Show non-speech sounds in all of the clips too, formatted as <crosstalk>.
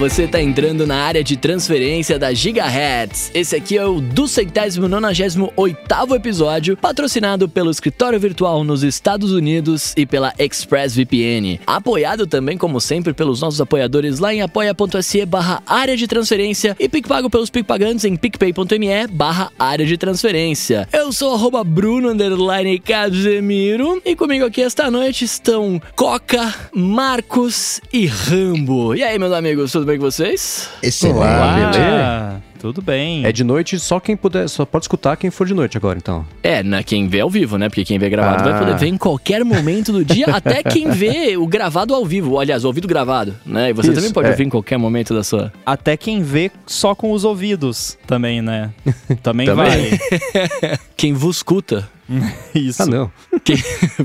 você tá entrando na área de transferência da Gigahertz. Esse aqui é o do centésimo nonagésimo oitavo episódio, patrocinado pelo Escritório Virtual nos Estados Unidos e pela ExpressVPN. Apoiado também, como sempre, pelos nossos apoiadores lá em apoia.se barra área de transferência e PicPago pelos PicPagantes em picpay.me barra área de transferência. Eu sou arroba Bruno Casemiro e comigo aqui esta noite estão Coca, Marcos e Rambo. E aí, meus amigos, tudo bem com vocês? Excelente. Olá, beleza? Tudo bem. É de noite, só quem puder, só pode escutar quem for de noite agora, então. É, na quem vê ao vivo, né? Porque quem vê gravado Ah. vai poder ver em qualquer momento do dia, até quem vê o gravado ao vivo. Aliás, o ouvido gravado, né? E você Isso, também pode é. ouvir em qualquer momento da sua. Até quem vê só com os ouvidos também, né? <laughs> Também, Também. vale. Quem vos escuta. <laughs> Isso. Ah, não. <laughs> Que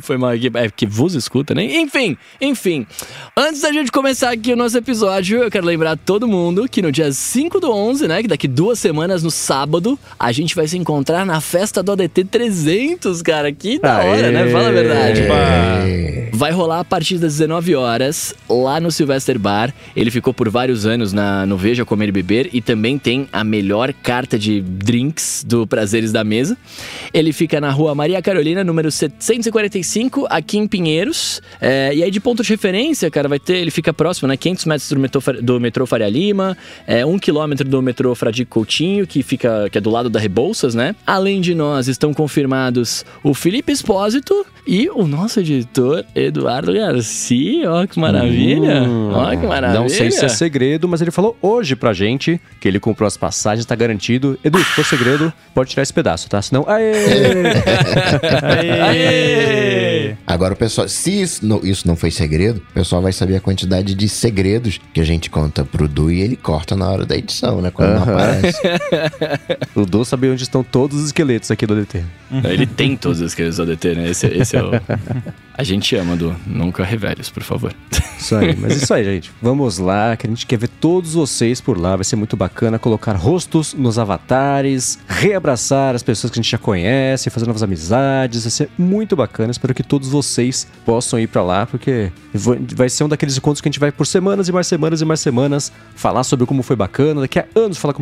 foi mal aqui, é que vos escuta, né? Enfim, enfim. Antes da gente começar aqui o nosso episódio, eu quero lembrar todo mundo que no dia 5 do 11, né? Que daqui duas semanas, no sábado, a gente vai se encontrar na festa do ADT 300, cara. Que da hora, né? Fala a verdade. Opa. Vai rolar a partir das 19 horas, lá no Sylvester Bar. Ele ficou por vários anos na, no Veja Comer e Beber e também tem a melhor carta de drinks do Prazeres da Mesa. Ele fica na rua Maria Carolina, número 745, aqui em Pinheiros. É, e aí, de ponto de referência, cara, vai ter. Ele fica próximo, né? 500 metros do metrô, do metrô Faria Lima, é, um quilômetro do metrô Fradique Coutinho, que fica que é do lado da Rebouças, né? Além de nós, estão confirmados o Felipe Espósito e o nosso editor Eduardo Garcia. Ó, que maravilha! Hum, Ó, que maravilha! Não sei se é segredo, mas ele falou hoje pra gente que ele comprou as passagens, tá garantido. Edu, se for segredo, pode tirar esse pedaço, tá? Senão. Aê! <laughs> Aê! Agora o pessoal, se isso não, isso não foi segredo, o pessoal vai saber a quantidade de segredos que a gente conta pro Du e ele corta na hora da edição, né? Quando não aparece. <laughs> o Du sabe onde estão todos os esqueletos aqui do DT. Ele tem todos os esqueletos do ADT, né? Esse, esse é o. <laughs> A gente ama, Du. Nunca revele-os, por favor. Isso aí, mas isso aí, gente. Vamos lá, que a gente quer ver todos vocês por lá. Vai ser muito bacana colocar rostos nos avatares, reabraçar as pessoas que a gente já conhece, fazer novas amizades. Vai ser muito bacana. Espero que todos vocês possam ir pra lá, porque vai- ser um daqueles encontros que a gente vai por semanas e mais semanas e mais semanas falar sobre como foi bacana. Daqui a anos falar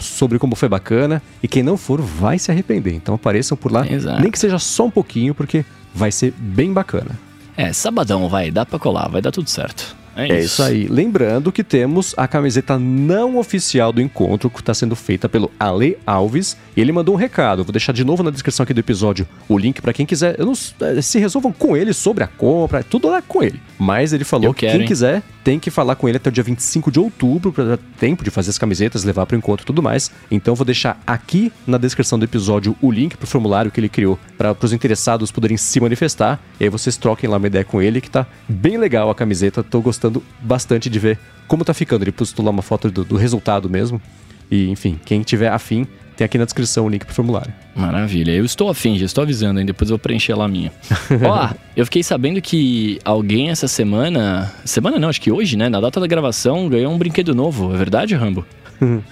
sobre como foi bacana. E quem não for vai se arrepender. Então apareçam por lá, Exato. nem que seja só um pouquinho, porque vai ser bem bacana. É, sabadão, vai, dá pra colar, vai dar tudo certo. É, É isso aí. Lembrando que temos a camiseta não oficial do encontro, que está sendo feita pelo Ale Alves. E ele mandou um recado. Vou deixar de novo na descrição aqui do episódio o link para quem quiser. Eu não, eh, se resolvam com ele sobre a compra, tudo lá com ele. Mas ele falou que quem hein? quiser tem que falar com ele até o dia 25 de outubro para dar tempo de fazer as camisetas, levar para o encontro e tudo mais. Então vou deixar aqui na descrição do episódio o link para o formulário que ele criou para os interessados poderem se manifestar. E aí vocês troquem lá uma ideia com ele, que tá bem legal a camiseta. Tô gostando bastante de ver como tá ficando. Ele postou lá uma foto do, do resultado mesmo. E enfim, quem tiver afim, tem aqui na descrição o link pro formulário. Maravilha. Eu estou afim, já estou avisando, hein? Depois eu vou preencher lá a minha. <laughs> Ó, eu fiquei sabendo que alguém essa semana. Semana não, acho que hoje, né? Na data da gravação, ganhou um brinquedo novo. É verdade, Rambo?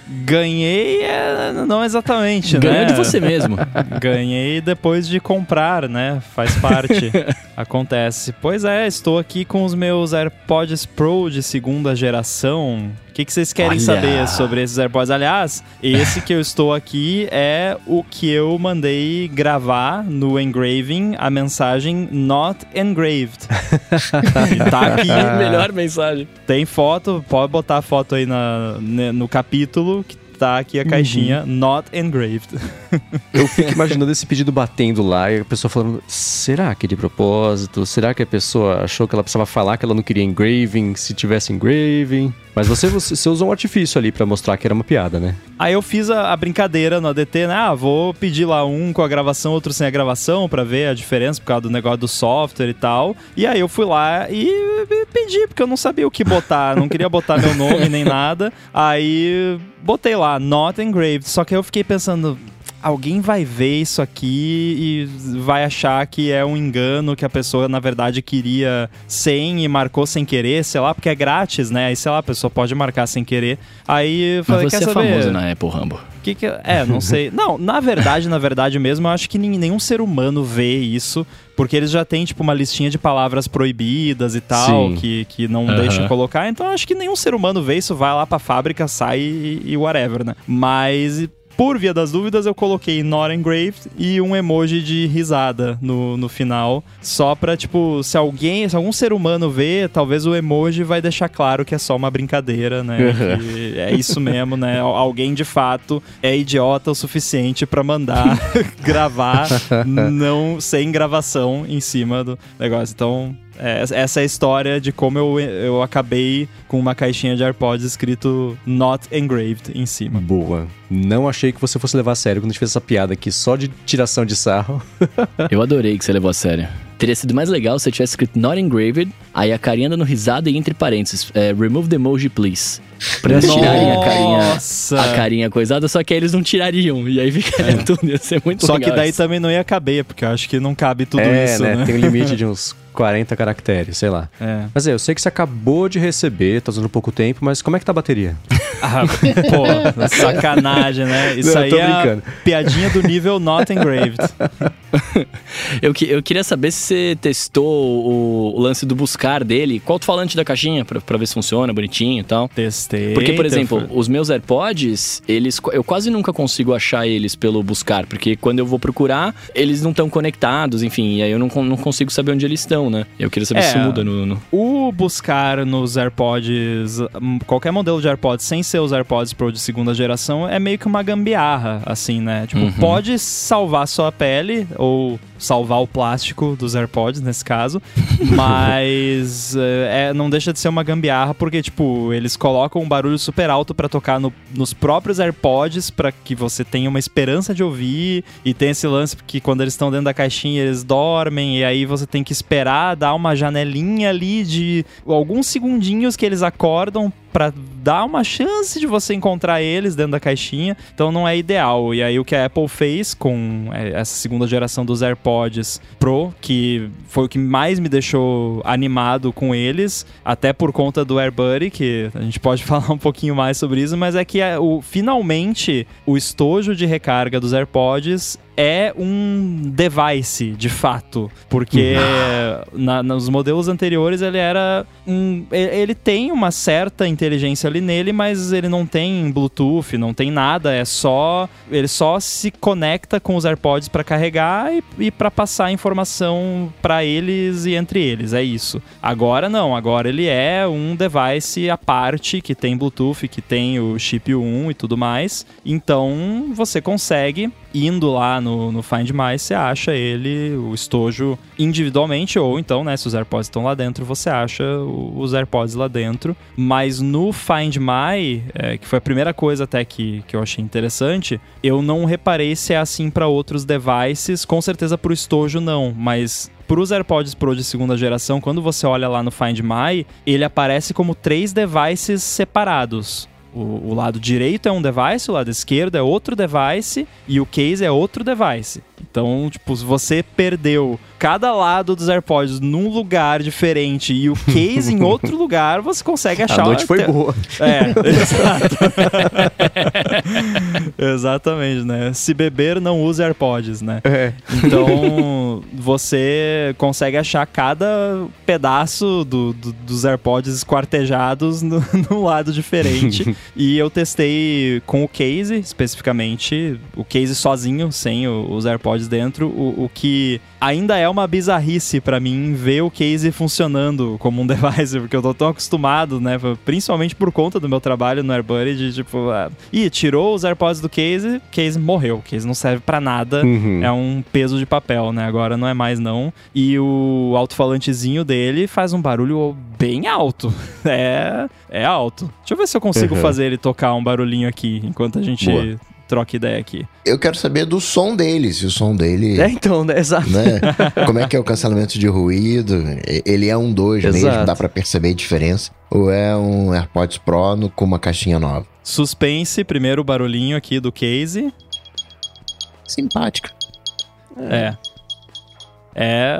Ganhei, é, não exatamente, Ganhou né? de você mesmo. <laughs> Ganhei depois de comprar, né? Faz parte. <laughs> Acontece. Pois é, estou aqui com os meus AirPods Pro de segunda geração. O que, que vocês querem Olha! saber sobre esses AirPods? Aliás, esse que eu estou aqui é o que eu mandei gravar no engraving, a mensagem Not Engraved. <laughs> Tá aqui, Melhor mensagem. tem foto, pode botar a foto aí na, no capítulo que tá aqui a caixinha Not Engraved. Eu fico imaginando esse pedido batendo lá e a pessoa falando: será que de propósito? Será que a pessoa achou que ela precisava falar que ela não queria engraving se tivesse engraving? Mas você, você, usou um artifício ali pra mostrar que era uma piada, né? Aí eu fiz a, a brincadeira no ADT, né? Ah, vou pedir lá um com a gravação, outro sem a gravação, pra ver a diferença por causa do negócio do software e tal. E aí eu fui lá e pedi, porque eu não sabia o que botar, não queria botar meu nome nem nada. Aí botei lá, not engraved. Só que eu fiquei pensando. Alguém vai ver isso aqui e vai achar que é um engano, que a pessoa na verdade queria sem e marcou sem querer, sei lá, porque é grátis, né? Aí sei lá, a pessoa pode marcar sem querer. Aí eu falei, Mas você quer é saber? famoso na Apple, Rambo. que que... É, não sei. <laughs> Não, na verdade, na verdade mesmo, eu acho que nenhum ser humano vê isso, porque eles já têm, tipo, uma listinha de palavras proibidas e tal, que, que não Uhum. deixam colocar. Então, eu acho que nenhum ser humano vê isso, vai lá pra fábrica, sai e, e whatever, né? Mas... Por via das dúvidas, eu coloquei not engraved e um emoji de risada no, no final. Só pra, tipo, se alguém, se algum ser humano vê, talvez o emoji vai deixar claro que é só uma brincadeira, né? Que é isso mesmo, né? Al- Alguém de fato é idiota o suficiente pra mandar <laughs> gravar <laughs> não sem gravação em cima do negócio. Então, é, essa é a história de como eu, eu acabei com uma caixinha de AirPods escrito Not Engraved em cima. Boa. Não achei que você fosse levar a sério quando a gente fez essa piada aqui só de tiração de sarro. <laughs> Eu adorei que você levou a sério. Teria sido mais legal se você tivesse escrito not engraved, aí a carinha dando risada e entre parênteses, é, remove the emoji, please. Pra eles tirarem a carinha, Nossa! a carinha coisada, só que aí eles não tirariam. E aí ficaria <laughs> tudo, ia ser muito Só legal que daí isso. também não ia caber, porque eu acho que não cabe tudo é, isso, né? Tem um limite de <laughs> uns 40 caracteres, sei lá. É. Mas é, eu sei que você acabou de receber, tá usando pouco tempo, mas como é que tá a bateria? <laughs> Ah, pô, sacanagem, né? Isso Não, eu aí é piadinha do nível not engraved. Eu, que- eu queria saber se você testou o, o lance do buscar dele. Qual o falante da caixinha, pra, pra ver se funciona bonitinho e tal. Testei. Porque, por exemplo, os meus AirPods, eles eu quase nunca consigo achar eles pelo buscar, porque quando eu vou procurar, eles não estão conectados, enfim, e aí eu não, não consigo saber onde eles estão, né? Eu queria saber se É. isso muda no, no- O buscar nos AirPods, hum, qualquer modelo de AirPods sem ser os AirPods Pro de segunda geração, é meio que uma gambiarra, assim, né? Tipo, Uhum. pode salvar sua pele, ou salvar o plástico dos AirPods, nesse caso, <laughs> mas é, é, não deixa de ser uma gambiarra, porque, tipo, eles colocam um barulho super alto pra tocar no- nos próprios AirPods, pra que você tenha uma esperança de ouvir, e tem esse lance que quando eles estão dentro da caixinha, eles dormem, e aí você tem que esperar, dar uma janelinha ali de alguns segundinhos que eles acordam pra dar uma chance de você encontrar eles dentro da caixinha. Então não é ideal. E aí o que a Apple fez com é, essa segunda geração dos AirPods Pro, que foi o que mais me deixou animado com eles, até por conta do AirBuddy, que a gente pode <laughs> falar um pouquinho mais sobre isso, mas é que é, o, finalmente o estojo de recarga dos AirPods é um device, de fato. Porque na- nos modelos anteriores ele era um. Ele tem uma certa inteligência ali nele, mas ele não tem Bluetooth, não tem nada. É só. Ele só se conecta com os AirPods para carregar e, e para passar informação para eles e entre eles. É isso. Agora não, agora ele é um device à parte que tem Bluetooth, que tem o chip 1 e tudo mais. Então você consegue indo lá no, no Find My, você acha ele, o estojo, individualmente, ou então, né, se os AirPods estão lá dentro, você acha o- os AirPods lá dentro. Mas no Find My, é, que foi a primeira coisa até que, que eu achei interessante, eu não reparei se é assim para outros devices, com certeza pro estojo não, mas para os AirPods Pro de segunda geração, quando você olha lá no Find My, ele aparece como três devices separados. O, o lado direito é um device, o lado esquerdo é outro device e o case é outro device. Então, tipo, se você perdeu cada lado dos AirPods num lugar diferente e o <laughs> case em outro lugar, você consegue achar... a noite foi boa. é, <laughs> exato. <laughs> Exatamente, né? Se beber, não use AirPods, né? É. Então, você consegue achar cada pedaço do- do- dos AirPods esquartejados no, num lado diferente. e eu testei com o case, especificamente, o case sozinho, sem os AirPods dentro, o, o que ainda é uma bizarrice pra mim ver o case funcionando como um <laughs> device, porque eu tô tão acostumado, né? Principalmente por conta do meu trabalho no AirBuddy, de tipo, ah, ih, tirou os AirPods do case, case morreu, case não serve pra nada. Uhum. É um peso de papel, né? Agora não é mais não. E o alto-falantezinho dele faz um barulho bem alto. <laughs> É, é alto. Deixa eu ver se eu consigo Uhum. fazer ele tocar um barulhinho aqui enquanto a gente Boa. Troca ideia aqui. Eu quero saber do som dele, se o som dele. É, então, né? Exato. Né? Como é que é o cancelamento de ruído? E- Ele é um 2 mesmo, dá pra perceber a diferença. Ou é um AirPods Pro no- com uma caixinha nova? Suspense, primeiro barulhinho aqui do case. Simpático. É. É.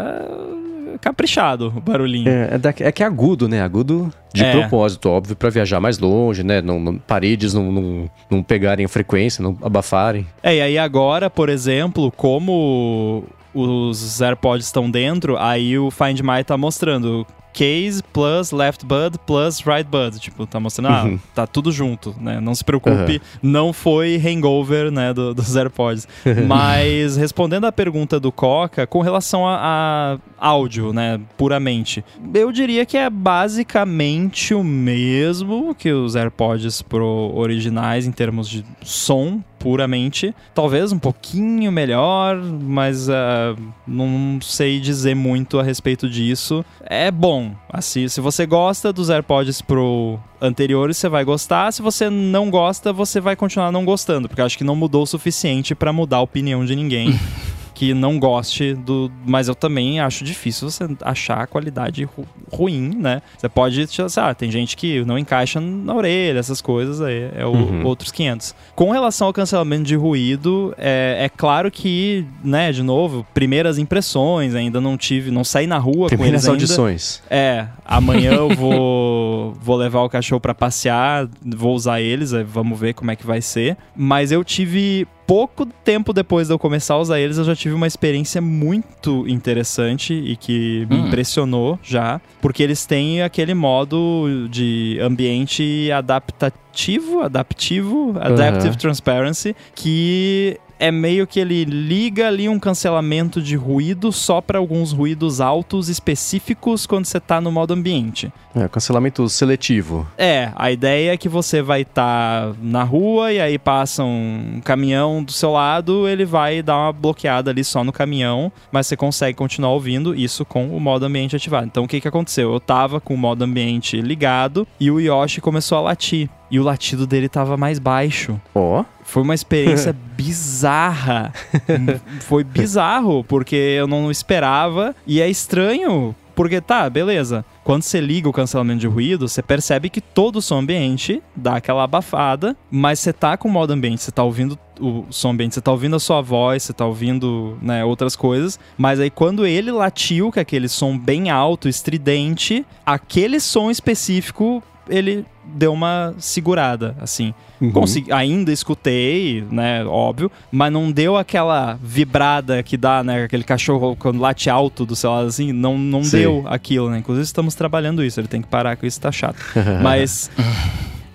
caprichado o barulhinho. É, é, é que é agudo, né? Agudo de É. propósito, óbvio, pra viajar mais longe, né? Não, não- paredes não, não, não pegarem a frequência, não abafarem. É, e aí agora, por exemplo, como os AirPods estão dentro, aí o Find My tá mostrando case plus left bud plus right bud. Tipo, tá mostrando, ah, Uhum. tá tudo junto, né? Não se preocupe, não foi hangover, né, do- dos <laughs> AirPods. Mas respondendo à pergunta do Coca, com relação a, a áudio, né, puramente, eu diria que é basicamente o mesmo que os AirPods Pro originais em termos de som puramente. Talvez um pouquinho melhor, mas ah, não sei dizer muito a respeito disso. É bom. Assim, se você gosta dos AirPods Pro anteriores, você vai gostar. Se você não gosta, você vai continuar não gostando, porque acho que não mudou o suficiente pra mudar a opinião de ninguém. <laughs> Que não goste do. Mas eu também acho difícil você achar a qualidade ru- ruim, né? Você pode. sei lá, tem gente que não encaixa na orelha, essas coisas aí. É o- Uhum. outros 500. Com relação ao cancelamento de ruído, é, é claro que, né, de novo, primeiras impressões, ainda não tive, não saí na rua com eles Primeiras ainda. audições. É, amanhã eu vou, <laughs> vou levar o cachorro pra passear, vou usar eles, vamos ver como é que vai ser. Mas eu tive pouco tempo depois de eu começar a usar eles, eu já tive uma experiência muito interessante e que me Hum. impressionou já, porque eles têm aquele modo de ambiente adaptativo, adaptivo, adaptive Aham. transparency, que é meio que ele liga ali um cancelamento de ruído só para alguns ruídos altos específicos quando você tá no modo ambiente. É, cancelamento seletivo. É, a ideia é que você vai estar na rua e aí passa um caminhão do seu lado, ele vai dar uma bloqueada ali só no caminhão, mas você consegue continuar ouvindo isso com o modo ambiente ativado. Então o que que aconteceu? Eu tava com o modo ambiente ligado e o Yoshi começou a latir. E o latido dele tava mais baixo. Ó. Foi uma experiência <laughs> bizarra. <laughs> Foi bizarro, porque eu não esperava. E é estranho, porque tá, beleza. Quando você liga o cancelamento de ruído, você percebe que todo o som ambiente dá aquela abafada, mas você tá com o modo ambiente, você tá ouvindo o som ambiente, você tá ouvindo a sua voz, você tá ouvindo né, outras coisas, mas aí quando ele latiu, que é aquele som bem alto, estridente, aquele som específico, ele deu uma segurada, assim. Uhum. Consegui- ainda escutei, né, óbvio, mas não deu aquela vibrada que dá, né, aquele cachorro quando late alto do celular, assim, não, não Sim. deu aquilo, né, inclusive estamos trabalhando isso, ele tem que parar com isso, tá chato, <laughs> mas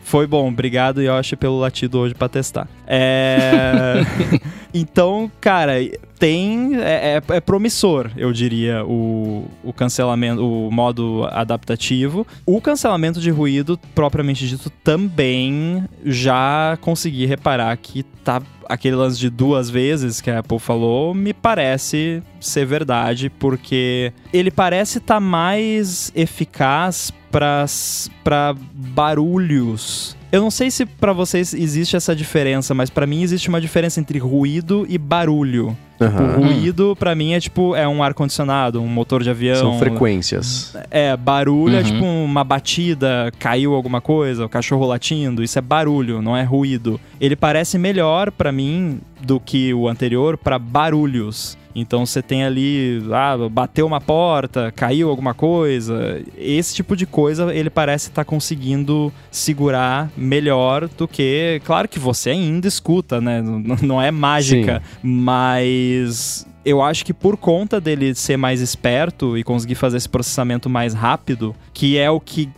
foi bom, obrigado Yoshi pelo latido hoje pra testar. É... <laughs> então, cara, tem, é, é- é promissor, eu diria, o, o cancelamento, o modo adaptativo. O cancelamento de ruído, propriamente dito, também já consegui reparar que tá aquele lance de duas vezes que a Apple falou, me parece ser verdade, porque ele parece estar mais eficaz para barulhos. Eu não sei se pra vocês existe essa diferença, mas pra mim existe uma diferença entre ruído e barulho. O Aham. ruído pra mim é tipo é um ar condicionado, um motor de avião. São frequências. É, barulho é Uhum. tipo uma batida, caiu alguma coisa, o cachorro latindo, isso é barulho, não é ruído. Ele parece melhor pra mim do que o anterior pra barulhos. Então você tem ali, ah, bateu uma porta, caiu alguma coisa. Esse tipo de coisa ele parece estar conseguindo segurar melhor do que. Claro que você ainda escuta, né? Não- <laughs> Não é mágica, mas eu acho que por conta dele ser mais esperto e conseguir fazer esse processamento mais rápido, que é o que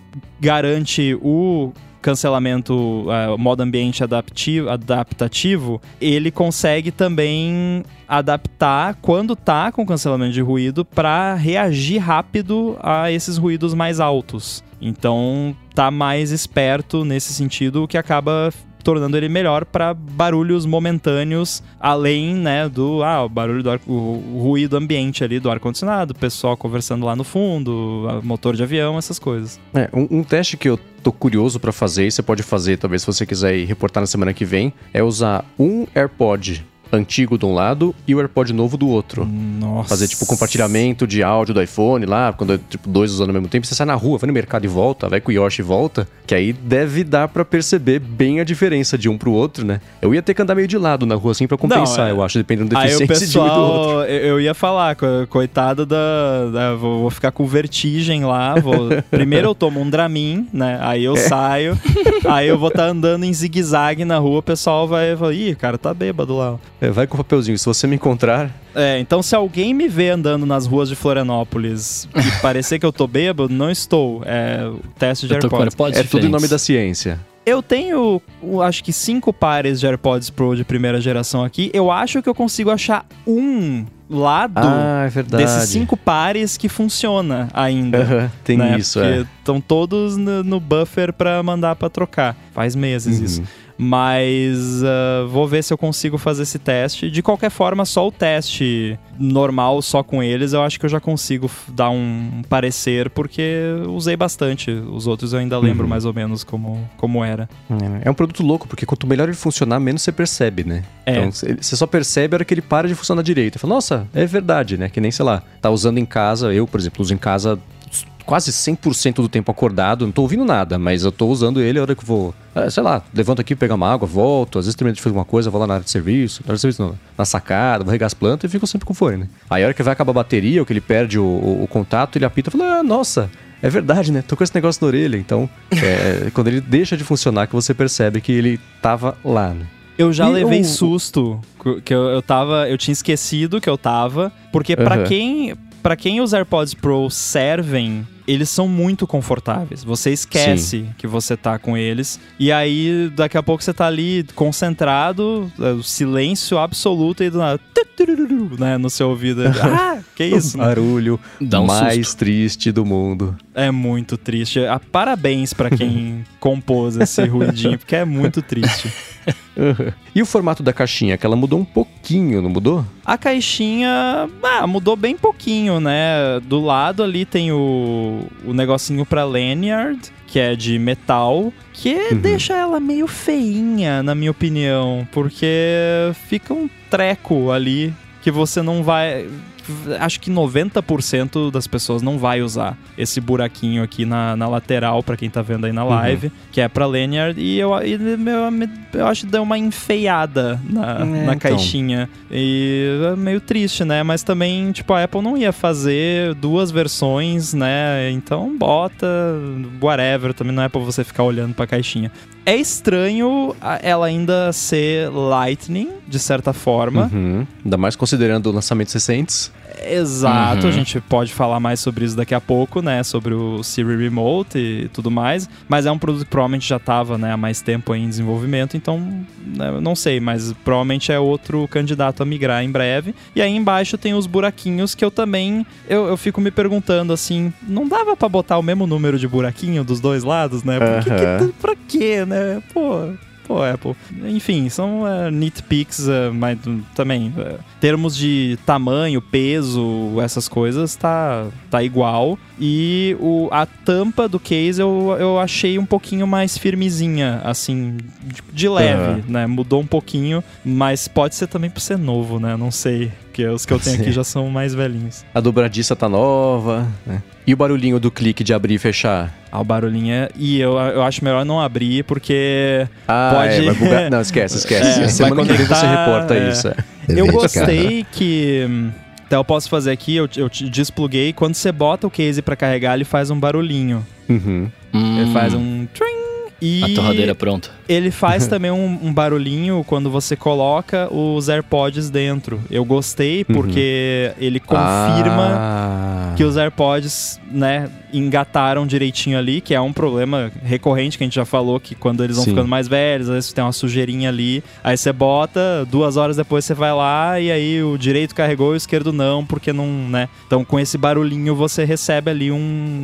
garante o cancelamento, o modo ambiente adaptivo, adaptativo, ele consegue também adaptar quando tá com cancelamento de ruído para reagir rápido a esses ruídos mais altos. Então, tá mais esperto nesse sentido, o que acaba tornando ele melhor para barulhos momentâneos, além, né, do ah, o barulho do ar, o, ruído ambiente ali do ar condicionado, pessoal conversando lá no fundo, motor de avião, essas coisas. É, um, um teste que eu tô curioso pra fazer, e você pode fazer, talvez se você quiser ir reportar na semana que vem, é usar um AirPod antigo de um lado e o AirPod novo do outro. Nossa. Fazer, tipo, compartilhamento de áudio do iPhone lá, quando é, tipo, dois usando ao mesmo tempo. Você sai na rua, vai no mercado e volta, vai com o Yoshi e volta, que aí deve dar pra perceber bem a diferença de um pro outro, né? Eu ia ter que andar meio de lado na rua, assim, pra compensar, Não, é- eu acho, dependendo da deficiência de um e do outro. eu ia falar, co- coitada da. da- vou, vou ficar com vertigem lá. Vou, primeiro eu tomo um Dramin, né? Aí É. eu saio, aí eu vou estar andando em zigue-zague na rua, o pessoal vai falar, ih, cara, tá bêbado lá. É, vai com o papelzinho, se você me encontrar, É, então se alguém me vê andando nas ruas de Florianópolis e <laughs> parecer que eu tô bêbado, não estou. É o teste de Eu tô com AirPods. AirPods é tudo em nome diferentes. da ciência. Eu tenho, acho que cinco pares de AirPods Pro de primeira geração aqui. Eu acho que eu consigo achar um lado Ah, é verdade. desses cinco pares que funciona ainda. Aham, tem né? isso, Porque é. estão todos no, no buffer pra mandar pra trocar. Faz meses Uhum. isso. Mas ah, vou ver se eu consigo fazer esse teste. De qualquer forma, só o teste normal, só com eles, eu acho que eu já consigo dar um parecer, porque usei bastante. Os outros eu ainda lembro Uhum. mais ou menos como, como era. É um produto louco, porque quanto melhor ele funcionar, menos você percebe, né? É. Então, cê- você só percebe a hora que ele para de funcionar direito. Fala, nossa, é verdade, né? Que nem, sei lá, tá usando em casa, eu, por exemplo, uso em casa quase 100% do tempo acordado, não tô ouvindo nada, mas eu tô usando ele a hora que eu vou, eh, sei lá, levanto aqui, pegar uma água, volto, às vezes termino de fazer alguma coisa, vou lá na área de serviço, na área de serviço não, na sacada, vou regar as plantas e fico sempre com fone, né? Aí a hora que vai acabar a bateria, ou que ele perde o, o- o contato, ele apita e fala, ah, nossa, é verdade, né? Tô com esse negócio na orelha. Então, é, <laughs> quando ele deixa de funcionar, que você percebe que ele tava lá, né? Eu já E levei o- susto que eu, eu tava, eu tinha esquecido que eu tava, porque pra Aham. quem para quem os AirPods Pro servem, eles são muito confortáveis. Você esquece que você tá com eles e aí daqui a pouco você tá ali concentrado, é, o silêncio absoluto e do nada, né, no seu ouvido. ah, que isso? O né? barulho Dá um mais susto. triste do mundo. É muito triste. Parabéns pra quem compôs esse ruidinho, porque é muito triste. E o formato da caixinha, que ela mudou um pouquinho, não mudou? A caixinha ah, mudou bem pouquinho, né? Do lado ali tem o, o negocinho pra lanyard, que é de metal, que Uhum. deixa ela meio feinha, na minha opinião, porque fica um treco ali que você não vai. Acho que 90% das pessoas não vai usar esse buraquinho aqui na, na lateral, pra quem tá vendo aí na live, que é pra lanyard, e eu, e eu acho que deu uma enfeiada na, É, na então. caixinha. E é meio triste, né? Mas também, tipo, a Apple não ia fazer duas versões, né? Então bota, whatever, também não é pra você ficar olhando pra caixinha. É estranho ela ainda ser Lightning, de certa forma. Uhum. Ainda mais considerando lançamentos recentes. Exato, Uhum. a gente pode falar mais sobre isso daqui a pouco, né? Sobre o Siri Remote e tudo mais. Mas é um produto que provavelmente já estava né, há mais tempo em desenvolvimento, então né, não sei, mas provavelmente é outro candidato a migrar em breve. E aí embaixo tem os buraquinhos que eu também eu, eu fico me perguntando assim, não dava pra botar o mesmo número de buraquinho dos dois lados, né? Por que, que pra quê, né? Pô, Pô, Apple. Enfim, são é, nitpicks, é, mas também, é, termos de tamanho, peso, essas coisas, tá, tá igual. E o, a tampa do case eu, eu achei um pouquinho mais firmezinha, assim, de, de leve, Aham. né? Mudou um pouquinho, mas pode ser também por ser novo, né? Não sei, porque os que eu tenho aqui Sim. já são mais velhinhos. A dobradiça tá nova, né? E o barulhinho do clique de abrir e fechar? Ah, o barulhinho é... E eu, eu acho melhor não abrir, porque... Ah, Pode- é, vai bugar. <laughs> Não, esquece, esquece. É, Semana que vem você reporta é. isso. é. Eu gostei que. Hum, Até eu posso fazer aqui, eu, eu te despluguei. Quando você bota o case pra carregar, ele faz um barulhinho. Uhum. Hum, Ele faz um. Tring, e A torradeira pronta. ele faz <laughs> também um, um barulhinho quando você coloca os AirPods dentro. Eu gostei porque ele confirma Ah. que os AirPods, né, engataram direitinho ali, que é um problema recorrente que a gente já falou, que quando eles vão Sim. ficando mais velhos, às vezes tem uma sujeirinha ali, aí você bota, duas horas depois você vai lá e aí o direito carregou e o esquerdo não, porque não, né? Então com esse barulhinho você recebe ali um,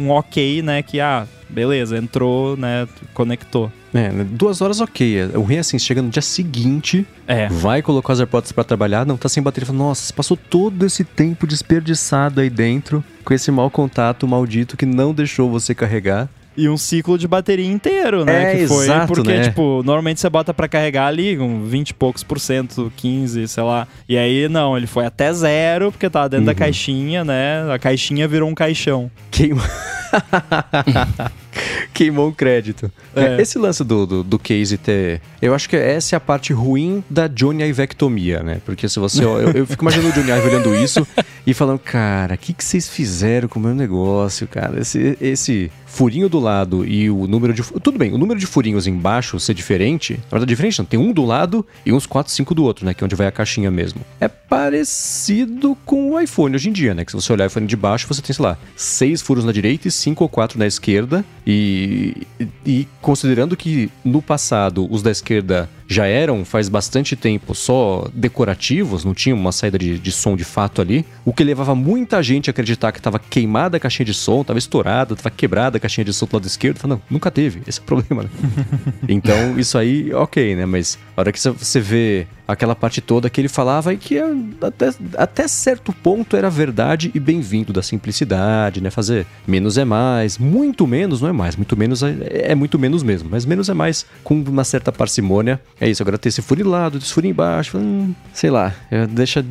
um ok, né, que ah, beleza, entrou, né, conectou. É, duas horas ok. O ruim é assim, chega no dia seguinte, É. vai colocar os AirPods pra trabalhar, não tá sem bateria. Fala, Nossa, passou todo esse tempo desperdiçado aí dentro com esse mau contato maldito que não deixou você carregar. E um ciclo de bateria inteiro, né? É, que foi exato, porque, né? tipo, normalmente você bota pra carregar ali com 20 e poucos por cento, 15, sei lá. E aí, não, ele foi até zero, porque tava dentro da Uhum. caixinha, né? A caixinha virou um caixão. Queimou. <laughs> <laughs> Queimou um crédito. É. Esse lance do, do, do case ter. Eu acho que essa é a parte ruim da Johnny Ivectomia, né? Porque se você. Eu, eu fico imaginando o Johnny Ive olhando isso e falando, cara, o que, que vocês fizeram com o meu negócio, cara? Esse, esse furinho do lado e o número de. Tudo bem, o número de furinhos embaixo ser diferente. Na verdade, diferente não. Tem um do lado e uns 4, 5 do outro, né? Que é onde vai a caixinha mesmo. É parecido com o iPhone hoje em dia, né? Que se você olhar o iPhone de baixo, você tem, sei lá, seis furos na direita e cinco ou quatro na esquerda. E, e considerando que no passado os da esquerda já eram faz bastante tempo só decorativos, não tinha uma saída de, de som de fato ali, o que levava muita gente a acreditar que estava queimada a caixinha de som, estava estourada, estava quebrada a caixinha de som do lado esquerdo. Falei, não, nunca teve, esse é o <laughs> problema, né? então isso aí, ok, né? Mas a hora que você vê aquela parte toda que ele falava e que é, até, até certo ponto era verdade e bem-vindo da simplicidade, né? Fazer menos é mais, muito menos não é mais, muito menos é, é muito menos mesmo, mas menos é mais com uma certa parcimônia. É isso, agora ter esse furo lado, esse furo embaixo, hum, sei lá, é, deixa,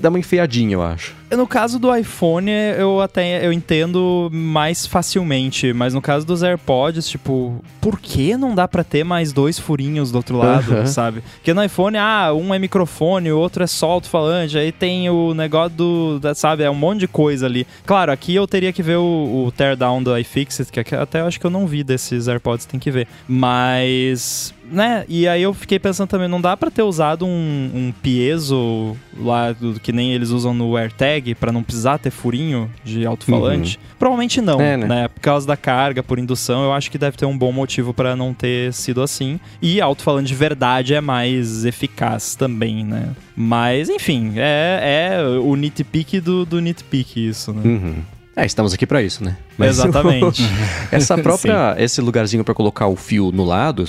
dá uma enfeiadinha, eu acho. No caso do iPhone, eu até eu entendo mais facilmente, mas no caso dos AirPods, tipo, por que não dá pra ter mais dois furinhos do outro lado, sabe? Porque no iPhone, ah, um é microfone, o outro é só alto-falante, aí tem o negócio do, da- sabe, é um monte de coisa ali. Claro, aqui eu teria que ver o, o teardown do iFixit, que até eu acho que eu não vi desses AirPods, tem que ver. Mas, né, e aí eu fiquei pensando também, não dá pra ter usado um, um piezo lá, do, que nem eles usam no AirTag, pra não precisar ter furinho de alto-falante? Provavelmente não, É, né? né? Por causa da carga, por indução, eu acho que deve ter um bom motivo pra não ter sido assim. E alto-falante de verdade é mais eficaz também, né? Mas, enfim, é, é o nitpick do, do nitpick isso, né? Uhum. É, estamos aqui pra isso, né? Exatamente. <laughs> Essa própria, esse lugarzinho pra colocar o fio no lado,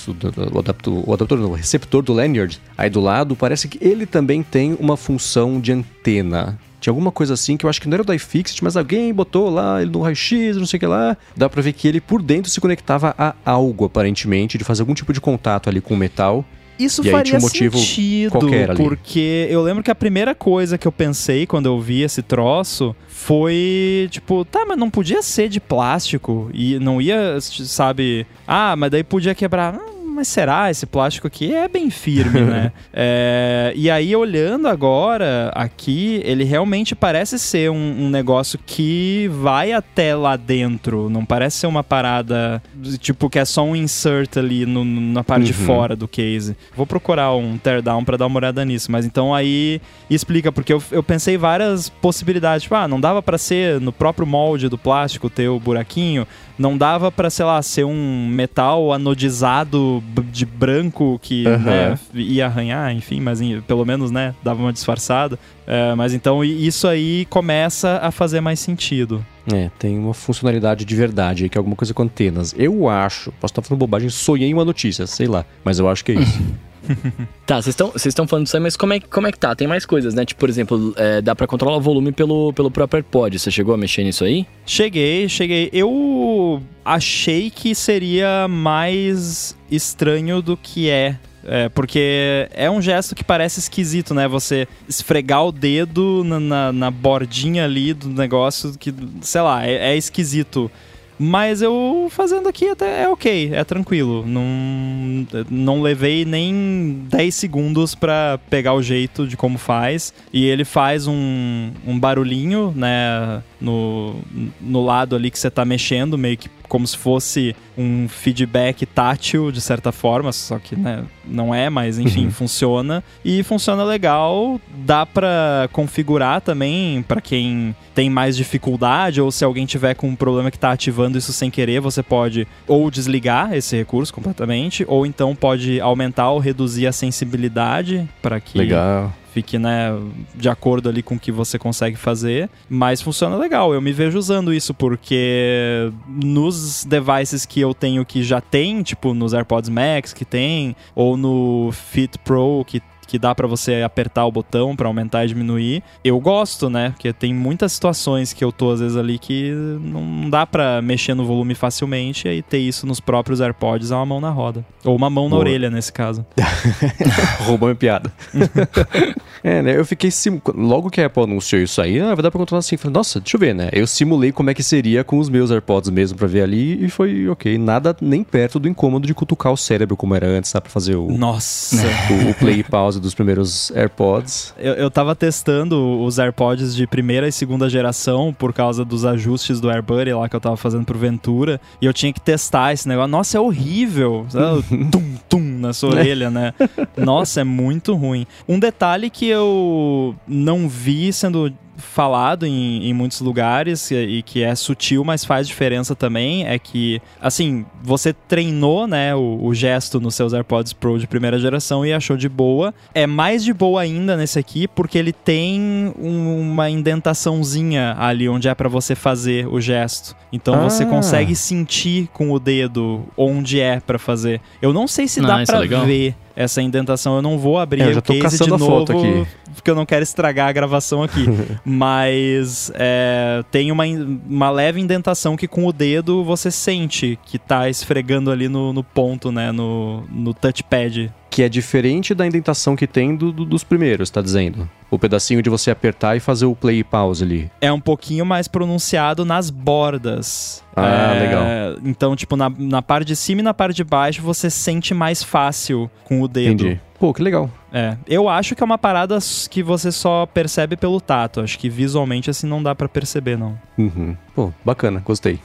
o adaptor, o adaptor, não, o receptor do lanyard, aí do lado, parece que ele também tem uma função de antena. Tinha alguma coisa assim que eu acho que não era do iFixit, mas alguém botou lá ele no raio-x, não sei o que lá. Dá pra ver que ele por dentro se conectava a algo, aparentemente, de fazer algum tipo de contato ali com o metal. Isso E faria um sentido, porque eu lembro que a primeira coisa que eu pensei quando eu vi esse troço foi, tipo, tá, mas não podia ser de plástico e não ia, sabe, ah, mas daí podia quebrar. Hum, mas será? Esse plástico aqui é bem firme, né? <laughs> É, e aí, olhando agora aqui, ele realmente parece ser um, um negócio que vai até lá dentro. Não parece ser uma parada, tipo, que é só um insert ali no- na parte de Uhum. fora do case. Vou procurar um teardown pra dar uma olhada nisso. Mas então aí explica, porque eu, eu pensei várias possibilidades. Tipo, ah, não dava pra ser no próprio molde do plástico ter o buraquinho. Não dava pra, sei lá, ser um metal anodizado de branco que né, ia arranhar, enfim, mas pelo menos, né, dava uma disfarçada. É, mas então isso aí começa a fazer mais sentido. É, tem uma funcionalidade de verdade aí, que é alguma coisa com antenas. Eu acho, posso estar falando bobagem, sonhei uma notícia, sei lá, mas eu acho que é isso. <laughs> <laughs> Tá, vocês estão falando disso aí, mas como é, como é que tá? Tem mais coisas, né? Tipo, por exemplo, é, dá pra controlar o volume pelo, pelo próprio AirPod. Você chegou a mexer nisso aí? Cheguei, cheguei. Eu achei que seria mais estranho do que é. É, porque é um gesto que parece esquisito, né? Você esfregar o dedo na, na, na bordinha ali do negócio que, sei lá, é, é esquisito. Mas eu fazendo aqui até é ok, é tranquilo. Não, não levei nem 10 segundos pra pegar o jeito de como faz. E ele faz um, um barulhinho, né, no, no lado ali que você tá mexendo, meio que como se fosse um feedback tátil, de certa forma, só que né, não é, mas enfim, funciona. E funciona legal, dá pra configurar também pra quem tem mais dificuldade, ou se alguém tiver com um problema que tá ativando isso sem querer, você pode ou desligar esse recurso completamente, ou então pode aumentar ou reduzir a sensibilidade para que Legal. Fique né, de acordo ali com o que você consegue fazer, mas funciona legal. Eu me vejo usando isso porque nos devices que eu tenho que já tem, tipo nos AirPods Max que tem, ou no Fit Pro que que dá pra você apertar o botão pra aumentar e diminuir. Eu gosto, né? Porque tem muitas situações que eu tô às vezes ali que não dá pra mexer no volume facilmente e ter isso nos próprios AirPods é uma mão na roda. Ou uma mão na Boa. orelha nesse caso. <laughs> Roubou minha piada. <laughs> é, né? Eu fiquei. Sim... Logo que a Apple anunciou isso aí, ah, vai dar pra controlar assim. Falei, nossa, deixa eu ver, né? Eu simulei como é que seria com os meus AirPods mesmo pra ver ali e foi ok. Nada nem perto do incômodo de cutucar o cérebro como era antes, tá? Pra fazer o, Nossa! o, o play e pause dos primeiros AirPods. Eu, eu tava testando os AirPods de primeira e segunda geração por causa dos ajustes do AirBuddy lá que eu tava fazendo pro Ventura. E eu tinha que testar esse negócio. Nossa, é horrível. <laughs> tum, tum na sua orelha, né? Nossa, é muito ruim. Um detalhe que eu não vi sendo falado em, em muitos lugares e, e que é sutil, mas faz diferença também, é que, assim, você treinou, né, o, o gesto nos seus AirPods Pro de primeira geração e achou de boa. É mais de boa ainda nesse aqui, porque ele tem um- uma indentaçãozinha ali onde é pra você fazer o gesto. Então você Ah. consegue sentir com o dedo onde é pra fazer. Eu não sei se dá Ah, isso é ver essa indentação. Eu não vou abrir É, eu já o tô case de caçando a novo, foto aqui. porque eu não quero estragar a gravação aqui. <laughs> Mas é, tem uma, uma leve indentação que com o dedo você sente que tá esfregando ali no, no ponto, né? No, no touchpad. Que é diferente da indentação que tem do- do- dos primeiros, tá dizendo? O pedacinho de você apertar e fazer o play e pause ali. É um pouquinho mais pronunciado nas bordas. Ah, É, legal. Então, tipo, na, na parte de cima e na parte de baixo você sente mais fácil com o dedo. Entendi. Pô, que legal. É, eu acho que é uma parada que você só percebe pelo tato. Acho que visualmente assim não dá pra perceber, não. Uhum. Pô, bacana, gostei.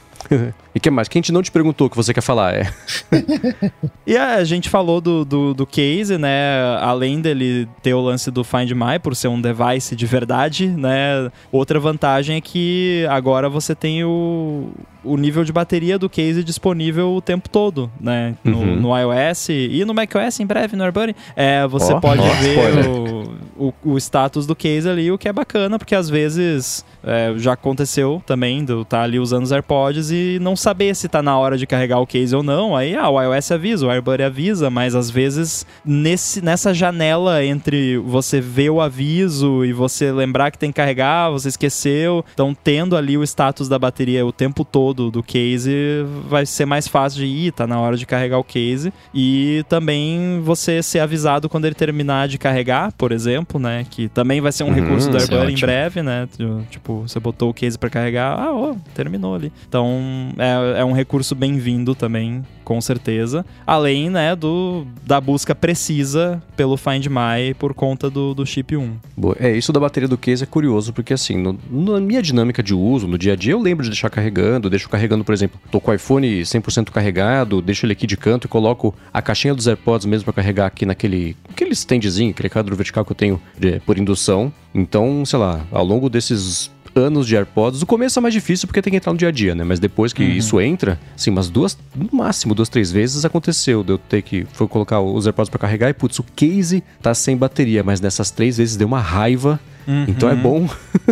E que mais? Quem a gente não te perguntou o que você quer falar? É. <laughs> E a gente falou do, do, do case, né? Além dele ter o lance do Find My, por ser um device de verdade, né? Outra vantagem é que agora você tem o, o nível de bateria do case disponível o tempo todo, né? No, Uhum. no iOS e no macOS em breve, no AirBuddy. É, você Ó, pode ver o, o, o status do case ali, o que é bacana, porque às vezes é, já aconteceu também, do tá ali usando os AirPods e não saber se tá na hora de carregar o case ou não. Aí, ah, o iOS avisa, o AirBuddy avisa, mas às vezes nesse, nessa janela entre você ver o aviso e você lembrar que tem que carregar, você esqueceu. Então, tendo ali o status da bateria o tempo todo do case, vai ser mais fácil de ir, tá na hora de carregar o case. E também você ser avisado quando ele terminar de carregar, por exemplo, né? Que também vai ser um Uhum, recurso do isso é em breve, né? Tipo, você botou o case pra carregar, ah, ó, terminou ali. Então, é, é um recurso bem-vindo também, com certeza. Além, né, do, da busca precisa pelo Find My por conta do, do chip 1. Boa. É, isso da bateria do case é curioso, porque assim, no- na minha dinâmica de uso, no dia a dia, eu lembro de deixar carregando, deixo carregando, por exemplo, tô com o iPhone 100% carregado, deixo ele aqui de canto e coloco a caixinha dos AirPods mesmo pra carregar aqui naquele aquele standzinho, aquele quadro vertical que eu tenho de- por indução. Então, sei lá, ao longo desses anos de AirPods, o começo é mais difícil porque tem que entrar no dia a dia, né? Mas depois que isso entra, assim, umas duas, no máximo duas, três vezes aconteceu de eu ter que foi colocar os AirPods pra carregar e putz, o case tá sem bateria, mas nessas três vezes deu uma raiva. Então é bom.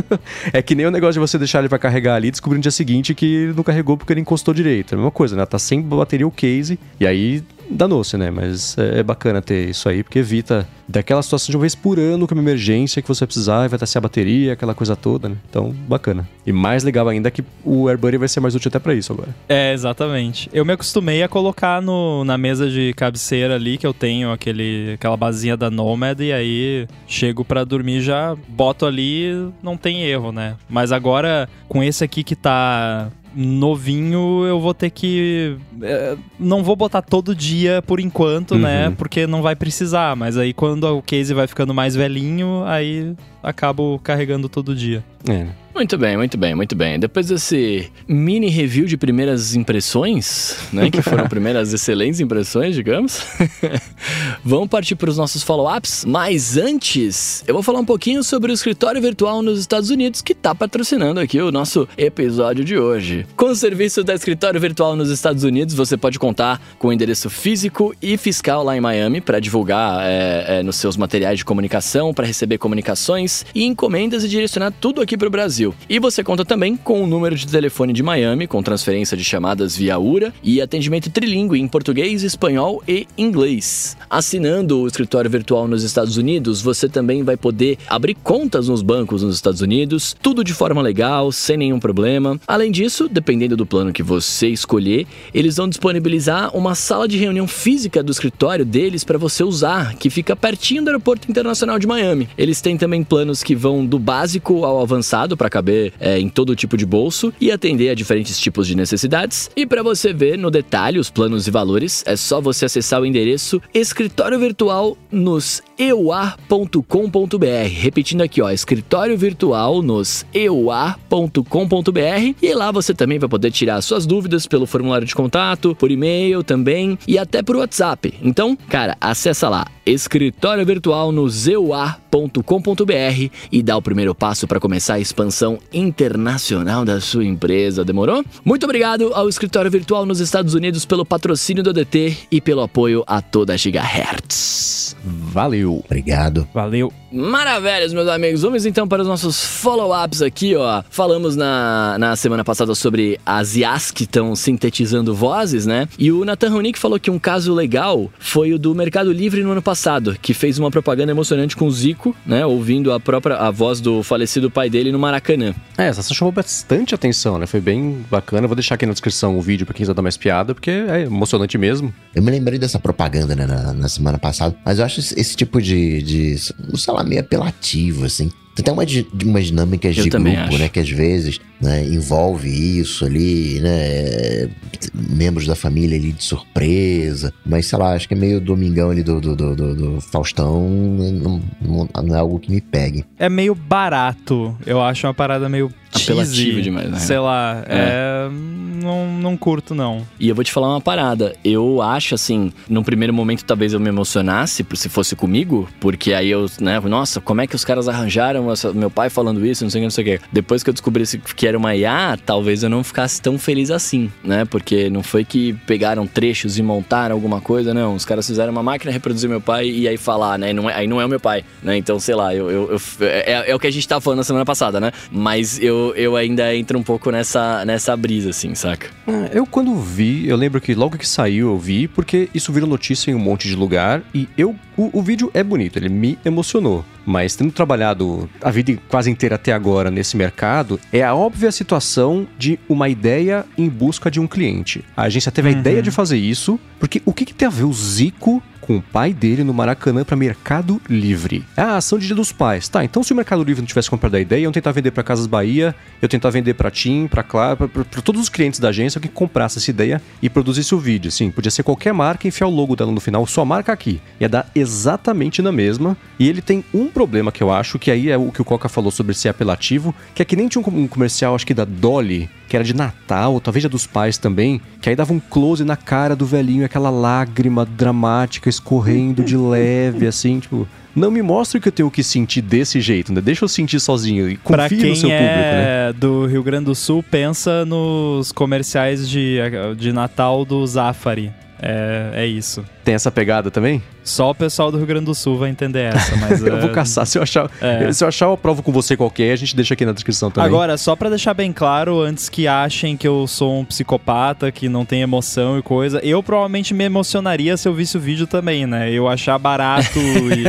<laughs> é que nem o negócio de você deixar ele pra carregar ali e descobrir no dia seguinte que não carregou porque ele encostou direito. É a mesma coisa, né? Tá sem bateria o case e aí danou-se, né? Mas é é bacana ter isso aí, porque evita daquela situação de uma vez por ano, é uma emergência que você vai precisar vai estar sem a bateria, aquela coisa toda, né? Então, bacana. E mais legal ainda é que o AirBuddy vai ser mais útil até pra isso agora. É, exatamente. Eu me acostumei a colocar no, na mesa de cabeceira ali, que eu tenho aquele, aquela basinha da Nomad, e aí chego pra dormir já boto ali, não tem erro, né? Mas agora, com esse aqui que tá novinho, eu vou ter que. é, não vou botar todo dia por enquanto, né? Uhum. Porque não vai precisar. Mas aí quando o case vai ficando mais velhinho, aí acabo carregando todo dia. É. Muito bem, muito bem, muito bem. Depois desse mini review de primeiras impressões, né? Que foram primeiras <laughs> excelentes impressões, digamos. <laughs> Vamos partir para os nossos follow-ups. Mas antes, eu vou falar um pouquinho sobre o escritório virtual nos Estados Unidos que está patrocinando aqui o nosso episódio de hoje. Com o serviço da escritório virtual nos Estados Unidos, você pode contar com o endereço físico e fiscal lá em Miami para divulgar é, é, nos seus materiais de comunicação, para receber comunicações e encomendas e direcionar tudo aqui para o Brasil. Brasil. E você conta também com o número de telefone de Miami, com transferência de chamadas via URA e atendimento trilingue em português, espanhol e inglês. Assinando o escritório virtual nos Estados Unidos, você também vai poder abrir contas nos bancos nos Estados Unidos, tudo de forma legal, sem nenhum problema. Além disso, dependendo do plano que você escolher, eles vão disponibilizar uma sala de reunião física do escritório deles para você usar, que fica pertinho do Aeroporto Internacional de Miami. Eles têm também planos que vão do básico ao avançado para caber é, em todo tipo de bolso e atender a diferentes tipos de necessidades. E para você ver no detalhe os planos e valores, é só você acessar o endereço escritório virtual nos eua.com.br. Repetindo aqui, ó, escritório virtual nos eua.com.br e lá você também vai poder tirar suas dúvidas pelo formulário de contato, por e-mail também e até por WhatsApp. Então, cara, acessa lá escritório virtual no zeua.com.br e dá o primeiro passo para começar a expansão internacional da sua empresa. Demorou? Muito obrigado ao escritório virtual nos Estados Unidos pelo patrocínio do DT e pelo apoio a toda a Gigahertz. Valeu. Obrigado. Valeu. Maravilhas, meus amigos. Vamos então para os nossos follow-ups aqui, ó. Falamos na, na semana passada sobre as IAs que estão sintetizando vozes, né? E o Nathan Ronick falou que um caso legal foi o do Mercado Livre no ano passado, que fez uma propaganda emocionante com o Zico, né? Ouvindo a própria a voz do falecido pai dele no Maracanã. É, essa chamou bastante atenção, né? Foi bem bacana. Vou deixar aqui na descrição o vídeo pra quem quiser dar mais piada, porque é emocionante mesmo. Eu me lembrei dessa propaganda né, na, na semana passada, mas eu acho esse, esse tipo de, de, sei lá, meio apelativo, assim. Tem até uma, umas dinâmicas Eu de grupo, acho. né? Que às vezes né, envolve isso ali, né? Membros da família ali de surpresa. Mas, sei lá, acho que é meio domingão ali do, do, do, do- do Faustão. Não, não- não é algo que me pegue. É meio barato. Eu acho uma parada meio Apelativo cheesy. demais, né? Sei lá. É. É. Não, não curto, não. E eu vou te falar uma parada. Eu acho assim, num primeiro momento talvez eu me emocionasse se fosse comigo, porque aí eu, né, nossa, como é que os caras arranjaram essa- meu pai falando isso, não sei o que, não sei o que. Depois que eu descobrisse que era uma IA, talvez eu não ficasse tão feliz assim, né? Porque não foi que pegaram trechos e montaram alguma coisa, não. Os caras fizeram uma máquina reproduzir meu pai e aí falar, né? Não é- aí não é o meu pai, né? Então, sei lá, eu, eu- eu- é, é o que a gente tava falando na semana passada, né? Mas eu, eu ainda entro um pouco nessa, nessa brisa, assim, saca? Ah, Eu, quando vi, eu lembro que logo que saiu eu vi, porque isso virou notícia em um monte de lugar e eu. O, o vídeo é bonito, ele me emocionou. Mas tendo trabalhado a vida quase inteira até agora nesse mercado, é a óbvia situação de uma ideia em busca de um cliente. A agência teve a ideia de fazer isso, porque o que, que tem a ver o Zico com o pai dele no Maracanã para Mercado Livre. É a ação de Dia dos Pais. Tá, então se o Mercado Livre não tivesse comprado a ideia, eu tentar vender para Casas Bahia, eu tentar vender para Tim, para Claro, para todos os clientes da agência que comprasse essa ideia e produzisse o vídeo. Sim, podia ser qualquer marca, enfiar o logo dela no final, sua marca aqui. Ia dar exatamente na mesma. E ele tem um problema que eu acho, que aí é o que o Coca falou sobre ser apelativo, que é que nem tinha um comercial, acho que da Dolly, que era de Natal, talvez já dos pais também, que aí dava um close na cara do velhinho, aquela lágrima dramática escorrendo de <laughs> leve, assim, tipo. Não me mostre que eu tenho que sentir desse jeito, né? Deixa eu sentir sozinho e Pra quem no seu público, né? é do Rio Grande do Sul, pensa nos comerciais de, de Natal do Zafari. É, é isso. Tem essa pegada também? Só o pessoal do Rio Grande do Sul vai entender essa, mas... <laughs> eu é, vou caçar. Se eu achar, É. se eu achar, eu provo com você qualquer, a gente deixa aqui na descrição também. Agora, só pra deixar bem claro, antes que achem que eu sou um psicopata, que não tem emoção e coisa, eu provavelmente me emocionaria se eu visse o vídeo também, né? Eu achar barato <laughs> e,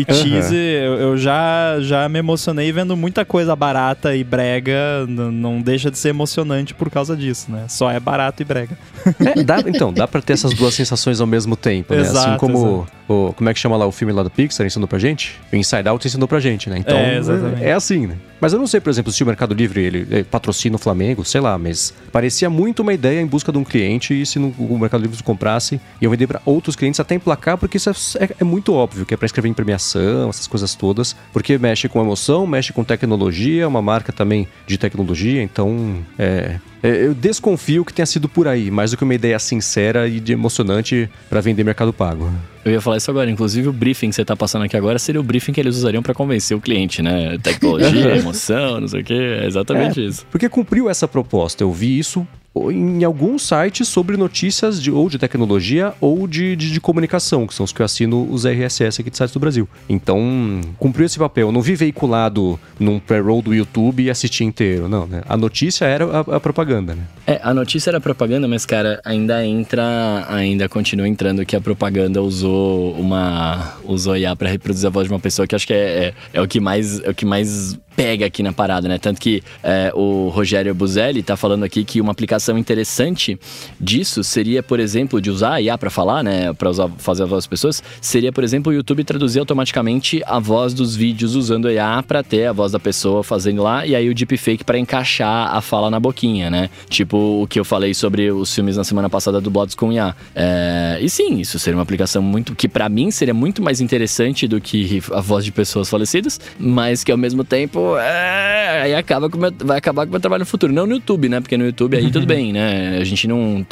e cheesy, eu, eu já, já me emocionei vendo muita coisa barata e brega, não deixa de ser emocionante por causa disso, né? Só é barato e brega. É, dá- <laughs> então, dá pra ter essas duas sensações ao mesmo tempo, né? assim como o, como é que chama lá o filme lá do Pixar ensinou pra gente? O Inside Out ensinou pra gente, né? Então, É, exatamente. é, é assim, né? Mas eu não sei, por exemplo, se o Mercado Livre ele, ele patrocina o Flamengo, sei lá, mas parecia muito uma ideia em busca de um cliente e se não- o Mercado Livre comprasse, iam vender pra outros clientes até emplacar, porque isso é, é- é muito óbvio, que é pra escrever em premiação, essas coisas todas, porque mexe com emoção, mexe com tecnologia, uma marca também de tecnologia, então é, é, eu desconfio que tenha sido por aí, mais do que uma ideia sincera e de emocionante pra vender Mercado Pago. Eu ia falar isso agora. Inclusive, o briefing que você tá passando aqui agora seria o briefing que eles usariam pra convencer o cliente, né? Tecnologia, <laughs> emoção, não sei o quê. É exatamente É, isso. Porque cumpriu essa proposta. Eu vi isso em alguns sites sobre notícias de, ou de tecnologia ou de, de, de, comunicação, que são os que eu assino os RSS aqui de sites do Brasil. Então, cumpriu esse papel. Eu não vi veiculado num pré-roll do YouTube e assistir inteiro, não, né? A notícia era a, a, propaganda, né? É, a notícia era a propaganda, mas, cara, ainda entra, ainda continua entrando que a propaganda usou uma. usou IA para reproduzir a voz de uma pessoa que acho que é, é, é o que mais. É o que mais pega aqui na parada, né? Tanto que é, o Rogério Buzelli tá falando aqui que uma aplicação interessante disso seria, por exemplo, de usar a IA para falar, né? Para fazer a voz das pessoas, seria, por exemplo, o YouTube traduzir automaticamente a voz dos vídeos usando a IA para ter a voz da pessoa fazendo lá e aí o deepfake para encaixar a fala na boquinha, né? Tipo o que eu falei sobre os filmes na semana passada dublados com IA. É, e sim, isso seria uma aplicação muito que para mim seria muito mais interessante do que a voz de pessoas falecidas, mas que ao mesmo tempo é, aí acaba com meu, vai acabar com o meu trabalho no futuro. Não no YouTube, né? Porque no YouTube aí tudo <laughs> bem, né? A gente não.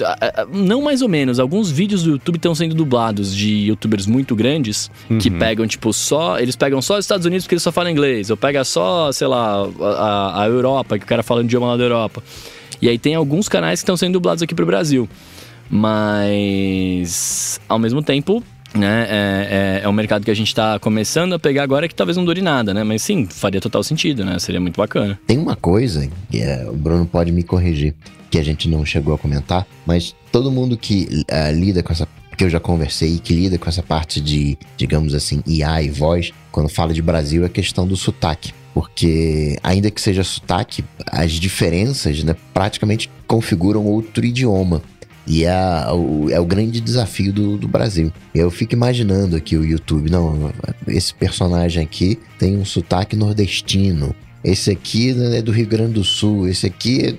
Não mais ou menos. Alguns vídeos do YouTube estão sendo dublados de youtubers muito grandes uhum. que pegam, tipo, só. Eles pegam só os Estados Unidos porque eles só falam inglês. Ou pega só, sei lá, a, a Europa, que o cara fala o idioma lá da Europa. E aí tem alguns canais que estão sendo dublados aqui pro Brasil. Mas, ao mesmo tempo, né? É, é, é, um mercado que a gente está começando a pegar agora que talvez não dure nada, né? Mas sim, faria total sentido, né? Seria muito bacana. Tem uma coisa, que é, o Bruno pode me corrigir, que a gente não chegou a comentar, mas todo mundo que uh, lida com essa que eu já conversei que lida com essa parte de, digamos assim, IA e voz, quando fala de Brasil, é questão do sotaque. Porque, ainda que seja sotaque, as diferenças né, praticamente configuram outro idioma. E é o, é o grande desafio do, do Brasil. Eu fico imaginando aqui o YouTube, não, esse personagem aqui tem um sotaque nordestino. Esse aqui é do Rio Grande do Sul, esse aqui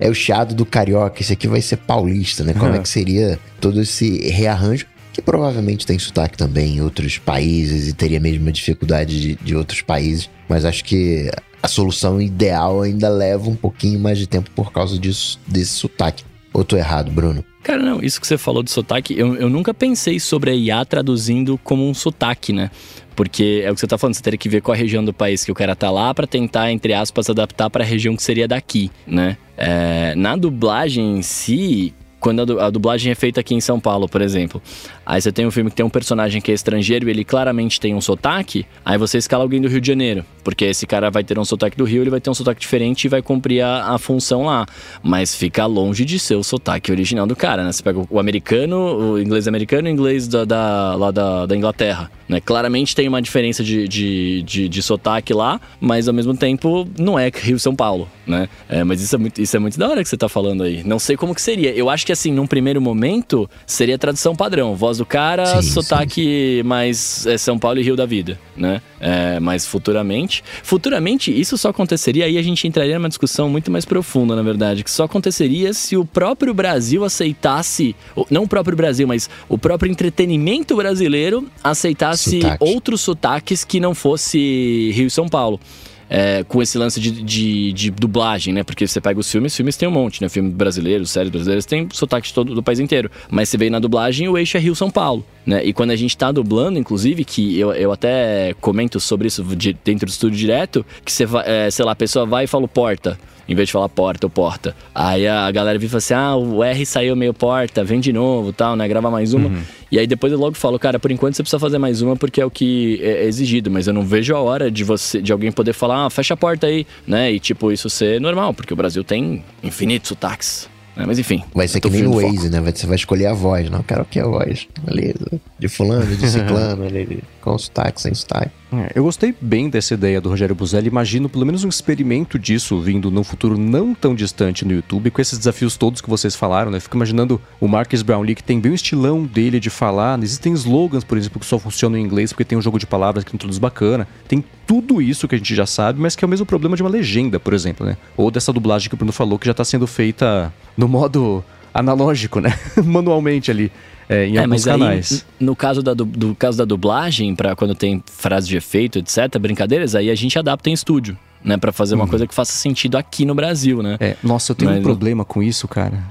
é, é o chiado do carioca, esse aqui vai ser paulista, né? Como é que seria todo esse rearranjo? Que provavelmente tem sotaque também em outros países e teria a mesma dificuldade de, de outros países, mas acho que a solução ideal ainda leva um pouquinho mais de tempo por causa disso, desse sotaque. Ou tô errado, Bruno? Cara, não, isso que você falou do sotaque, eu, eu nunca pensei sobre a IA traduzindo como um sotaque, né? Porque é o que você tá falando, você teria que ver qual a região do país que o cara tá lá para tentar, entre aspas, adaptar para a região que seria daqui, né? É, na dublagem em si, quando a, dublagem é feita aqui em São Paulo, por exemplo. Aí você tem um filme que tem um personagem que é estrangeiro e ele claramente tem um sotaque, aí você escala alguém do Rio de Janeiro. Porque esse cara vai ter um sotaque do Rio, ele vai ter um sotaque diferente e vai cumprir a, a função lá. Mas fica longe de ser o sotaque original do cara, né? Você pega o americano, o inglês americano e o inglês da, da, lá da, da Inglaterra. Né? Claramente tem uma diferença de, de, de, de, sotaque lá, mas ao mesmo tempo não é Rio-São Paulo, né? É, mas isso é, muito, isso é muito da hora que você tá falando aí. Não sei como que seria. Eu acho que assim, num primeiro momento, seria tradução padrão. Voz do cara, sim, sotaque sim. mais é, São Paulo e Rio da vida, né? É, mas futuramente... Futuramente, isso só aconteceria, aí a gente entraria numa discussão muito mais profunda, na verdade, que só aconteceria se o próprio Brasil aceitasse... Não o próprio Brasil, mas o próprio entretenimento brasileiro aceitasse Sotaque. outros sotaques que não fosse Rio e São Paulo. É, com esse lance de, de, de, dublagem, né? Porque você pega os filmes, filmes tem um monte, né? Filmes brasileiros, séries brasileiras, tem sotaque de todo do país inteiro. Mas você vê na dublagem, o eixo é Rio-São Paulo, né? E quando a gente tá dublando, inclusive, que eu, eu até comento sobre isso de, dentro do estúdio direto, que você vai, é, sei lá, a pessoa vai e fala porta em vez de falar porta ou porta. Aí a galera vive assim: ah, o R saiu meio porta, vem de novo tal, né? Grava mais uma. Uhum. E aí depois eu logo falo, cara, por enquanto você precisa fazer mais uma porque é o que é exigido, mas eu não vejo a hora de você, de alguém poder falar, ah, fecha a porta aí, né? E tipo, isso ser normal, porque o Brasil tem infinitos sotaques. Né? Mas enfim. Vai ser que nem no Waze, né? Você vai escolher a voz, não? Quero que é a voz. Beleza. De fulano, de <laughs> ciclano, ali, com sotaque, sem sotaque. É, eu gostei bem dessa ideia do Rogério Buzelli. Imagino pelo menos um experimento disso vindo num futuro não tão distante no YouTube, com esses desafios todos que vocês falaram, né? Fico imaginando o Marcus Brownlee, que tem bem o estilão dele de falar. Existem slogans, por exemplo, que só funcionam em inglês porque tem um jogo de palavras que introduz bacana. Tem tudo isso que a gente já sabe, mas que é o mesmo problema de uma legenda, por exemplo, né? Ou dessa dublagem que o Bruno falou que já está sendo feita no modo analógico, né? <laughs> Manualmente ali é, em é, alguns canais. Aí, no caso da, do, caso da dublagem, para quando tem frase de efeito, etc., brincadeiras, aí a gente adapta em estúdio. Né, para fazer uma uhum. coisa que faça sentido aqui no Brasil, né? É, nossa, eu tenho Mas, um problema com isso, cara.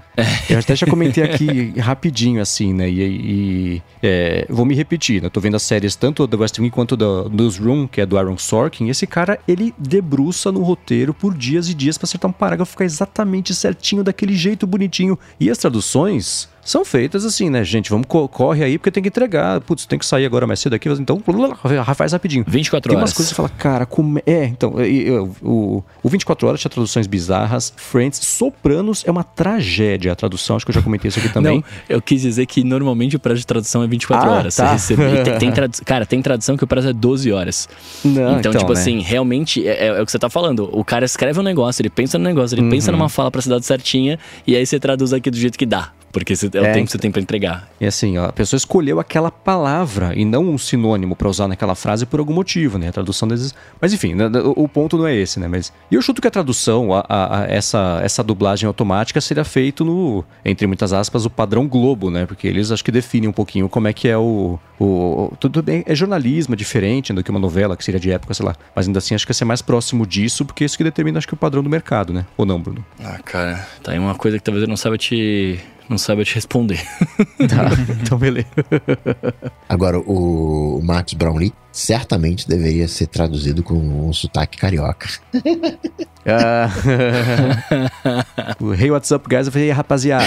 Eu até já comentei aqui <laughs> rapidinho, assim, né? E, e é, vou me repetir, né? Tô vendo as séries tanto do West Wing quanto do Newsroom, que é do Aaron Sorkin. Esse cara, ele debruça no roteiro por dias e dias para acertar um parágrafo ficar exatamente certinho, daquele jeito bonitinho. E as traduções são feitas assim, né, gente? Vamos, co corre aí porque tem que entregar. Putz, tem que sair agora mais cedo aqui, então faz rapidinho. 24 tem horas. Tem umas coisas que você fala, cara, como. É, então, o, o 24 horas tinha traduções bizarras. Friends, Sopranos é uma tragédia a tradução, acho que eu já comentei isso aqui também. Não, eu quis dizer que normalmente o prazo de tradução é 24 ah, horas. Tá. Recebe, tem, tem <laughs> tradu... Cara, tem tradução que o prazo é 12 horas. Não, então, então tipo né? assim, realmente é, é, é, o que você tá falando. O cara escreve um negócio, ele pensa no negócio, ele uhum. pensa numa fala pra cidade certinha, e aí você traduz aqui do jeito que dá. Porque é o é, tempo que você tem para entregar. E assim, a pessoa escolheu aquela palavra e não um sinônimo para usar naquela frase por algum motivo, né? A tradução vezes. Mas enfim, né, o ponto não é esse, né? Mas e eu chuto que a tradução, a, a, a, essa, essa dublagem automática seria feito no, entre muitas aspas, o padrão Globo, né? Porque eles acho que definem um pouquinho como é que é o, o, tudo bem, é jornalismo, é diferente do que uma novela que seria de época, sei lá. Mas ainda assim acho que ia ser mais próximo disso, porque isso que determina acho que o padrão do mercado, né? Ou não, Bruno? Ah, cara, tá aí uma coisa que talvez eu não saiba te não saiba te responder. <laughs> Tá, <laughs> então beleza. Agora, o Max Brownlee certamente deveria ser traduzido com um sotaque carioca. <laughs> O Hey, what's up, guys? Eu falei, rapaziada.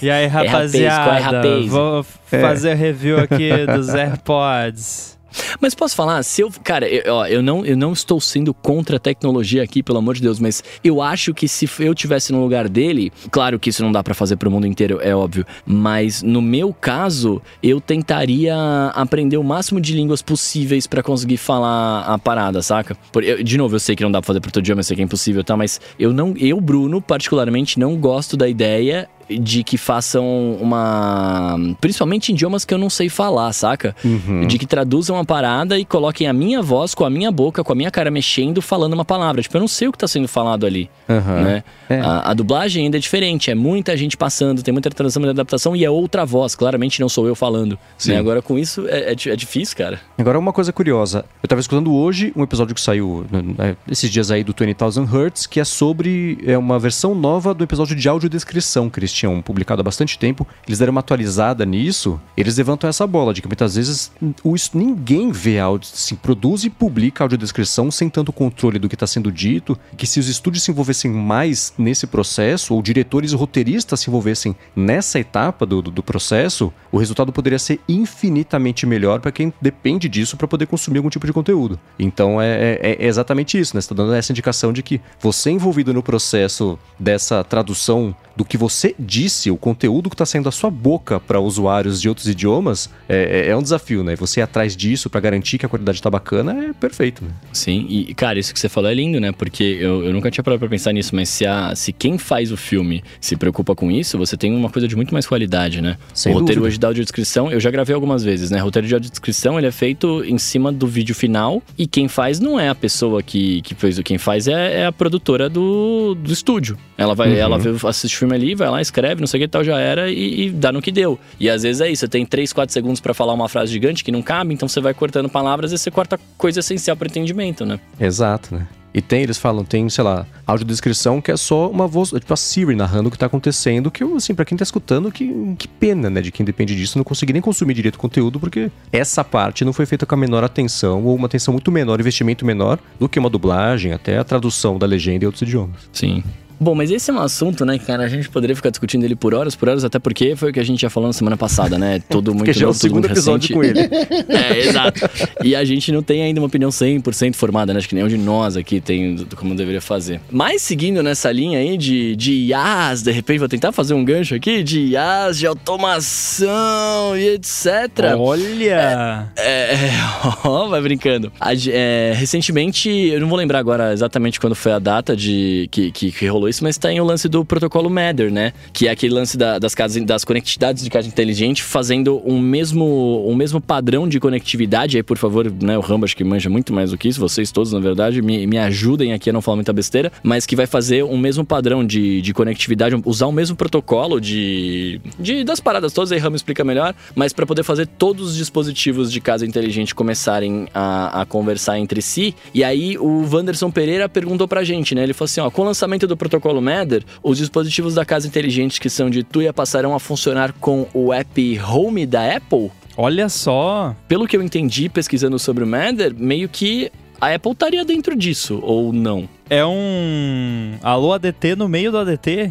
e aí, rapaziada? É Vou fazer é. review aqui dos AirPods. Mas posso falar, se eu. Cara, eu, ó, eu, não, eu não estou sendo contra a tecnologia aqui, pelo amor de Deus, mas eu acho que se eu tivesse no lugar dele, claro que isso não dá para fazer pro mundo inteiro, é óbvio. Mas no meu caso, eu tentaria aprender o máximo de línguas possíveis para conseguir falar a parada, saca? Por, eu, de novo, eu sei que não dá pra fazer pro teu idioma, eu sei que é impossível, tá? Mas eu não. Eu, Bruno, particularmente, não gosto da ideia de que façam uma. Principalmente em idiomas que eu não sei falar, saca? Uhum. De que traduzam a parada e coloquem a minha voz com a minha boca, com a minha cara mexendo, falando uma palavra. Tipo, eu não sei o que tá sendo falado ali. Uhum. Né? É. A, a, dublagem ainda é diferente, é muita gente passando, tem muita tradução e adaptação e é outra voz. Claramente não sou eu falando. Né? Agora com isso é, é, é, difícil, cara. Agora, uma coisa curiosa. Eu tava escutando hoje um episódio que saiu né, esses dias aí do 20,000 Hertz, que é sobre é uma versão nova do episódio de audiodescrição eles tinham publicado há bastante tempo, eles deram uma atualizada nisso, eles levantam essa bola de que muitas vezes o, ninguém vê áudio, assim, produz e publica audiodescrição sem tanto controle do que está sendo dito, que se os estúdios se envolvessem mais nesse processo, ou diretores e roteiristas se envolvessem nessa etapa do, do, do processo, o resultado poderia ser infinitamente melhor para quem depende disso para poder consumir algum tipo de conteúdo. Então é, é, é exatamente isso, né? Você está dando essa indicação de que você envolvido no processo dessa tradução do que você disse, o conteúdo que está saindo da sua boca para usuários de outros idiomas, é, é, é, um desafio, né? Você ir atrás disso para garantir que a qualidade está bacana é perfeito, né? Sim, e cara, isso que você falou é lindo, né? Porque eu, eu nunca tinha parado pra pensar nisso, mas se, a, se quem faz o filme se preocupa com isso, você tem uma coisa de muito mais qualidade, né? Sem o roteiro dúvida. hoje da audiodescrição, eu já gravei algumas vezes, né? O roteiro de audiodescrição, ele é feito em cima do vídeo final e quem faz não é a pessoa que, que fez o quem faz é, é a produtora do, do estúdio. Ela vai, uhum. ela assiste o filme ali, vai lá, escreve, não sei o que tal, já era e, e, dá no que deu. E às vezes é isso, você tem 3, 4 segundos para falar uma frase gigante que não cabe, então você vai cortando palavras e você corta coisa essencial para entendimento, né? Exato, né? E tem, eles falam, tem, sei lá, audiodescrição que é só uma voz, tipo a Siri narrando o que tá acontecendo, que, assim, para quem tá escutando, que, que pena, né, de quem depende disso, não conseguir nem consumir direito o conteúdo, porque essa parte não foi feita com a menor atenção, ou uma atenção muito menor, investimento menor, do que uma dublagem, até a tradução da legenda em outros idiomas. Sim. Bom, mas esse é um assunto, né, cara? A gente poderia ficar discutindo ele por horas, por horas, até porque foi o que a gente já falou na semana passada, né? <laughs> Todo muito porque já é o segundo episódio recente. com ele. <laughs> é, exato. E a gente não tem ainda uma opinião 100% formada, né? Acho que nenhum de nós aqui tem do, como deveria fazer. Mas seguindo nessa linha aí de, de IAs, de repente vou tentar fazer um gancho aqui de IAs, de automação e etc. Olha! É, é, é <laughs> ó, vai brincando. A, é, recentemente, eu não vou lembrar agora exatamente quando foi a data de que, que, que rolou falou isso, mas tem o lance do protocolo Matter, né? Que é aquele lance da, das casas, das conectividades de casa inteligente fazendo um mesmo, um mesmo padrão de conectividade. Aí, por favor, né, o Rambo acho que manja muito mais do que isso, vocês todos, na verdade, me, me ajudem aqui a não falar muita besteira, mas que vai fazer um mesmo padrão de, de conectividade, usar o mesmo protocolo de, de das paradas todas, aí Rambo explica melhor, mas para poder fazer todos os dispositivos de casa inteligente começarem a, a conversar entre si. E aí o Wanderson Pereira perguntou pra gente, né? Ele falou assim: ó, com o lançamento do protocolo protocolo Matter, os dispositivos da casa inteligente que são de Tuya passarão a funcionar com o app Home da Apple? Olha só. Pelo que eu entendi pesquisando sobre o Matter, meio que a Apple estaria dentro disso, ou não? É um alô ADT no meio do ADT.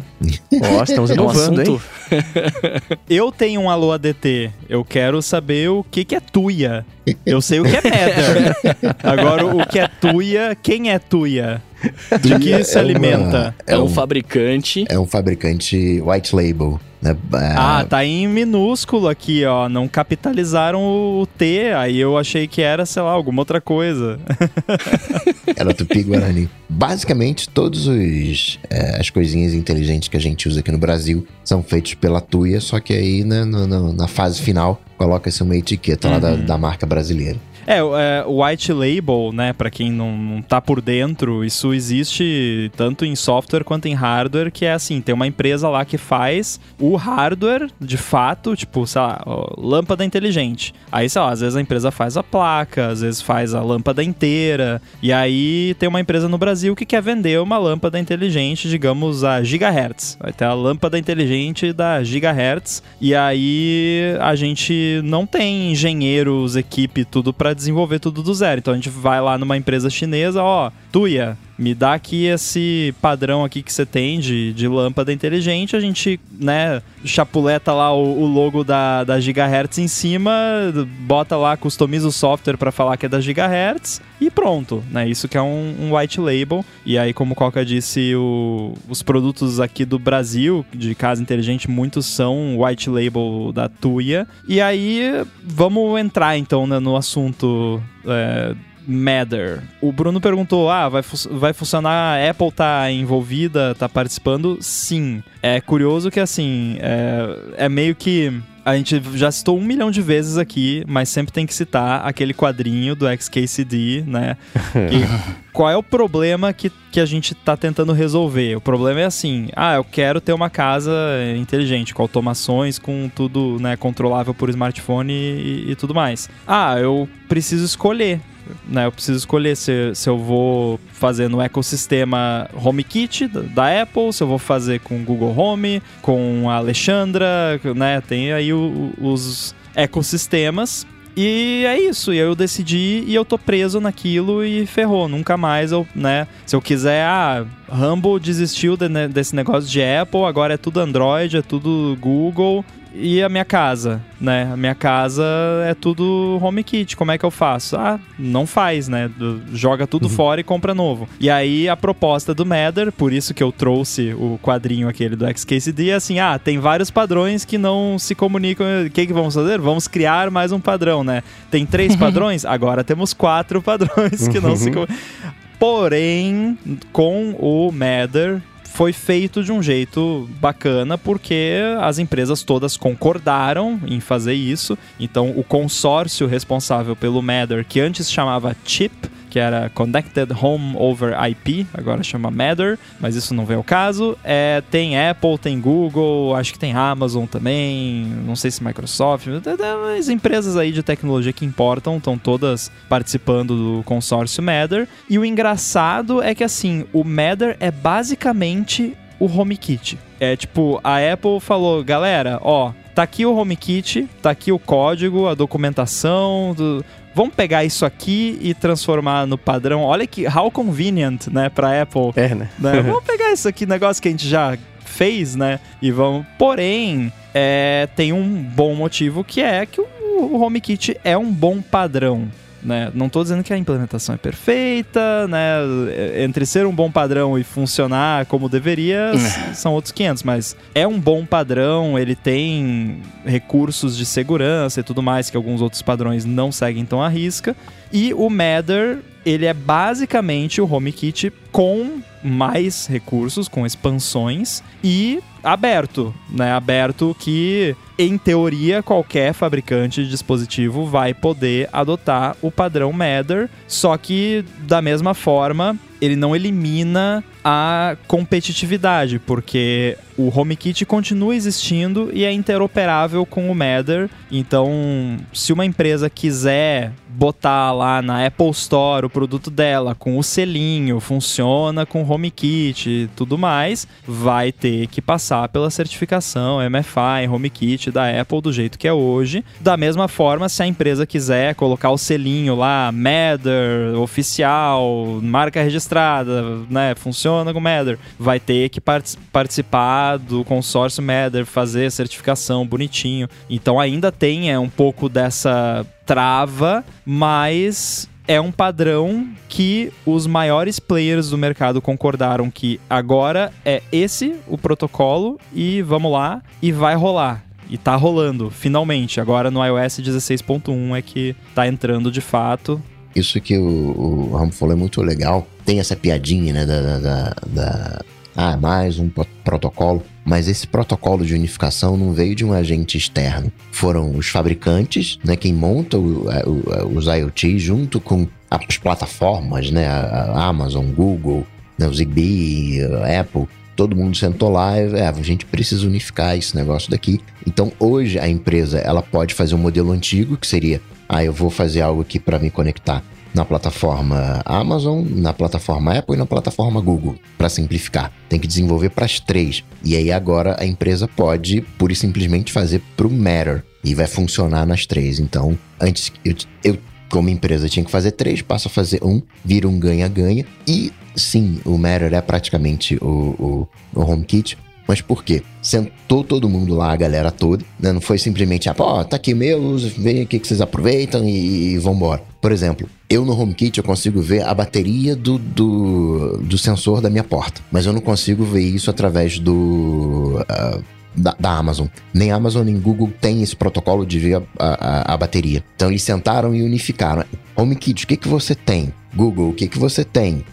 Ó, estamos É inovando, hein? assunto. <laughs> Eu tenho um alô ADT. Eu quero saber o que, que é Tuya. Eu sei o que é Matter. <laughs> Agora, o que é Tuya, quem é Tuya? De que se É uma- alimenta? É, É um, um- fabricante. É um fabricante white label? Ah, tá em minúsculo aqui, ó. Não capitalizaram o T. Aí eu achei que era, sei lá, alguma outra coisa. <laughs> Era Tupi Guarani. Basicamente, todas as coisinhas inteligentes que a gente usa aqui no Brasil são feitos pela Tuya, só que aí né, no- na fase final coloca-se uma etiqueta lá da, da marca brasileira. É, o- é, o white label, né, pra quem não, não tá por dentro, isso existe tanto em software quanto em hardware, que é assim, tem uma empresa lá que faz o hardware, de fato, tipo, sei lá, lâmpada inteligente. Aí, sei lá, às vezes a empresa faz a placa, às vezes faz a lâmpada inteira, e aí tem uma empresa no Brasil que quer vender uma lâmpada inteligente, digamos, a gigahertz. Vai ter a lâmpada inteligente da gigahertz, e aí a gente não tem engenheiros, equipe, tudo pra desenvolver tudo do zero. Então a gente vai lá numa empresa chinesa, ó, Tuya, me dá aqui esse padrão aqui que você tem de, de lâmpada inteligente, a gente, né, chapuleta lá o, o logo da, da Gigahertz em cima, bota lá, customiza o software pra falar que é da Gigahertz e pronto, né, isso que é um, um white label. E aí, como o Coca disse, o- os produtos aqui do Brasil, de casa inteligente, muitos são white label da Tuya. E aí, vamos entrar então né, no assunto... é, Matter. O Bruno perguntou: ah, vai, fu- vai funcionar? A Apple tá envolvida, tá participando? Sim. É curioso que assim, é, é meio que. A gente já citou um milhão de vezes aqui, mas sempre tem que citar aquele quadrinho do XKCD, né? <laughs> Qual é o problema que, que a gente tá tentando resolver? O problema é assim: ah, eu quero ter uma casa inteligente, com automações, com tudo né, controlável por smartphone e, e tudo mais. Ah, eu preciso escolher né, eu preciso escolher se, se eu vou fazer no ecossistema HomeKit da- da Apple, se eu vou fazer com Google Home, com a Alexandra, né? Tem aí o- os ecossistemas. E é isso, e eu decidi e eu tô preso naquilo e ferrou, nunca mais eu, né? Se eu quiser, ah, Rumble desistiu de- desse negócio de Apple, agora é tudo Android, é tudo Google. E a minha casa, né? A minha casa é tudo HomeKit. Como é que eu faço? Ah, não faz, né? Joga tudo fora e compra novo. E aí a proposta do Matter, por isso que eu trouxe o quadrinho aquele do XKCD, é assim: ah, tem vários padrões que não se comunicam. O que, que vamos fazer? Vamos criar mais um padrão, né? Tem três <laughs> padrões? Agora temos quatro padrões que não se comunicam. Porém, com o Matter foi feito de um jeito bacana porque as empresas todas concordaram em fazer isso. Então, o consórcio responsável pelo Matter, que antes chamava CHIP, que era Connected Home Over IP, agora chama Matter, mas isso não vem ao caso. É, tem Apple, tem Google, acho que tem Amazon também, não sei se Microsoft, as empresas aí de tecnologia que importam estão todas participando do consórcio Matter. E o engraçado é que assim, o Matter é basicamente o HomeKit. É tipo, a Apple falou, galera, ó, tá aqui o HomeKit, tá aqui o código, a documentação, do- vamos pegar isso aqui e transformar no padrão. Olha que how convenient, né, pra Apple É, né? né? <laughs> Vamos pegar isso aqui, negócio que a gente já fez, né? E vamos. Porém, é, tem um bom motivo que é que o, o HomeKit é um bom padrão. Né? Não estou dizendo que a implementação é perfeita, né? Entre ser um bom padrão e funcionar como deveria, s- são outros 500, mas é um bom padrão, ele tem recursos de segurança e tudo mais que alguns outros padrões não seguem tão à risca. E o Matter, ele é basicamente o HomeKit com mais recursos, com expansões e aberto, né? Aberto que, em teoria, qualquer fabricante de dispositivo vai poder adotar o padrão Matter, só que da mesma forma ele não elimina a competitividade, porque o HomeKit continua existindo e é interoperável com o Matter. Então, se uma empresa quiser botar lá na Apple Store o produto dela com o selinho, funciona com HomeKit e tudo mais, vai ter que passar pela certificação MFI, HomeKit da Apple do jeito que é hoje. Da mesma forma, se a empresa quiser colocar o selinho lá, Matter, oficial, marca registrada, né, funciona com Matter, vai ter que part participar do consórcio Matter, fazer certificação bonitinho. Então ainda tem é, um pouco dessa trava, mas é um padrão que os maiores players do mercado concordaram que agora é esse o protocolo e vamos lá e vai rolar. E tá rolando, finalmente. Agora no iOS 16.1 é que tá entrando de fato. Isso que o, o Ramo falou é muito legal. Tem essa piadinha, né, da, da, da ah, mais um protocolo. Mas esse protocolo de unificação não veio de um agente externo. Foram os fabricantes, né, quem monta o, o, os IoT junto com as plataformas, né, a Amazon, Google, né, o Zigbee, a Apple. Todo mundo sentou lá e é, a gente precisa unificar esse negócio daqui. Então hoje a empresa ela pode fazer um modelo antigo que seria, ah, eu vou fazer algo aqui para me conectar na plataforma Amazon, na plataforma Apple e na plataforma Google, para simplificar. Tem que desenvolver para as três. E aí agora a empresa pode pura e simplesmente fazer para o Matter e vai funcionar nas três. Então, antes eu, eu como empresa tinha que fazer três, passa a fazer um, vira um ganha-ganha. E sim, o Matter é praticamente o, o, o HomeKit, mas por quê? Sentou todo mundo lá, a galera toda, né? Não foi simplesmente, ah, pô, tá aqui meu, vem aqui que vocês aproveitam e, e vambora. Por exemplo, eu no HomeKit eu consigo ver a bateria do, do, do, sensor da minha porta, mas eu não consigo ver isso através do. Uh, da, da, Amazon. Nem Amazon nem Google tem esse protocolo de ver a, a, a bateria. Então eles sentaram e unificaram. HomeKit, o que, que você tem? Google, o que, que você tem?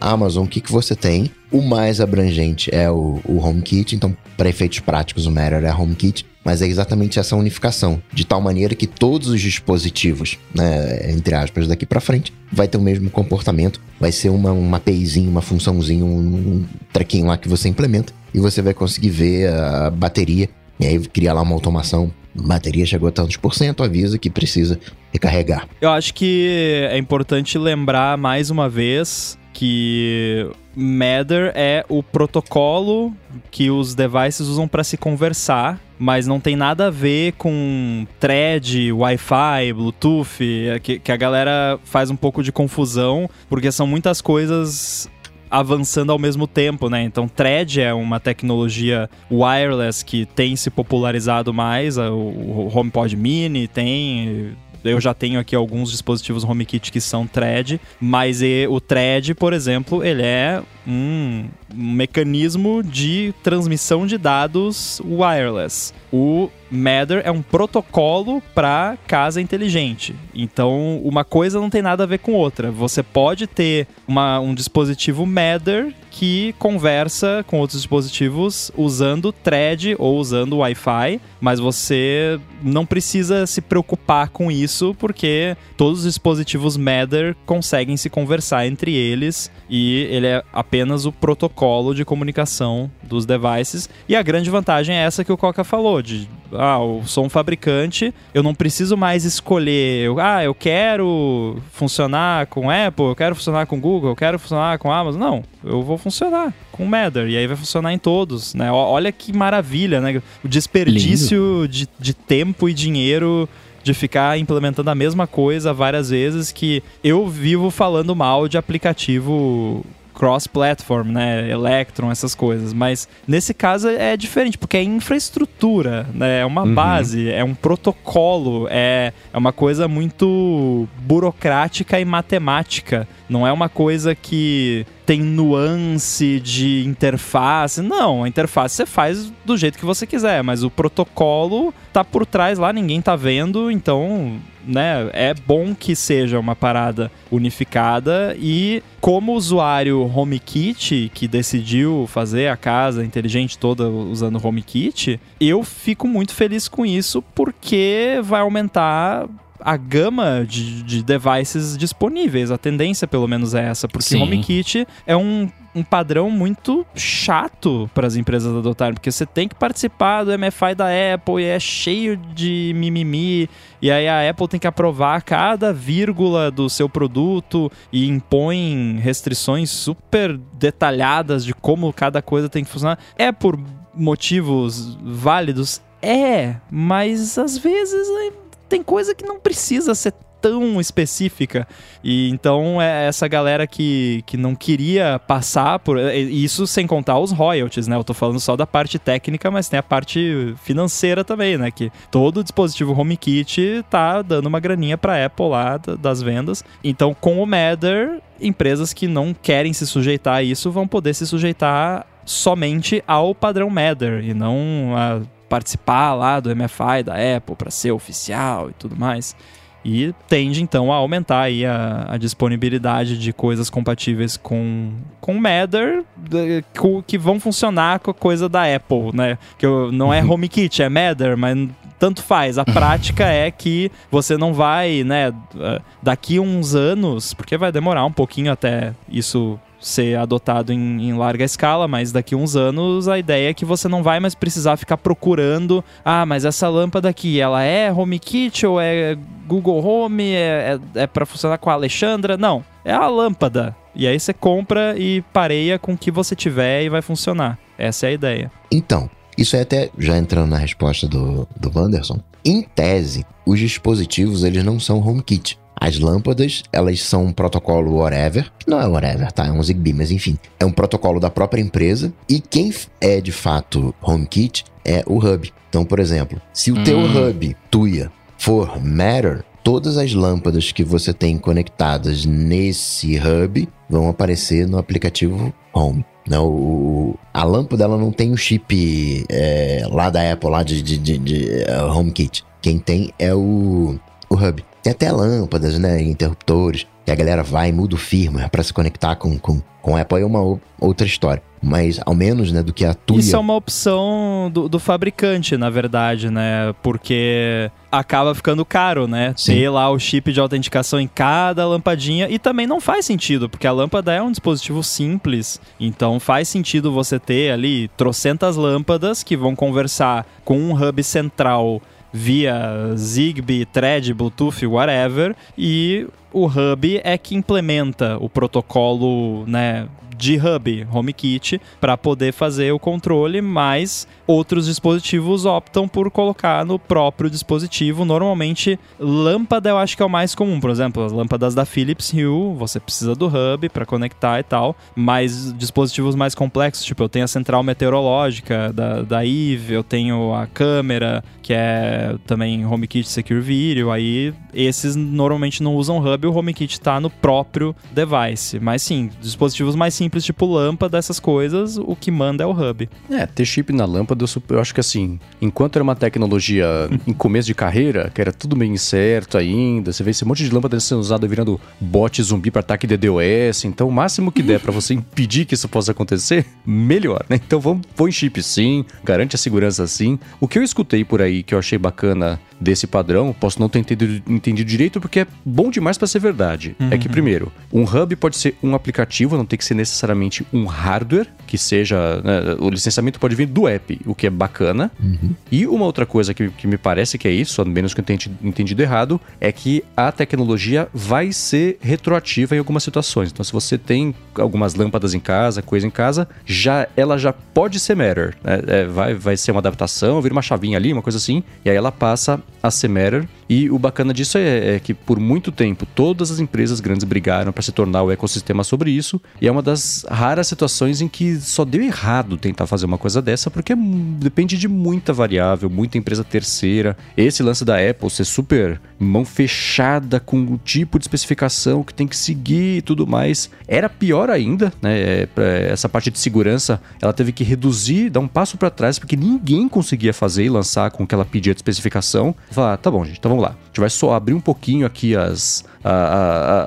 Amazon, o que, que você tem? O mais abrangente é o, o HomeKit, então, para efeitos práticos, o Matter é HomeKit, mas é exatamente essa unificação, de tal maneira que todos os dispositivos, né, entre aspas, daqui para frente, vai ter o mesmo comportamento, vai ser uma, uma APIzinha, uma funçãozinha, um, um trequinho lá que você implementa, e você vai conseguir ver a bateria, e aí criar lá uma automação bateria chegou a tantos por cento, avisa que precisa recarregar. Eu acho que é importante lembrar mais uma vez que Matter é o protocolo que os devices usam para se conversar, mas não tem nada a ver com thread, Wi-Fi, Bluetooth, que, que a galera faz um pouco de confusão, porque são muitas coisas avançando ao mesmo tempo, né? Então, Thread é uma tecnologia wireless que tem se popularizado mais, o HomePod Mini tem eu já tenho aqui alguns dispositivos HomeKit que são Thread, mas o Thread, por exemplo, ele é um mecanismo de transmissão de dados wireless. O Matter é um protocolo para casa inteligente. Então, uma coisa não tem nada a ver com outra. Você pode ter uma, um dispositivo Matter que conversa com outros dispositivos usando thread ou usando Wi-Fi, mas você não precisa se preocupar com isso porque todos os dispositivos Matter conseguem se conversar entre eles e ele é apenas o protocolo de comunicação dos devices. E a grande vantagem é essa que o Coca falou, de ah, eu sou um fabricante, eu não preciso mais escolher, eu, ah, eu quero funcionar com Apple, eu quero funcionar com Google, eu quero funcionar com Amazon. Não, eu vou funcionar com o Matter e aí vai funcionar em todos, né? Olha que maravilha, né? O desperdício de, de tempo e dinheiro de ficar implementando a mesma coisa várias vezes que eu vivo falando mal de aplicativo cross-platform, né? Electron, essas coisas. Mas nesse caso é diferente, porque é infraestrutura, né? É uma uhum. base, é um protocolo, é, é uma coisa muito burocrática e matemática. Não é uma coisa que tem nuance de interface. Não, a interface você faz do jeito que você quiser, mas o protocolo tá por trás lá, ninguém tá vendo, então né, é bom que seja uma parada unificada e como usuário HomeKit que decidiu fazer a casa inteligente toda usando HomeKit, eu fico muito feliz com isso porque vai aumentar a gama de, de devices disponíveis. A tendência, pelo menos, é essa, porque Sim. HomeKit é um um padrão muito chato para as empresas adotarem, porque você tem que participar do MFI da Apple e é cheio de mimimi, e aí a Apple tem que aprovar cada vírgula do seu produto e impõe restrições super detalhadas de como cada coisa tem que funcionar. É por motivos válidos? É, mas às vezes é, tem coisa que não precisa ser tão específica. E então é essa galera que, que não queria passar por. Isso sem contar os royalties, né? Eu tô falando só da parte técnica, mas tem a parte financeira também, né? Que todo dispositivo HomeKit tá dando uma graninha pra Apple lá das vendas. Então, com o Matter, empresas que não querem se sujeitar a isso vão poder se sujeitar somente ao padrão Matter e não a participar lá do MFI da Apple para ser oficial e tudo mais. E tende então a aumentar aí a, a disponibilidade de coisas compatíveis com, com Matter que vão funcionar com a coisa da Apple, né? Que não é HomeKit, é Matter, mas tanto faz. A prática é que você não vai, né, eh, daqui uns anos, porque vai demorar um pouquinho até isso ser adotado em, em larga escala, mas daqui uns anos a ideia é que você não vai mais precisar ficar procurando, ah, mas essa lâmpada aqui, ela é HomeKit ou é Google Home, é, é, é para funcionar com a Alexandra? Não, é a lâmpada. E aí você compra e pareia com o que você tiver e vai funcionar. Essa é a ideia. Então, isso é até, já entrando na resposta do, do Wanderson, em tese, os dispositivos, eles não são HomeKit. As lâmpadas, elas são um protocolo whatever, que não é whatever, tá? É um Zigbee, mas enfim. É um protocolo da própria empresa e quem é de fato HomeKit é o hub. Então, por exemplo, se o teu Hum. hub, Tuya, for Matter, todas as lâmpadas que você tem conectadas nesse hub vão aparecer no aplicativo Home. Né, o- o, a lâmpada ela não tem o chip é, lá da Apple, lá de, de, de, de, é, HomeKit. Quem tem é o, o hub. Tem até lâmpadas, né? Interruptores. Que a galera vai e muda o firmware para se conectar com, com, com a Apple. É uma outra história. Mas ao menos, né, do que a Tuya... Isso é uma opção do, do fabricante, na verdade, né? Porque acaba ficando caro, né? Sim. Ter lá o chip de autenticação em cada lampadinha. E também não faz sentido, porque a lâmpada é um dispositivo simples. Então faz sentido você ter ali trocentas lâmpadas que vão conversar com um hub central via Zigbee, Thread, Bluetooth, whatever, e o hub é que implementa o protocolo, né, de hub, HomeKit, para poder fazer o controle, mas outros dispositivos optam por colocar no próprio dispositivo. Normalmente, lâmpada eu acho que é o mais comum. Por exemplo, as lâmpadas da Philips Hue, você precisa do hub para conectar e tal. Mas dispositivos mais complexos, tipo, eu tenho a central meteorológica da, da Eve, eu tenho a câmera, que é também HomeKit Secure Video. Aí, esses normalmente não usam hub, o HomeKit está no próprio device. Mas sim, dispositivos mais simples, tipo lâmpada, essas coisas, o que manda é o hub. É, ter chip na lâmpada, eu eu acho que assim, enquanto era uma tecnologia <laughs> em começo de carreira, que era tudo meio incerto ainda, você vê esse monte de lâmpada sendo usada virando bot zumbi para ataque DDoS, então o máximo que der para você <laughs> impedir que isso possa acontecer, melhor, né? Então vamos põe chip sim, garante a segurança sim. O que eu escutei por aí que eu achei bacana desse padrão, posso não ter entendido, entendido direito porque é bom demais para ser verdade. É que primeiro, um hub pode ser um aplicativo, não tem que ser necessariamente um hardware, que seja, né, o licenciamento pode vir do app, o que é bacana. E uma outra coisa que, que me parece que é isso, a menos que eu tenha entendido errado, é que a tecnologia vai ser retroativa em algumas situações. Então, se você tem algumas lâmpadas em casa, coisa em casa, já ela já pode ser Matter. né? É, vai, vai ser uma adaptação, vira uma chavinha ali, uma coisa assim, e aí ela passa a ser Matter. E o bacana disso é, é que por muito tempo todas as empresas grandes brigaram para se tornar o ecossistema sobre isso, e é uma das raras situações em que só deu errado tentar fazer uma coisa dessa, porque depende de muita variável, muita empresa terceira. Esse lance da Apple ser super mão fechada com o tipo de especificação que tem que seguir e tudo mais, era pior ainda, né? É, essa parte de segurança, ela teve que reduzir, dar um passo para trás, porque ninguém conseguia fazer e lançar com o que ela pedia de especificação. Falar, ah, tá bom, gente, então vamos lá. A gente vai só abrir um pouquinho aqui as, a-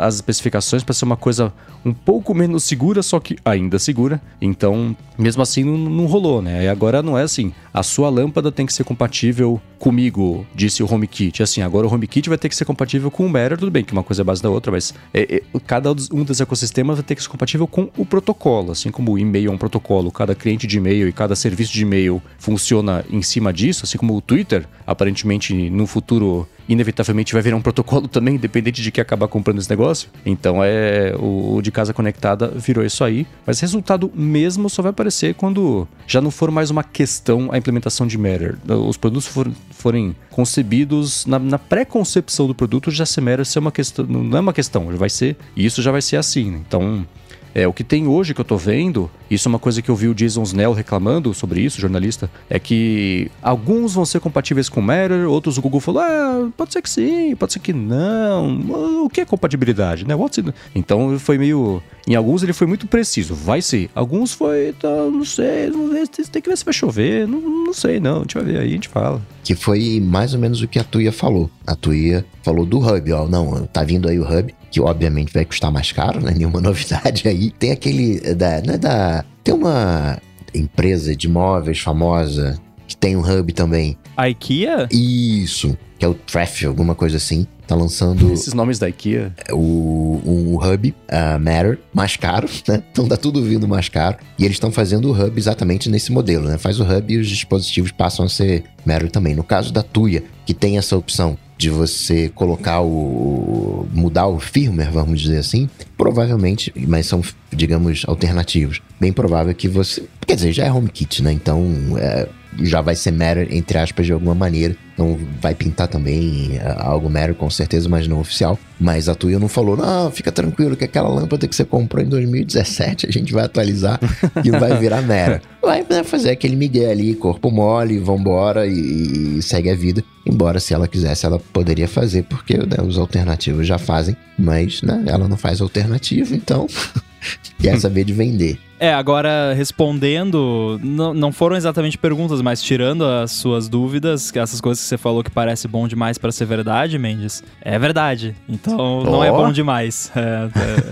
a- as especificações para ser uma coisa um pouco menos segura, só que ainda segura. Então, mesmo assim, não, não rolou, né? E agora não é assim. A sua lâmpada tem que ser compatível comigo disse o HomeKit, assim, agora o HomeKit vai ter que ser compatível com o Matter, tudo bem que uma coisa é base da outra, mas é, é, cada um dos ecossistemas vai ter que ser compatível com o protocolo, assim como o e-mail é um protocolo, cada cliente de e-mail e cada serviço de e-mail funciona em cima disso, assim como o Twitter, aparentemente no futuro inevitavelmente vai virar um protocolo também, independente de quem acabar comprando esse negócio. Então é o, o, de casa conectada virou isso aí, mas resultado mesmo só vai aparecer quando já não for mais uma questão a implementação de Matter. Os produtos for, forem concebidos na, na pré-concepção do produto já se Matter ser uma questão, não é uma questão, vai ser, e isso já vai ser assim. Né? Então é, o que tem hoje que eu tô vendo, isso é uma coisa que eu vi o Jason Snell reclamando sobre isso, jornalista, é que alguns vão ser compatíveis com Matter, outros o Google falou, ah, pode ser que sim, pode ser que não. O que é compatibilidade, né? What's Então foi meio. Em alguns ele foi muito preciso, vai ser. Alguns foi, tá, não sei, não sei, tem que ver se vai chover, não, não sei não, a gente vai ver aí, a gente fala. Que foi mais ou menos o que a Tuia falou. A Tuia falou do Hub, ó, não, tá vindo aí o Hub, que obviamente vai custar mais caro, né? <laughs> Nenhuma novidade aí. Tem aquele da, não é da, tem uma empresa de móveis famosa que tem um hub também. A IKEA? Isso, que é o Traffic, alguma coisa assim. Tá lançando. Esses nomes da IKEA. O, o Hub uh, Matter, mais caro, <laughs> né? Então tá tudo vindo mais caro. E eles estão fazendo o Hub exatamente nesse modelo, né? Faz o Hub e os dispositivos passam a ser Matter também. No caso da Tuya, que tem essa opção de você colocar o. mudar o firmware, vamos dizer assim, provavelmente, mas são, digamos, alternativos. Bem provável que você. Quer dizer, já é HomeKit, né? Então. É, já vai ser Matter, entre aspas, de alguma maneira. Então vai pintar também é, algo Matter, com certeza, mas não oficial. Mas a Tuya não falou, não, fica tranquilo que aquela lâmpada que você comprou em 2017 a gente vai atualizar e vai virar Matter. <laughs> Vai fazer aquele migué ali, corpo mole, vambora e, e segue a vida. Embora se ela quisesse, ela poderia fazer, porque né, os alternativos já fazem, mas né, ela não faz alternativa, então <laughs> <laughs> quer saber de vender. É, agora respondendo, não, não foram exatamente perguntas, mas tirando as suas dúvidas, essas coisas que você falou que parece bom demais para ser verdade, Mendes, é verdade. Então oh. não é bom demais. É,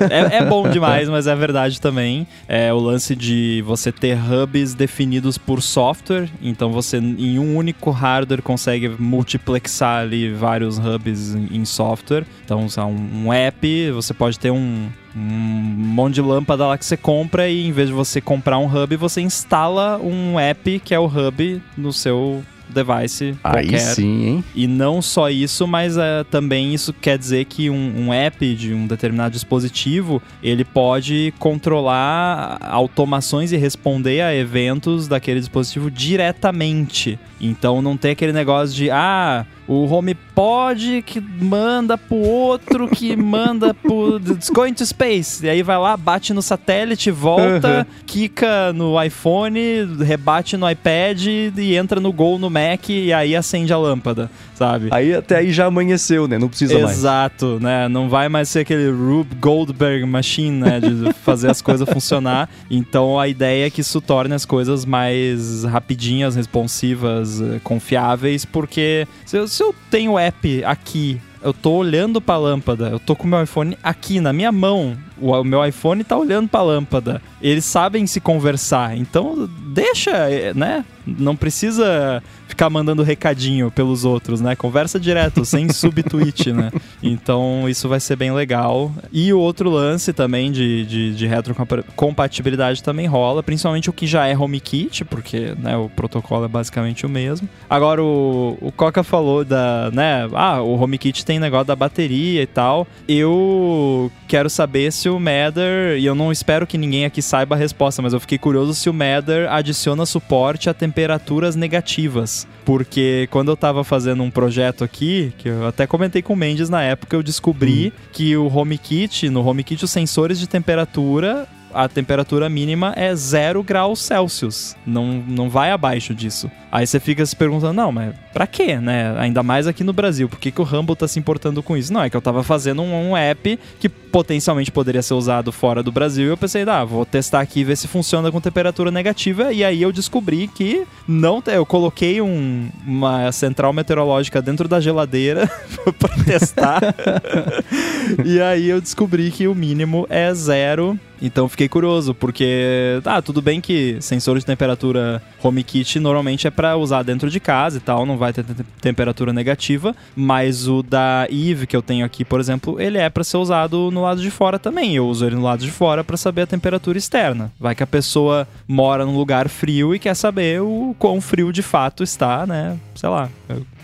é, é, bom demais, mas é verdade também. É o lance de você ter hubs definidos por software, então você em um único hardware consegue multiplexar ali vários hubs em software. Então, um, um app, você pode ter um, um monte de lâmpada lá que você compra e em vez de você comprar um hub, você instala um app que é o hub no seu device Aí qualquer. sim, hein? E não só isso, mas uh, também isso quer dizer que um, um, app de um determinado dispositivo, ele pode controlar automações e responder a eventos daquele dispositivo diretamente. Então não tem aquele negócio de, ah, o HomePod que manda pro outro, que <laughs> manda pro It's going to space. E aí vai lá, bate no satélite, volta, uhum. quica no iPhone, rebate no iPad e entra no Gol no Mac e aí acende a lâmpada, sabe? Aí até aí já amanheceu, né? Não precisa Exato, mais. Exato, né? Não vai mais ser aquele Rube Goldberg machine, né? De <laughs> fazer as coisas funcionar. Então a ideia é que isso torne as coisas mais rapidinhas, responsivas, eh, confiáveis, porque se, se eu tenho o app aqui eu tô olhando para a lâmpada, eu tô com o meu iPhone aqui na minha mão, o meu iPhone tá olhando para a lâmpada. Eles sabem se conversar, então deixa, né? Não precisa ficar mandando recadinho pelos outros, né? Conversa direto, sem <laughs> subtweet, né? Então isso vai ser bem legal. E o outro lance também de, de, de retrocompatibilidade também rola, principalmente o que já é HomeKit, porque né, o protocolo é basicamente o mesmo. Agora o, o Coca falou da, né? Ah, o HomeKit tem negócio da bateria e tal. Eu quero saber se o Matter, e eu não espero que ninguém aqui saiba a resposta, mas eu fiquei curioso se o Matter adiciona suporte a temperaturas negativas. Porque quando eu tava fazendo um projeto aqui, que eu até comentei com o Mendes na época, eu descobri hum. que o HomeKit, no HomeKit, os sensores de temperatura a temperatura mínima é 0 graus Celsius. Não, não vai abaixo disso. Aí você fica se perguntando, não, mas pra quê, né? Ainda mais aqui no Brasil. Por que, que o Rumble tá se importando com isso? Não, é que eu tava fazendo um, um app que potencialmente poderia ser usado fora do Brasil e eu pensei, ah, vou testar aqui e ver se funciona com temperatura negativa. E aí eu descobri que não. Eu coloquei um, uma central meteorológica dentro da geladeira <laughs> pra testar. <laughs> e aí eu descobri que o mínimo é zero Então fiquei curioso, porque ah, tudo bem que sensor de temperatura HomeKit normalmente é para usar dentro de casa e tal, não vai ter temperatura negativa, mas o da Eve que eu tenho aqui, por exemplo, ele é para ser usado no lado de fora também. Eu uso ele no lado de fora para saber a temperatura externa. Vai que a pessoa mora num lugar frio e quer saber o quão frio de fato está, né? Sei lá,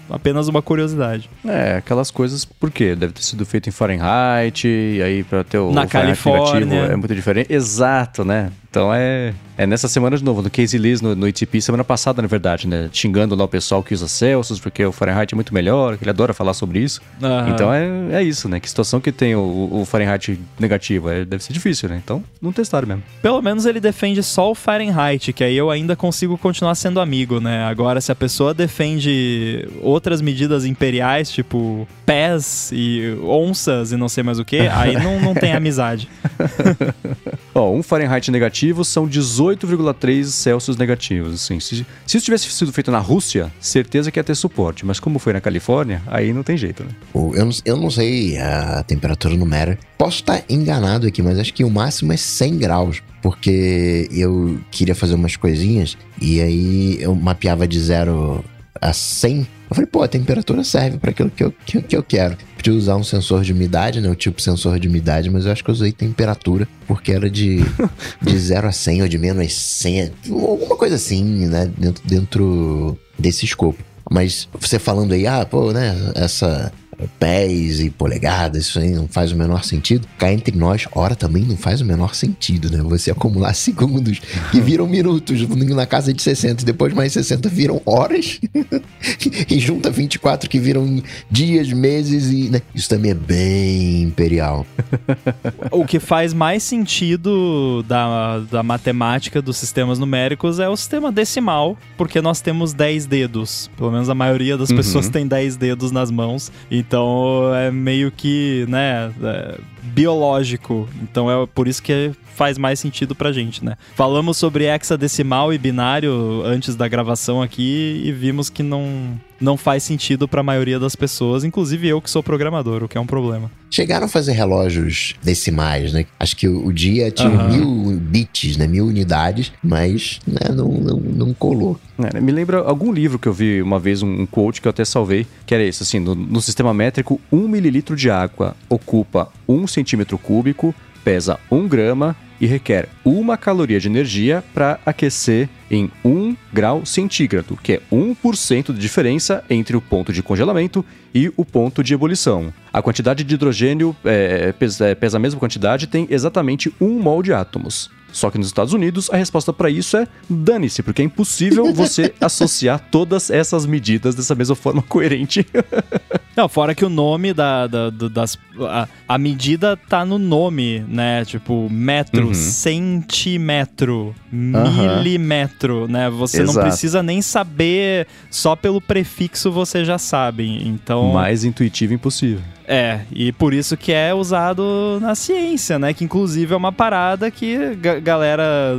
apenas uma curiosidade. É, aquelas coisas, por quê? Deve ter sido feito em Fahrenheit, e aí para ter o Na Califórnia. é muito diferente. Exato, né? Então é, é nessa semana de novo, no Casey Liz, no, no ITP, semana passada, na verdade, né? Xingando lá o pessoal que usa Celsius, porque o Fahrenheit é muito melhor, que ele adora falar sobre isso. Aham. Então é, é isso, né? Que situação que tem o, o Fahrenheit negativo? É, deve ser difícil, né? Então não testaram mesmo. Pelo menos ele defende só o Fahrenheit, que aí eu ainda consigo continuar sendo amigo, né? Agora, se a pessoa defende outras medidas imperiais, tipo pés e onças e não sei mais o que, aí não, não tem <laughs> amizade. Ó, um Fahrenheit negativo são 18,3 Celsius negativos. Assim. Se, se isso tivesse sido feito na Rússia, certeza que ia ter suporte. Mas como foi na Califórnia, aí não tem jeito, né? Eu não, eu não sei a temperatura no Matter. Posso estar enganado aqui, mas acho que o máximo é 100 graus. Porque eu queria fazer umas coisinhas e aí eu mapeava de 0 a 100. Eu falei, pô, a temperatura serve para aquilo que eu, que, que eu quero. Podia usar um sensor de umidade, né? O tipo sensor de umidade, mas eu acho que eu usei temperatura porque era de, <laughs> de 0 a 100 ou de menos 100. Alguma coisa assim, né? Dentro, dentro desse escopo. Mas você falando aí, ah, pô, né? Essa pés e polegadas, isso aí não faz o menor sentido. Cá entre nós, hora também não faz o menor sentido, né? Você acumular <laughs> segundos que viram minutos na casa de 60 e depois mais 60 viram horas <laughs> e junta 24 que viram dias, meses e... né? Isso também é bem imperial. o que faz mais sentido da, da matemática dos sistemas numéricos é o sistema decimal, porque nós temos 10 dedos. Pelo menos a maioria das Uhum. pessoas tem 10 dedos nas mãos. Então é meio que, né, é biológico. Então é por isso que faz mais sentido pra gente, né? Falamos sobre hexadecimal e binário antes da gravação aqui e vimos que não, não faz sentido pra maioria das pessoas, inclusive eu que sou programador, o que é um problema. Chegaram a fazer relógios decimais, né? Acho que o, dia tinha Aham. mil bits, né? Mil unidades, mas né, não, não, não colou. É, me lembra algum livro que eu vi uma vez, um, um quote que eu até salvei, que era esse, assim, no, no sistema métrico, um mililitro de água ocupa um centímetro cúbico, pesa um grama e requer uma caloria de energia para aquecer em 1 grau centígrado, que é 1% de diferença entre o ponto de congelamento e o ponto de ebulição. A quantidade de hidrogênio é, pesa, a mesma quantidade tem exatamente um mol de átomos. Só que nos Estados Unidos a resposta para isso é dane-se, porque é impossível <laughs> você associar todas essas medidas dessa mesma forma <laughs> coerente. Não, fora que o nome da, da- do- das. A, a medida tá no nome, né? Tipo, metro, Uhum. centímetro, Aham. milímetro, né? Você não Exato. precisa nem saber, só pelo prefixo você já sabe. Então. Mais intuitivo impossível. É, e por isso que é usado na ciência, né? Que inclusive é uma parada que ga- galera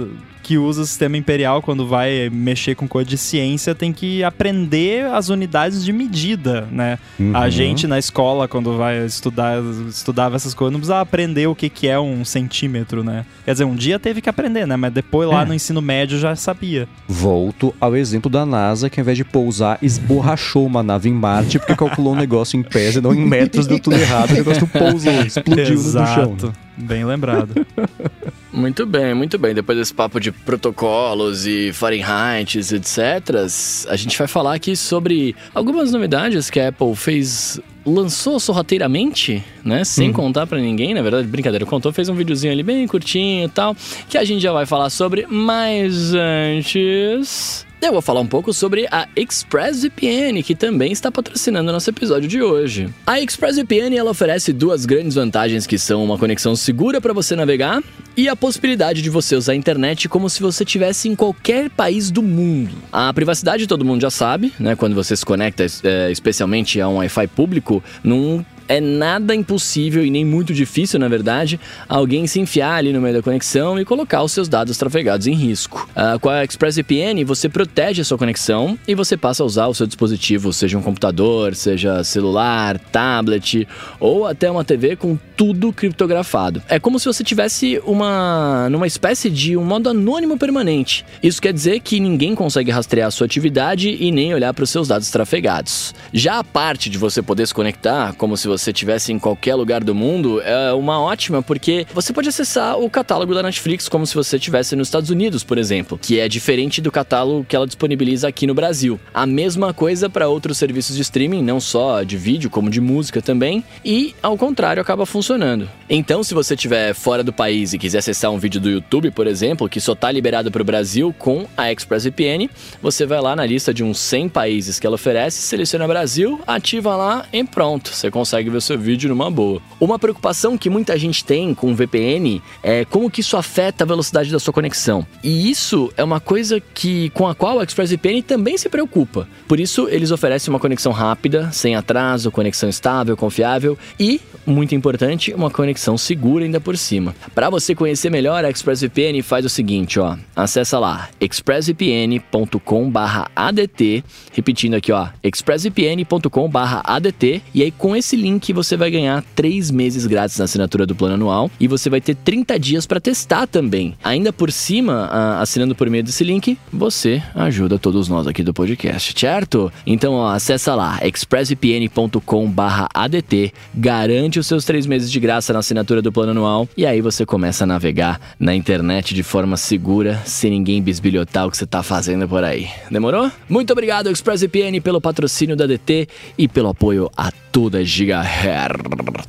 que usa o sistema imperial quando vai mexer com coisa de ciência tem que aprender as unidades de medida, né? A Uhum. gente na escola, quando vai estudar, estudava essas coisas, não precisava aprender o que, que é um centímetro, né? Quer dizer, um dia teve que aprender, né? Mas depois lá É. no ensino médio já sabia. Volto ao exemplo da NASA, que ao invés de pousar, esborrachou uma nave em Marte porque calculou um negócio em pés e não em metros, deu tudo errado. O negócio pousou, <laughs> explodiu no chão. Bem lembrado. <laughs> Muito bem, muito bem. Depois desse papo de protocolos e Fahrenheit, etc., a gente vai falar aqui sobre algumas novidades que a Apple fez. Lançou sorrateiramente, né? Sem contar pra ninguém, na verdade, brincadeira, contou, fez um videozinho ali bem curtinho e tal, que a gente já vai falar sobre, mas antes. Eu vou falar um pouco sobre a ExpressVPN, que também está patrocinando nosso episódio de hoje. A ExpressVPN ela oferece duas grandes vantagens que são uma conexão segura para você navegar e a possibilidade de você usar a internet como se você estivesse em qualquer país do mundo. A privacidade todo mundo já sabe, né? Quando você se conecta, é, especialmente a um Wi-Fi público, não é nada impossível e nem muito difícil, na verdade, alguém se enfiar ali no meio da conexão e colocar os seus dados trafegados em risco. Uh, com a ExpressVPN, você protege a sua conexão e você passa a usar o seu dispositivo, seja um computador, seja celular, tablet ou até uma TV com tudo criptografado. É como se você tivesse uma numa espécie de um modo anônimo permanente. Isso quer dizer que ninguém consegue rastrear a sua atividade e nem olhar para os seus dados trafegados. Já a parte de você poder se conectar como se você estivesse em qualquer lugar do mundo é uma ótima porque você pode acessar o catálogo da Netflix como se você estivesse nos Estados Unidos, por exemplo, que é diferente do catálogo que ela disponibiliza aqui no Brasil. A mesma coisa para outros serviços de streaming, não só de vídeo, como de música também, e ao contrário acaba funcionando. Então, se você estiver fora do país e quiser acessar um vídeo do YouTube, por exemplo, que só está liberado para o Brasil com a ExpressVPN, você vai lá na lista de uns 100 países que ela oferece, seleciona Brasil, ativa lá e pronto, você consegue ver o seu vídeo numa boa. Uma preocupação que muita gente tem com o VPN é como que isso afeta a velocidade da sua conexão. E isso é uma coisa que com a qual a ExpressVPN também se preocupa. Por isso, eles oferecem uma conexão rápida, sem atraso, conexão estável, confiável e, muito importante, uma conexão segura ainda por cima. Para você conhecer melhor a ExpressVPN, faz o seguinte, ó, acessa lá expressvpn.com/adt, repetindo aqui, ó, expressvpn.com/adt e aí com esse link você vai ganhar 3 meses grátis na assinatura do plano anual e você vai ter 30 dias para testar também. Ainda por cima, assinando por meio desse link, você ajuda todos nós aqui do podcast, certo? Então, ó, acessa lá expressvpn.com/adt, garante os seus 3 meses de graça na assinatura do plano anual e aí você começa a navegar na internet de forma segura, sem ninguém bisbilhotar o que você tá fazendo por aí. Demorou? Muito obrigado ExpressVPN pelo patrocínio da DT e pelo apoio a toda Gigahertz.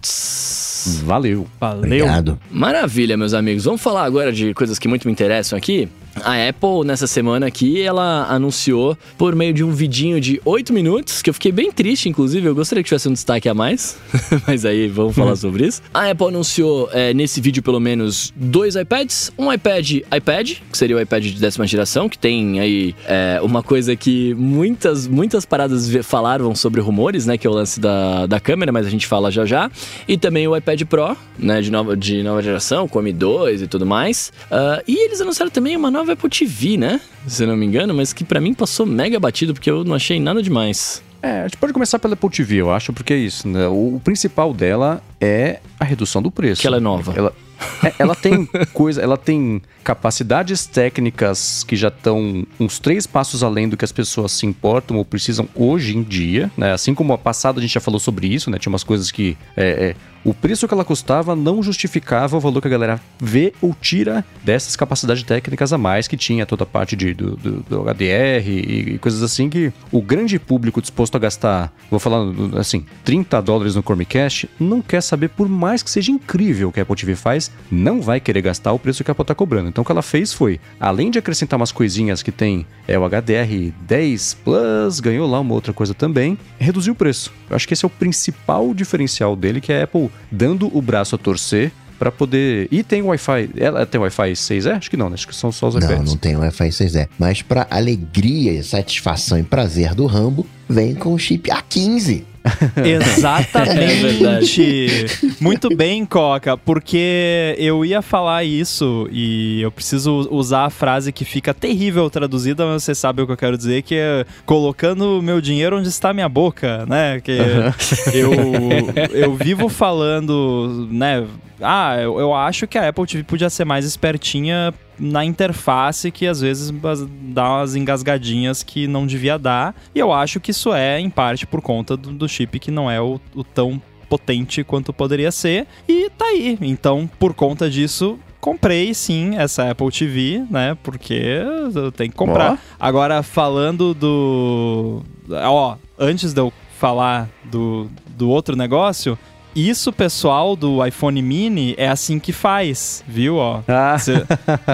Valeu. Valeu. Obrigado. Maravilha, meus amigos. Vamos falar agora de coisas que muito me interessam aqui. A Apple, nessa semana aqui, ela anunciou por meio de um vidinho de 8 minutos, que eu fiquei bem triste, inclusive. Eu gostaria que tivesse um destaque a mais, <laughs> mas aí vamos falar sobre isso. A Apple anunciou é, nesse vídeo, pelo menos, dois iPads. Um iPad iPad, que seria o iPad de décima geração, que tem aí é, uma coisa que muitas, muitas paradas falaram sobre rumores, né? Que é o lance da, da câmera, mas a gente fala já já. E também o iPad Pro, né? De nova, de nova geração, com M2 e tudo mais. Uh, e eles anunciaram também uma nova Apple TV, né? Se eu não me engano, mas que para mim passou mega batido porque eu não achei nada demais. É, a gente pode começar pela Apple TV, eu acho, porque é isso, né? O, o principal dela é a redução do preço. Que ela é nova. Ela, é, ela tem <laughs> coisa, ela tem capacidades técnicas que já estão uns três passos além do que as pessoas se importam ou precisam hoje em dia, né? Assim como a passada a gente já falou sobre isso, né? Tinha umas coisas que é, é, o preço que ela custava não justificava o valor que a galera vê ou tira dessas capacidades técnicas a mais que tinha toda a parte de, do, do, do HDR e, e, coisas assim que o grande público disposto a gastar, vou falar assim, 30 dólares no Chromecast, não quer saber, por mais que seja incrível o que a Apple TV faz, não vai querer gastar o preço que a Apple está cobrando. Então o que ela fez foi, além de acrescentar umas coisinhas que tem é, o HDR 10 Plus, ganhou lá uma outra coisa também, reduziu o preço. Eu acho que esse é o principal diferencial dele, que é a Apple dando o braço a torcer para poder. E tem Wi-Fi. Ela tem Wi-Fi 6E? Acho que não, né? Acho que são só os iPads. Não, não tem Wi-Fi 6E. Mas para alegria, satisfação e prazer do Rambo, vem com o chip A15. <laughs> Exatamente. É Muito bem, Coca, porque eu ia falar isso e eu preciso usar a frase que fica terrível traduzida, mas você sabe o que eu quero dizer, que é colocando meu dinheiro onde está minha boca, né? Que eu, eu vivo falando, né? Ah, eu, eu acho que a Apple TV podia ser mais espertinha na interface que às vezes dá umas engasgadinhas que não devia dar. E eu acho que isso é, em parte, por conta do, do chip que não é o, o tão potente quanto poderia ser. E tá aí. Então, por conta disso, comprei sim essa Apple TV, né? Porque eu tenho que comprar. Agora, falando do. Ó, antes de eu falar do, do outro negócio, isso, pessoal do iPhone mini, é assim que faz, viu? Ó, ah. Cê,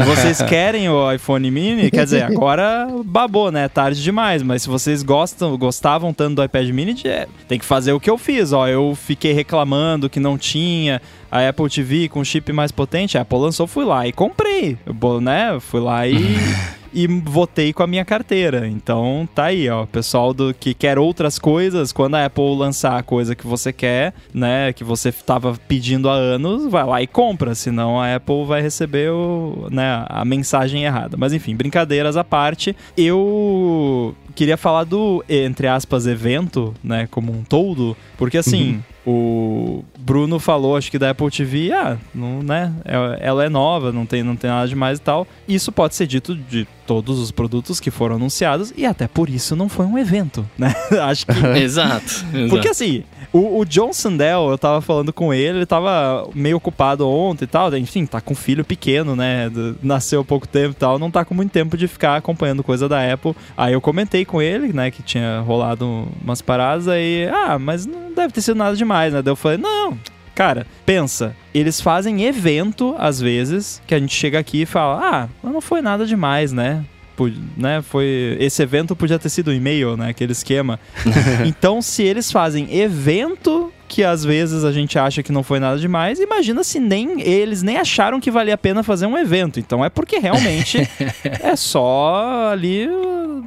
vocês <laughs> querem o iPhone mini? Quer dizer, agora babou, né? Tarde demais. Mas se vocês gostam, gostavam tanto do iPad mini, é, tem que fazer o que eu fiz. Ó, eu fiquei reclamando que não tinha a Apple TV com chip mais potente. A Apple lançou, fui lá e comprei. Né? Fui lá e. <laughs> e votei com a minha carteira. Então tá aí, ó. Pessoal do que quer outras coisas, quando a Apple lançar a coisa que você quer, né, que você tava pedindo há anos, vai lá e compra, senão a Apple vai receber o, né, a mensagem errada. Mas enfim, brincadeiras à parte, eu queria falar do, entre aspas, evento, né, como um todo, porque assim, o Bruno falou, acho que da Apple TV, ah, não, né, é- ela é nova, não tem, não tem nada demais e tal. Isso pode ser dito de todos os produtos que foram anunciados e até por isso não foi um evento, <laughs> né? acho que <laughs> Exato. porque exato. assim, o, o John Sandel, eu tava falando com ele, ele tava meio ocupado ontem e tal. Enfim, tá com filho pequeno, né? nasceu há pouco tempo e tal. Não tá com muito tempo de ficar acompanhando coisa da Apple. Aí eu comentei com ele, né, que tinha rolado umas paradas aí. Ah, mas não deve ter sido nada demais, né? Daí eu falei, não. Cara, pensa, eles fazem evento às vezes que a gente chega aqui e fala: "Ah, não foi nada demais, né?" Né, foi esse evento podia ter sido um e-mail, né, aquele esquema. <laughs> então, se eles fazem evento que às vezes a gente acha que não foi nada demais, imagina se nem eles nem acharam que valia a pena fazer um evento. Então é porque realmente <laughs> é só ali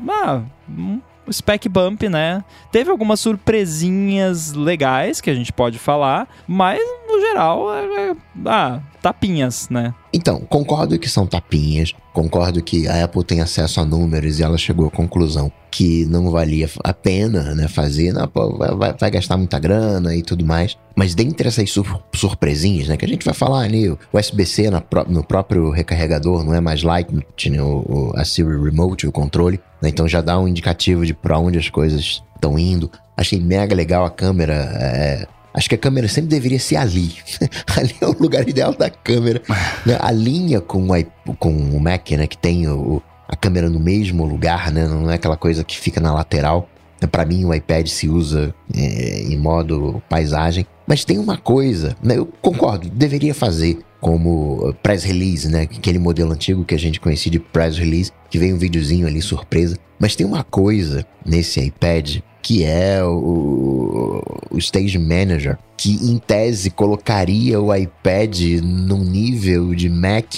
ah, um spec bump, né? Teve algumas surpresinhas legais que a gente pode falar, mas no geral é, é- ah, tapinhas, né? Então, concordo que são tapinhas, concordo que a Apple tem acesso a números e ela chegou à conclusão que não valia a pena né, fazer, não, vai, vai- gastar muita grana e tudo mais. Mas dentre essas sur- surpresinhas, né, que a gente vai falar ali, o USB-C no próprio recarregador não é mais Lightning, o, o- a Siri Remote, o controle, né, então já dá um indicativo de para onde as coisas estão indo. Achei mega legal a câmera, é, Acho que a câmera sempre deveria ser ali. <laughs> ali é o lugar ideal da câmera. né? A linha com o, com o Mac, né? Que tem o- a câmera no mesmo lugar, né? Não é aquela coisa que fica na lateral. Para mim, o iPad se usa é, em modo paisagem. Mas tem uma coisa, né? Eu concordo, deveria fazer como press release, né? Aquele modelo antigo que a gente conhecia de press release, que vem um videozinho ali surpresa. Mas tem uma coisa nesse iPad que é o, o Stage Manager, que em tese colocaria o iPad num nível de Mac.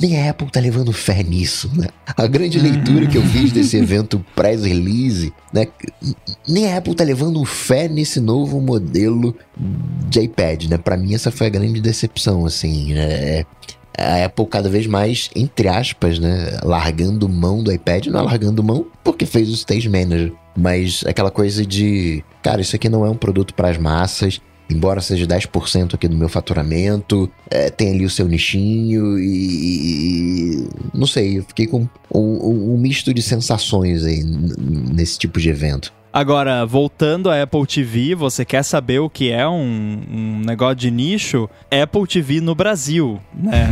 Nem a Apple tá levando fé nisso, né? A grande leitura que eu fiz desse evento press-release, né? Nem a Apple tá levando fé nesse novo modelo de iPad, né? Pra mim essa foi a grande decepção, assim, né? A Apple cada vez mais, entre aspas, né? Largando mão do iPad, não é largando mão porque fez o Stage Manager, mas aquela coisa de, cara, isso aqui não é um produto para as massas, embora seja 10% aqui do meu faturamento, é, tem ali o seu nichinho e, e- não sei, eu fiquei com um, um- um misto de sensações aí nesse tipo de evento. Agora, voltando à Apple TV, você quer saber o que é um, um negócio de nicho? Apple TV no Brasil, né?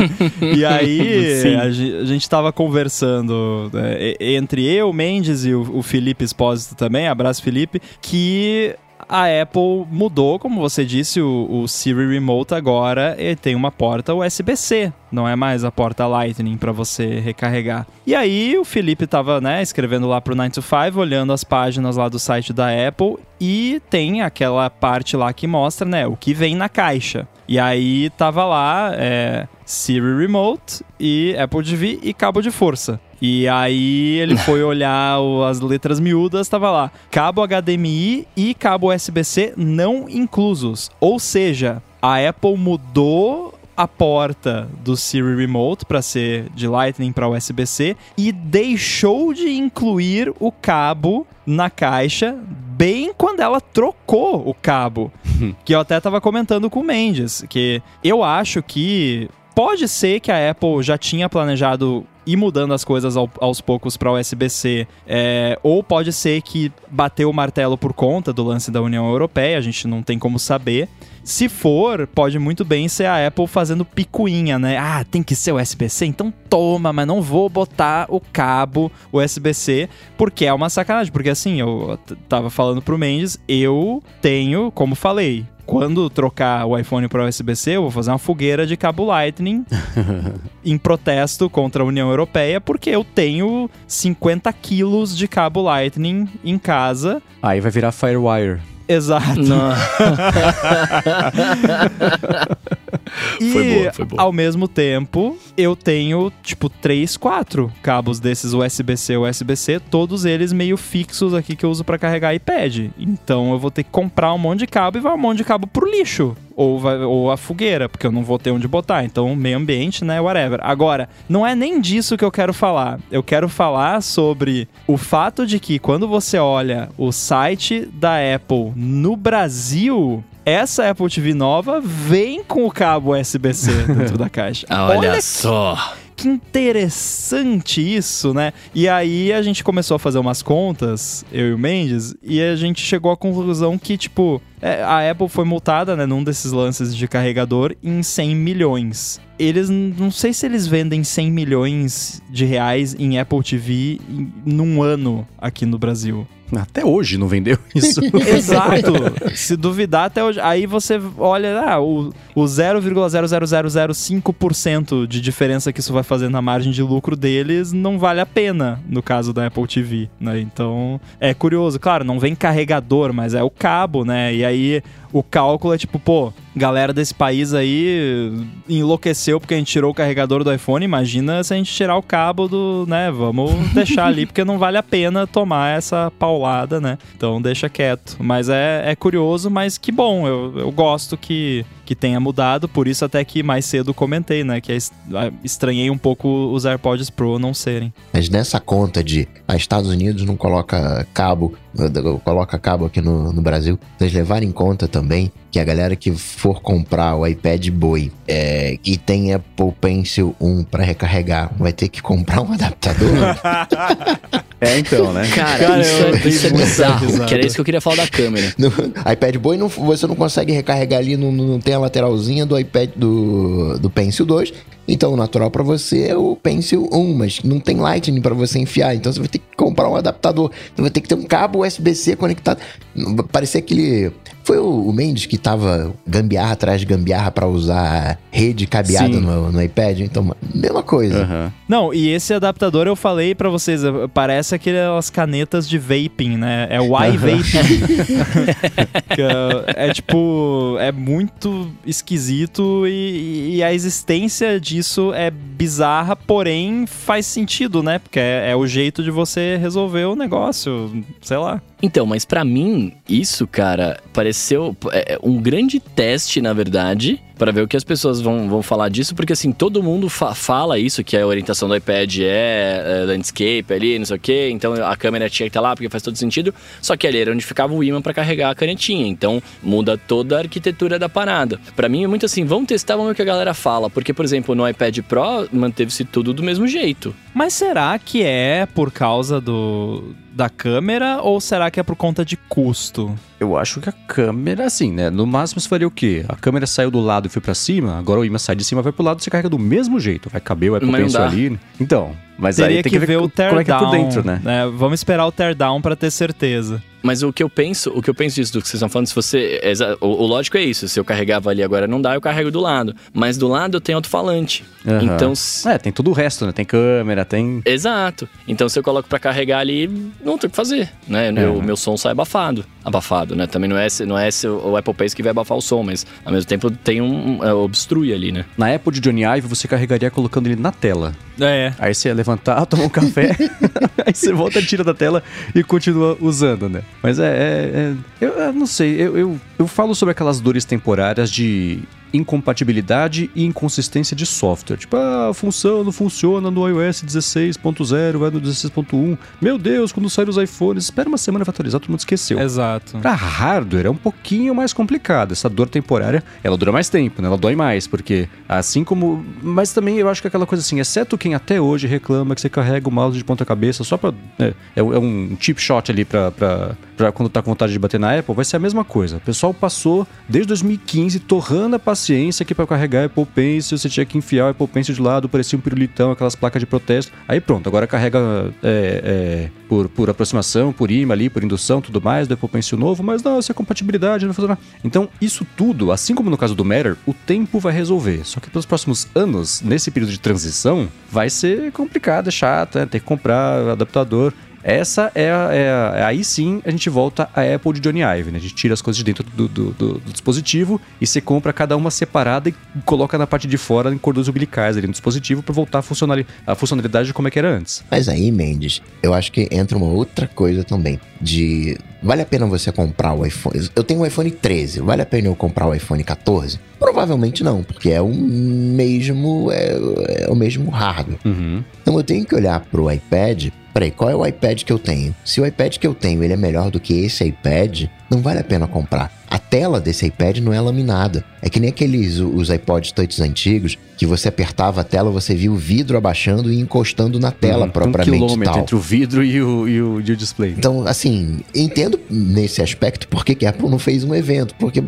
<laughs> e aí, a, a gente tava conversando né, entre eu, Mendes e o, o Felipe Espósito também, abraço Felipe, que a Apple mudou, como você disse, o, o Siri Remote agora tem uma porta USB-C, não é mais a porta Lightning para você recarregar. E aí o Felipe tava, né, escrevendo lá pro 9 to 5, olhando as páginas lá do site da Apple e tem aquela parte lá que mostra, né, o que vem na caixa. E aí tava lá é, Siri Remote e Apple TV e cabo de força. E aí ele <laughs> foi olhar o- as letras miúdas, tava lá cabo HDMI e cabo USB-C não inclusos. Ou seja, a Apple mudou a porta do Siri Remote para ser de Lightning para USB-C e deixou de incluir o cabo na caixa bem quando ela trocou o cabo. <laughs> que eu até tava comentando com o Mendes, que eu acho que pode ser que a Apple já tinha planejado ir mudando as coisas ao- aos poucos para USB-C, é, ou pode ser que bateu o martelo por conta do lance da União Europeia, a gente não tem como saber. Se for, pode muito bem ser a Apple fazendo picuinha, né? Ah, tem que ser USB-C? Então toma, mas não vou botar o cabo USB-C, porque é uma sacanagem. Porque assim, eu tava falando pro Mendes, eu tenho, como falei, quando trocar o iPhone para USB-C, eu vou fazer uma fogueira de cabo Lightning <laughs> em protesto contra a União Europeia, porque eu tenho 50 quilos de cabo Lightning em casa. Aí vai virar Firewire. Exato. <laughs> E Foi boa, foi boa. ao mesmo tempo, eu tenho tipo três, quatro cabos desses USB-C, USB-C, todos eles meio fixos aqui que eu uso pra carregar iPad. Então eu vou ter que comprar um monte de cabo e vai um monte de cabo pro lixo. Ou, vai, ou a fogueira, porque eu não vou ter onde botar. Então, meio ambiente, né? Whatever. Agora, não é nem disso que eu quero falar. Eu quero falar sobre o fato de que quando você olha o site da Apple no Brasil, essa Apple TV nova vem com o cabo USB-C dentro da <laughs> caixa. Olha, só. que interessante isso, né? E aí a gente começou a fazer umas contas, eu e o Mendes, e a gente chegou à conclusão que, tipo, é, a Apple foi multada, né, num desses lances de carregador em 100 milhões. Eles, não sei se eles vendem 100 milhões de reais em Apple TV em, num ano aqui no Brasil. Até hoje não vendeu <laughs> isso. Exato. Se duvidar até hoje. Aí você olha, ah, o, o 0,00005% de diferença que isso vai fazer na margem de lucro deles não vale a pena no caso da Apple TV, né? Então, é curioso. Claro, não vem carregador, mas é o cabo, né? E aí o cálculo é tipo, pô, galera desse país aí enlouqueceu porque a gente tirou o carregador do iPhone. Imagina se a gente tirar o cabo do, né? Vamos deixar ali <laughs> porque não vale a pena tomar essa paulada, né? Então deixa quieto. Mas é, é curioso, mas que bom. Eu, eu gosto que, que tenha mudado. Por isso até que mais cedo comentei, né? Que é es- estranhei um pouco os AirPods Pro não serem. Mas nessa conta de ah, Estados Unidos não coloca cabo, coloca cabo aqui no, no Brasil, vocês levarem em conta também que a galera que for comprar o iPad Boy é, e tem Apple Pencil 1 para recarregar, vai ter que comprar um adaptador. <laughs> é, então, né? Cara, Cara, isso, eu é, isso é bizarro. Que era isso que eu queria falar da câmera. <laughs> No iPad Boy não, você não consegue recarregar ali, não, não tem a lateralzinha do iPad do, do Pencil 2. Então o natural pra você é o Pencil 1, mas não tem Lightning pra você enfiar. Então você vai ter que comprar um adaptador. Você vai ter que ter um cabo USB-C conectado. Parecia aquele. Foi o, o Mendes que tava gambiarra atrás de gambiarra pra usar rede cabeada no, no iPad. Então, mesma coisa. Aham. Não, e esse adaptador eu falei pra vocês, eh, parece aquelas canetas de vaping, né? É o iVaping. <laughs> Que é, é tipo, é muito esquisito e, e a existência disso é bizarra, porém faz sentido, né? Porque é, é o jeito de você resolver o negócio, sei lá. Então, mas pra mim, isso, cara, pareceu é, um grande teste, na verdade, Pra ver o que as pessoas vão, vão falar disso, porque assim, todo mundo fa- fala isso, que a orientação do iPad é, é landscape ali, não sei o quê, então a câmera tinha que estar lá, porque faz todo sentido, só que ali era onde ficava o imã pra carregar a canetinha, então muda toda a arquitetura da parada. Pra mim é muito assim, vamos testar, vamos ver o que a galera fala, porque, por exemplo, no iPad Pro manteve-se tudo do mesmo jeito. Mas será que é por causa do da câmera ou será que é por conta de custo? Eu acho que a câmera, assim, né? No máximo você faria o quê? A câmera saiu do lado e foi pra cima, agora o imã sai de cima vai pro lado você carrega do mesmo jeito. Vai caber o Apple Mas Pencil ali. Então, mas Teria aí tem que, que, ver o como teardown. é é por dentro, né? Vamos esperar o teardown pra ter certeza. Mas o que eu penso, o que eu penso disso do que vocês estão falando, se você. exa- O, o lógico é isso. Se eu carregava ali agora não dá, eu carrego do lado. Mas do lado eu tenho alto-falante. Aham. Então. se- É, tem tudo o resto, né? Tem câmera, tem. Exato. Então se eu coloco pra carregar ali, não tem o que fazer, né? O meu som sai abafado. Abafado, né? Também não é não é esse o Apple Pencil que vai abafar o som, mas ao mesmo tempo tem um. um, é, obstrui ali, né? Na Apple de Johnny Ive, você carregaria colocando ele na tela. É. Aí você ia levantar, <laughs> tomar um café, <laughs> aí você volta, tira da tela e continua usando, né? Mas é. é- é- eu, eu não sei, eu, eu, eu falo sobre aquelas dores temporárias de incompatibilidade e inconsistência de software. Tipo, ah, a função não funciona no iOS 16.0, vai no 16.1. Meu Deus, quando sair os iPhones, espera uma semana pra atualizar, todo mundo esqueceu. Exato. Pra hardware é um pouquinho mais complicado. Essa dor temporária, ela dura mais tempo, né? Ela dói mais, porque assim como. Mas também eu acho que é aquela coisa assim, exceto quem até hoje reclama que você carrega o mouse de ponta-cabeça só pra. né, é, é um chip shot ali pra quando tá com vontade de bater na Apple, vai ser a mesma coisa. O pessoal passou desde 2015 torrando a paciência que pra carregar Apple Pencil você tinha que enfiar o Apple Pencil de lado, parecia um pirulitão, aquelas placas de protesto. Aí pronto, agora carrega é, é, por, por aproximação, por imã ali, por indução, tudo mais, do Apple Pencil novo, mas não, essa é compatibilidade, não nada. Então, isso tudo, assim como no caso do Matter, o tempo vai resolver. Só que pelos próximos anos, nesse período de transição, vai ser complicado, é chato, é, ter que comprar adaptador. Essa é, é a- aí sim a gente volta à Apple de Johnny Ive, né? A gente tira as coisas de dentro do, do- do- do dispositivo e você compra cada uma separada e coloca na parte de fora em cordões umbilicais ali no dispositivo para voltar a, funcionali- a funcionalidade de como é que era antes. Mas aí, Mendes, eu acho que entra uma outra coisa também. De. Vale a pena você comprar o iPhone? Eu tenho um iPhone 13, vale a pena eu comprar o iPhone 14? Provavelmente não, porque é o mesmo. É, é o mesmo hardware. Uhum. Então eu tenho que olhar pro iPad. Peraí, qual é o iPad que eu tenho? Se o iPad que eu tenho ele é melhor do que esse iPad, não vale a pena comprar. A tela desse iPad não é laminada. É que nem aqueles os iPods touch antigos que você apertava a tela, você via o vidro abaixando e encostando na tela Uhum. propriamente um quilômetro tal. entre o vidro e o, e o, e o display. Então, assim, entendo nesse aspecto por que a Apple não fez um evento. Porque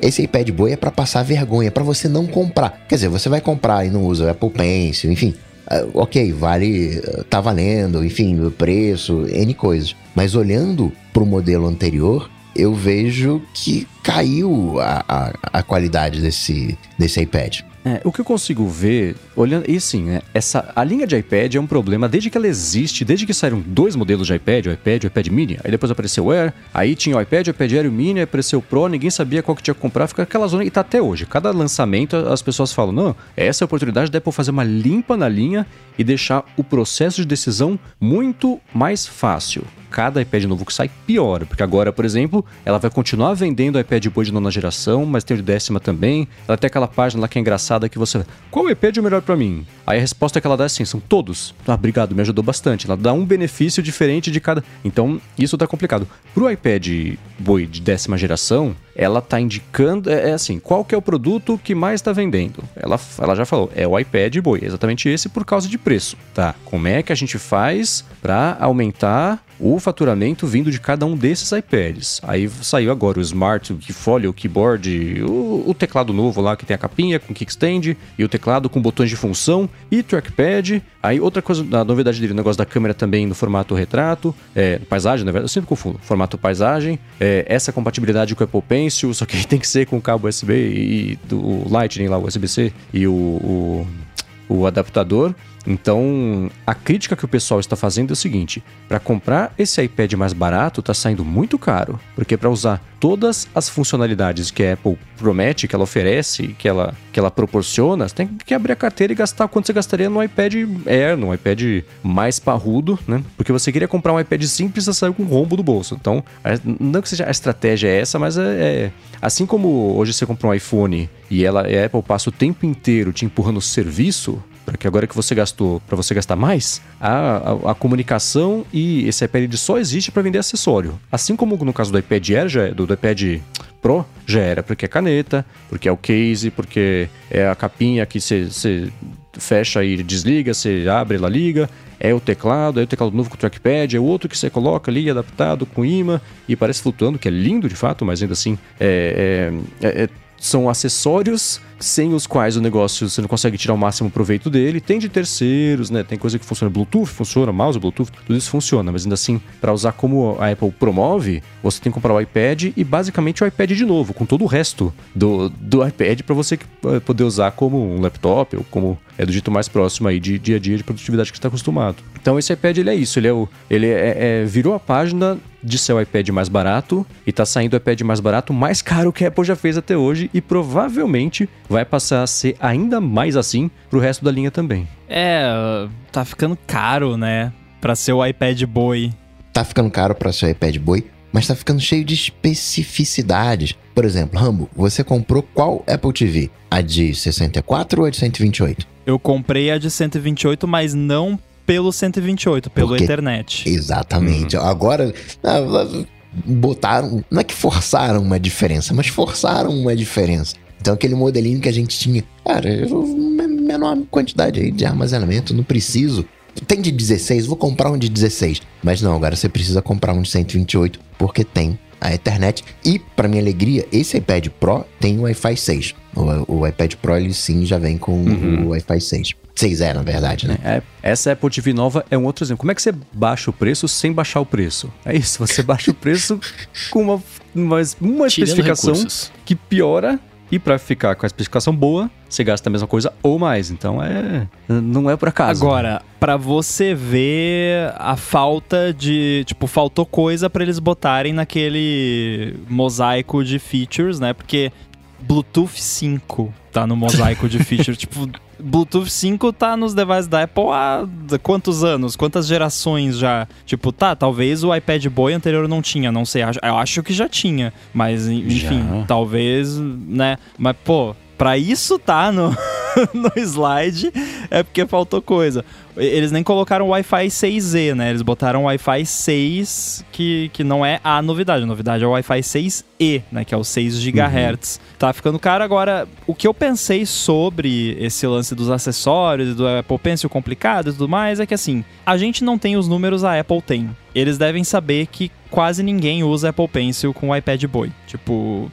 esse iPad Boy é pra passar vergonha, pra você não comprar. Quer dizer, você vai comprar e não usa o Apple Pencil, enfim. ah, ok, vale, ah, tá valendo, enfim, o preço, N coisas. Mas olhando pro modelo anterior, eu vejo que caiu a, a, a qualidade desse, desse iPad. É, o que eu consigo ver, olhando. E sim, né, essa, a linha de iPad é um problema desde que ela existe, desde que saíram dois modelos de iPad, o iPad e o iPad Mini. Aí depois apareceu o Air, aí tinha o iPad, o iPad Air e o Mini, apareceu o Pro, ninguém sabia qual que tinha que comprar, fica aquela zona. E tá até hoje. Cada lançamento as pessoas falam: não, essa é a oportunidade da Apple fazer uma limpa na linha e deixar o processo de decisão muito mais fácil. Cada iPad novo que sai piora, porque agora, por exemplo, ela vai continuar vendendo o iPad Boy de nona geração, mas tem o de décima também. Ela tem aquela página lá que é engraçada que você. Qual iPad é o melhor pra mim? Aí a resposta que ela dá é assim: são todos. Ah, obrigado, me ajudou bastante. Ela dá um benefício diferente de cada. Então, isso tá complicado. Pro iPad Boy de décima geração, ela tá indicando. É, é assim, qual que é o produto que mais tá vendendo? Ela, ela já falou, é o iPad Boy, exatamente esse por causa de preço. Tá, como é que a gente faz pra aumentar o faturamento vindo de cada um desses iPads. Aí saiu agora o Smart, o Keyfolio, o Keyboard, o, o teclado novo lá que tem a capinha com kickstand e o teclado com botões de função e trackpad. Aí outra coisa, a novidade dele, o negócio da câmera também no formato retrato, é, paisagem, na verdade, eu sempre confundo, formato paisagem, é, essa compatibilidade com o Apple Pencil, só que tem que ser com o cabo USB e do Lightning lá, o USB-C e o, o o adaptador. Então, a crítica que o pessoal está fazendo é o seguinte: para comprar esse iPad mais barato está saindo muito caro, porque para usar todas as funcionalidades que a Apple promete, que ela oferece, que ela, que ela proporciona, você tem que abrir a carteira e gastar quanto você gastaria no iPad Air, no iPad mais parrudo, né? Porque você queria comprar um iPad simples e saiu com um rombo do bolso. Então, não que seja a estratégia é essa, mas é, é- assim como hoje você compra um iPhone e ela, a Apple passa o tempo inteiro te empurrando o serviço, para que agora que você gastou, para você gastar mais, a, a, a comunicação e esse iPad só existe para vender acessório. Assim como no caso do iPad Air, já, é- do, do iPad Pro, já era porque é caneta, porque é o case, porque é a capinha que você você fecha e desliga, você abre, ela liga. É o teclado, é o teclado novo com o trackpad, é o outro que você coloca ali adaptado com imã e parece flutuando, que é lindo de fato, mas ainda assim é- é- é- é são acessórios sem os quais o negócio você não consegue tirar o máximo proveito dele. Tem de terceiros, né? Tem coisa que funciona Bluetooth, funciona mouse, Bluetooth, tudo isso funciona, mas ainda assim, para usar como a Apple promove, você tem que comprar o iPad e basicamente o iPad de novo, com todo o resto do, do iPad para você eh, poder usar como um laptop ou como é do jeito mais próximo aí de dia a dia de produtividade que está acostumado. Então esse iPad ele é isso, ele é o ele é, é- virou a página de ser o iPad mais barato e tá saindo o iPad mais barato, mais caro que a Apple já fez até hoje e provavelmente vai passar a ser ainda mais assim pro resto da linha também. É, tá ficando caro, né? Pra ser o iPad Boy. Tá ficando caro para seu iPad Boy, mas tá ficando cheio de especificidades. Por exemplo, Rambo, você comprou qual Apple TV? A de 64 ou a de 128? Eu comprei a de 128, mas não pelo 128, pelo Por quê? Ethernet. Exatamente. Agora, ah, botaram. Não é que forçaram uma diferença, mas forçaram uma diferença. Então, aquele modelinho que a gente tinha, cara, eu- me- menor quantidade aí de armazenamento, não preciso. Tem de 16, vou comprar um de 16. Mas não, agora você precisa comprar um de 128, porque tem a Ethernet. E, para minha alegria, esse iPad Pro tem o Wi-Fi 6. O, o iPad Pro, ele sim já vem com o Wi-Fi 6. 6E, na verdade, né? É, essa Apple TV nova é um outro exemplo. Como é que você baixa o preço sem baixar o preço? É isso, você <laughs> baixa o preço com uma, uma, uma especificação recursos. que piora. E pra ficar com a especificação boa, você gasta a mesma coisa ou mais. Então é. Não é por acaso. Agora, pra você ver a falta de. Tipo, faltou coisa pra eles botarem naquele mosaico de features, né? Porque Bluetooth 5 tá no mosaico de <laughs> features. tipo, Bluetooth 5 tá nos devices da Apple há quantos anos? Quantas gerações já? Tipo, tá, talvez o iPad Boy anterior não tinha, não sei. Eu acho que já tinha. Mas, enfim, Já. talvez, né? Mas, pô, pra isso tá no, <laughs> no slide é porque faltou coisa. Eles nem colocaram Wi-Fi 6E, né? Eles botaram Wi-Fi 6, que, que não é a novidade. A novidade é o Wi-Fi 6E, né? Que é o 6 GHz. Tá ficando caro. Agora, o que eu pensei sobre esse lance dos acessórios e do Apple Pencil complicado e tudo mais é que, assim, a gente não tem os números a Apple tem. Eles devem saber que quase ninguém usa Apple Pencil com o iPad Boy. Tipo,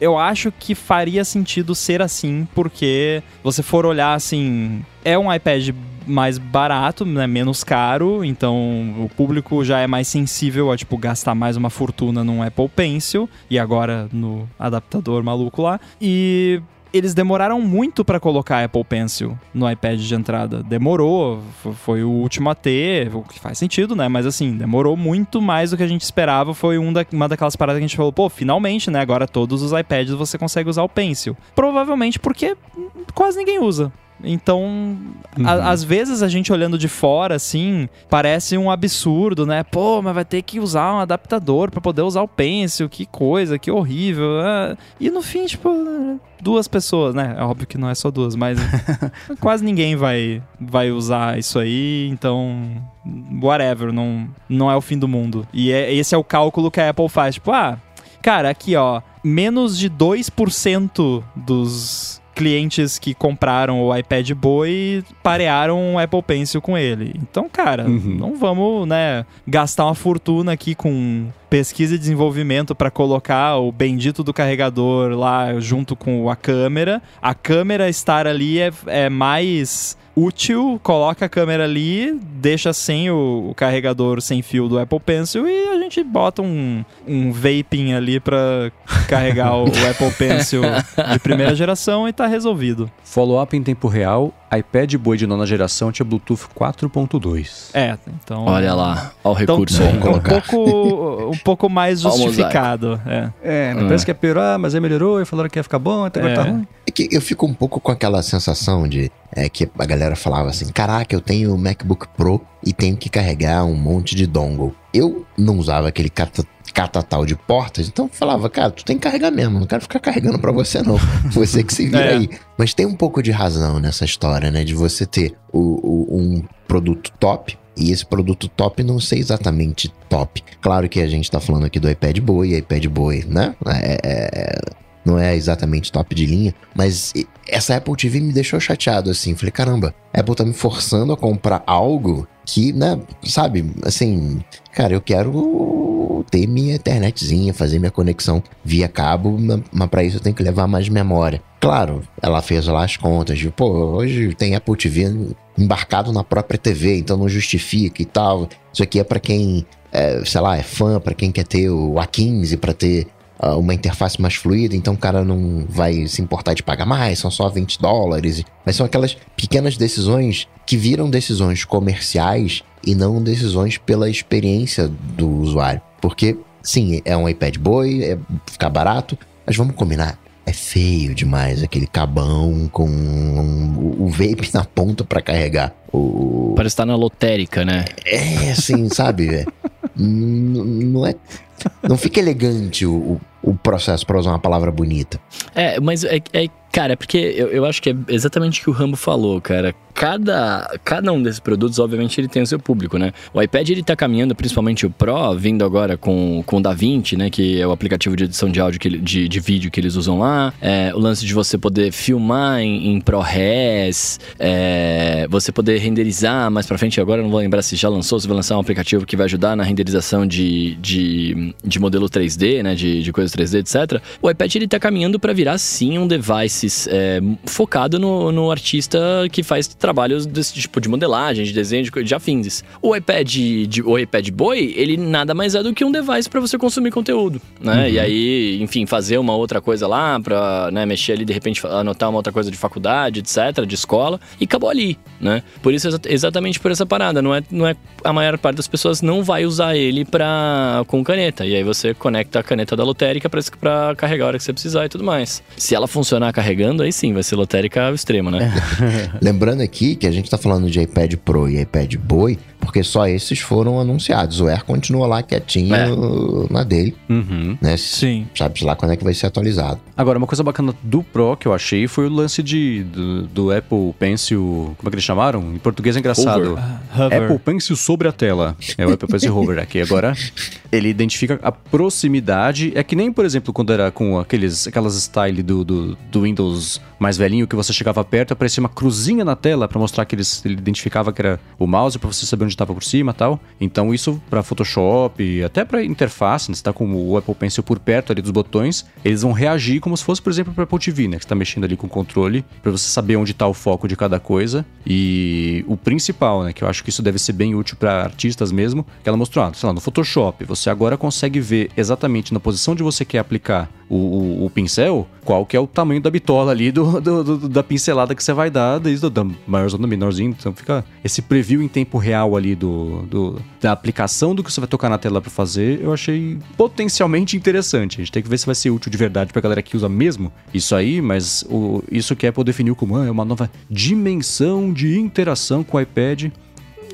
eu acho que faria sentido ser assim, porque você for olhar assim, é um iPad mais barato, né, menos caro, então o público já é mais sensível a tipo gastar mais uma fortuna num Apple Pencil e agora no adaptador maluco lá. E eles demoraram muito pra colocar Apple Pencil no iPad de entrada. Demorou, foi o último a ter, o que faz sentido, né? Mas assim, demorou muito mais do que a gente esperava. Foi um da- uma daquelas paradas que a gente falou, pô, finalmente, né? Agora todos os iPads você consegue usar o Pencil. Provavelmente porque quase ninguém usa. Então, a- às vezes a gente olhando de fora, assim, parece um absurdo, né? Pô, mas vai ter que usar um adaptador pra poder usar o Pencil, que coisa, que horrível. ah. E no fim, tipo, duas pessoas, né? É óbvio que não é só duas, mas <laughs> quase ninguém vai, vai usar isso aí, então. Whatever, não, não é o fim do mundo. E é- esse é o cálculo que a Apple faz. Tipo, ah, cara, aqui ó, menos de 2% dos clientes que compraram o iPad Boy parearam o Apple Pencil com ele. Então, cara, Uhum. não vamos, né, gastar uma fortuna aqui com pesquisa e desenvolvimento para colocar o bendito do carregador lá junto com a câmera. A câmera estar ali é, é mais útil, coloca a câmera ali, deixa sem o, o carregador sem fio do Apple Pencil e a gente bota um, um vaping ali para <laughs> carregar o, o Apple Pencil de primeira geração e tá resolvido. Follow-up em tempo real, iPad Boy de nona geração tinha Bluetooth 4.2. É, então. Olha lá, olha o Então, recurso é aí. um colocar. pouco, um pouco mais justificado. É. É, Hum. parece que é pior, mas aí melhorou e falaram que ia ficar bom, até agora É. tá ruim. É que eu fico um pouco com aquela sensação de é, que a galera falava assim: caraca, eu tenho o MacBook Pro e tenho que carregar um monte de dongle. Eu não usava aquele cata- catatal de portas, então eu falava, cara, tu tem que carregar mesmo, não quero ficar carregando pra você não. <laughs> Você que se vira É. aí. Mas tem um pouco de razão nessa história, né? De você ter o, o- um produto top. E esse produto top não ser exatamente top. Claro que a gente tá falando aqui do iPad Boy, iPad Boy, né? É- é- não é exatamente top de linha, mas essa Apple TV me deixou chateado assim. Falei, caramba, a Apple tá me forçando a comprar algo que, né, sabe, assim, cara, eu quero ter minha internetzinha, fazer minha conexão via cabo, ma- mas pra isso eu tenho que levar mais memória. Claro, ela fez lá as contas de, pô, hoje tem Apple TV embarcado na própria TV, então não justifica e tal. Isso aqui é pra quem, é, sei lá, é fã, pra quem quer ter o A15, pra ter uma interface mais fluida, então o cara não vai se importar de pagar mais, são só 20 dólares. Mas são aquelas pequenas decisões que viram decisões comerciais e não decisões pela experiência do usuário. Porque, sim, é um iPad Boy, é ficar barato, mas vamos combinar. É feio demais aquele cabão com um- o vape na ponta pra carregar. O, Parece estar na lotérica, né? é, assim, sabe? é, <laughs> não é. Não fica elegante o, o, o processo, pra usar uma palavra bonita. É, mas é, é- cara, é porque eu, eu acho que é exatamente o que o Rambo falou, cara. Cada, cada um desses produtos, obviamente, ele tem o seu público, né? O iPad, ele tá caminhando, principalmente o Pro, vindo agora com, com o DaVinci, né? Que é o aplicativo de edição de áudio, que de, de vídeo que eles usam lá. É, o lance de você poder filmar em, em ProRes, é, você poder renderizar mais pra frente. Agora não vou lembrar se já lançou, se vai lançar um aplicativo que vai ajudar na renderização de, de, de modelo 3D, né? De, de coisas 3D, etc. O iPad, ele tá caminhando pra virar, sim, um device é, focado no, no artista que faz trabalhos desse tipo de modelagem, de desenho, de, de afins. O iPad, de, o iPad Boy, ele nada mais é do que um device para você consumir conteúdo, né? Uhum. E aí, enfim, fazer uma outra coisa lá para né, mexer ali, de repente, anotar uma outra coisa de faculdade, etc., de escola, e acabou ali, né? Por isso, exatamente por essa parada. Não é, não é a maior parte das pessoas não vai usar ele pra, com caneta. E aí você conecta a caneta da lotérica para carregar a hora que você precisar e tudo mais. Se ela funcionar carregando, aí sim, vai ser lotérica ao extremo, né? <laughs> Lembrando aqui que a gente tá falando de iPad Pro e iPad Boy, porque só esses foram anunciados. O Air continua lá quietinho é. na dele. Uhum. Né? Sim. Sabe lá quando é que vai ser atualizado. Agora, uma coisa bacana do Pro que eu achei foi o lance de, do, do Apple Pencil. Como é que eles chamaram? Em português é engraçado. Hover. Apple Pencil sobre a tela. É o Apple Pencil Hover aqui. Agora, <laughs> ele identifica a proximidade. É que nem, por exemplo, quando era com aqueles, aquelas style do, do, do Windows mais velhinho que você chegava perto, aparecia uma cruzinha na tela para mostrar que ele, ele identificava que era o mouse para você saber onde estava por cima tal. Então isso para Photoshop, até para interface, né? você tá com o Apple Pencil por perto ali dos botões, eles vão reagir como se fosse, por exemplo, para Apple TV, né? Que está mexendo ali com o controle para você saber onde está o foco de cada coisa. E o principal, né, que eu acho que isso deve ser bem útil para artistas mesmo, que ela mostrou, ah, sei lá, no Photoshop, você agora consegue ver exatamente na posição onde você quer aplicar o, o, o, pincel, qual que é o tamanho da bitola ali do, do, do da pincelada que você vai dar, desde o da maiorzão do menorzinho. Então fica esse preview em tempo real ali do, do da aplicação do que você vai tocar na tela para fazer, eu achei potencialmente interessante. A gente tem que ver se vai ser útil de verdade pra galera que usa mesmo isso aí, mas o, isso que a Apple definiu como ah, é uma nova dimensão de interação com o iPad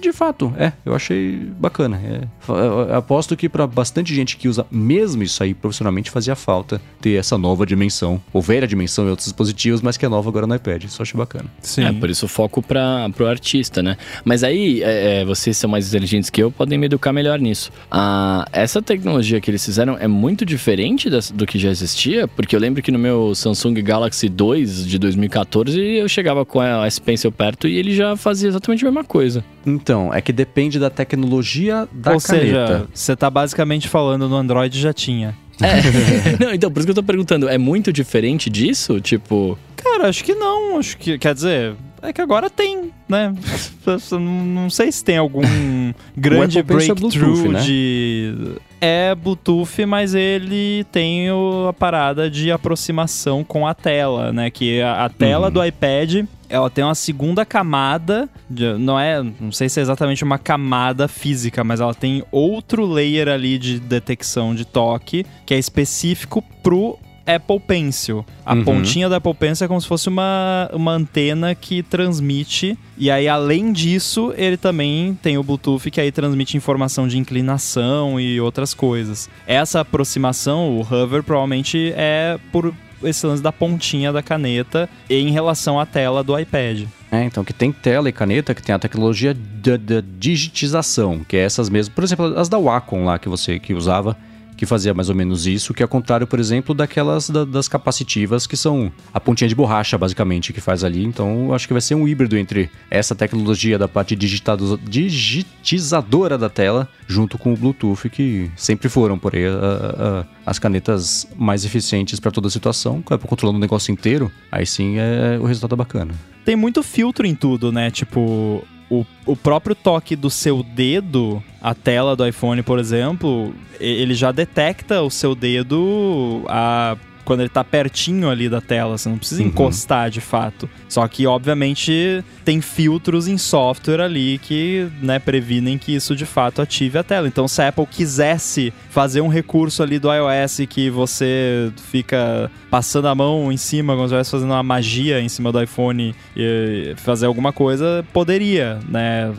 de fato, é, eu achei bacana. É, aposto que para bastante gente que usa mesmo isso aí profissionalmente fazia falta ter essa nova dimensão, ou velha dimensão em outros dispositivos, mas que é nova agora no iPad. Isso eu achei bacana. Sim. É, por isso o foco para o artista, né? Mas aí, é, é, vocês são mais inteligentes que eu, podem me educar melhor nisso. Ah, essa tecnologia que eles fizeram é muito diferente das, do que já existia, porque eu lembro que no meu Samsung Galaxy 2 de 2014 eu chegava com a S Pencil perto e ele já fazia exatamente a mesma coisa. Então, é que depende da tecnologia da Ou caneta. seja, você tá basicamente falando no Android já tinha. É. <laughs> não, então, por isso que eu tô perguntando, é muito diferente disso? Tipo. Cara, acho que não. Acho que. Quer dizer, é que agora tem, né? <laughs> não sei se tem algum <laughs> grande breakthrough né? de. É Bluetooth, mas ele tem o, a parada de aproximação com a tela, né? Que a, a tela uhum. do iPad ela tem uma segunda camada, de, não é, não sei se é exatamente uma camada física, mas ela tem outro layer ali de detecção de toque que é específico pro Apple Pencil. A uhum. pontinha da Apple Pencil é como se fosse uma, uma antena que transmite. E aí, além disso, ele também tem o Bluetooth que aí transmite informação de inclinação e outras coisas. Essa aproximação, o hover, provavelmente é por esse lance da pontinha da caneta em relação à tela do iPad. É, então que tem tela e caneta que tem a tecnologia da digitização, que é essas mesmas, por exemplo, as da Wacom lá que você que usava, que fazia mais ou menos isso, que é contrário, por exemplo, daquelas da, das capacitivas que são a pontinha de borracha, basicamente, que faz ali. Então, acho que vai ser um híbrido entre essa tecnologia da parte digitizadora da tela, junto com o Bluetooth, que sempre foram por aí a, a, as canetas mais eficientes para toda a situação. Controlando o negócio inteiro, aí sim é o resultado é bacana. Tem muito filtro em tudo, né? Tipo, o, o próprio toque do seu dedo, a tela do iPhone, por exemplo, ele já detecta o seu dedo a quando ele tá pertinho ali da tela, você não precisa uhum. encostar de fato. Só que, obviamente, tem filtros em software ali que, né, previnem que isso de fato ative a tela. Então, se a Apple quisesse fazer um recurso ali do iOS que você fica passando a mão em cima, como se estivesse fazendo uma magia em cima do iPhone e fazer alguma coisa, poderia, né?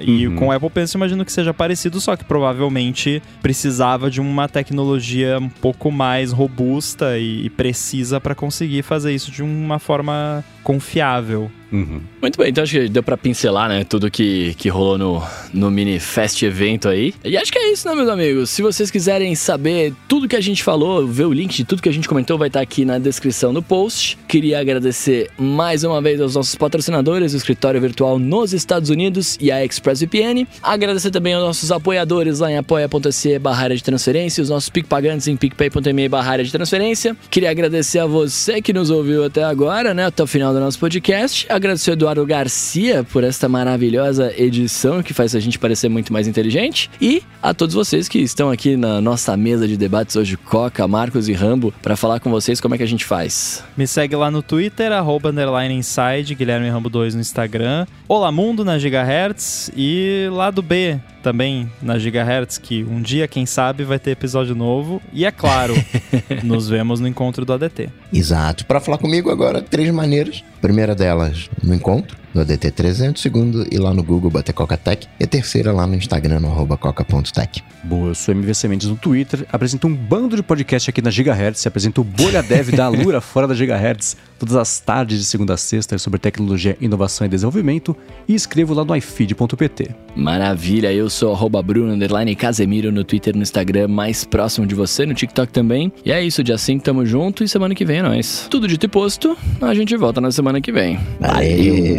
E uhum. com o Apple Pencil imagino que seja parecido, só que provavelmente precisava de uma tecnologia um pouco mais robusta e, e precisa para conseguir fazer isso de uma forma confiável. Uhum. Muito bem, então acho que deu pra pincelar, né, tudo que, que rolou no, no mini fest evento aí. E acho que é isso, né, meus amigos? Se vocês quiserem saber tudo que a gente falou, ver o link de tudo que a gente comentou, vai estar tá aqui na descrição do post. Queria agradecer mais uma vez aos nossos patrocinadores, o escritório virtual nos Estados Unidos e a ExpressVPN. Agradecer também aos nossos apoiadores lá em apoia.se barra de transferência, os nossos PicPagantes em picpay.me barra de transferência. Queria agradecer a você que nos ouviu até agora, né, até o final do nosso podcast Agradecer ao Eduardo Garcia por esta maravilhosa edição que faz a gente parecer muito mais inteligente. E a todos vocês que estão aqui na nossa mesa de debates hoje, Coca, Marcos e Rambo, para falar com vocês como é que a gente faz. Me segue lá no Twitter, arroba underline inside, Guilherme Rambo 2 no Instagram. Olá Mundo na Gigahertz e lado B também na Gigahertz, que um dia, quem sabe, vai ter episódio novo. E é claro, <laughs> nos vemos no encontro do ADT. Exato. Para falar comigo agora, três maneiras. Primeira delas, no encontro, no ADT 300. Segundo, ir lá no Google, bater Coca-Tech. E a terceira, lá no Instagram, no arroba coca.tech. Bom, eu sou MVC Mendes no Twitter, apresento um bando de podcast aqui na Gigahertz, apresento o Bolha Dev da Alura <laughs> fora da Gigahertz, todas as tardes de segunda a sexta sobre tecnologia, inovação e desenvolvimento, e escrevo lá no ifeed.pt. Maravilha, eu sou arroba Bruno underline Casemiro no Twitter, no Instagram, mais próximo de você, no TikTok também. E é isso, dia 5 tamo junto e semana que vem é nóis. Tudo dito e posto, a gente volta na semana que vem.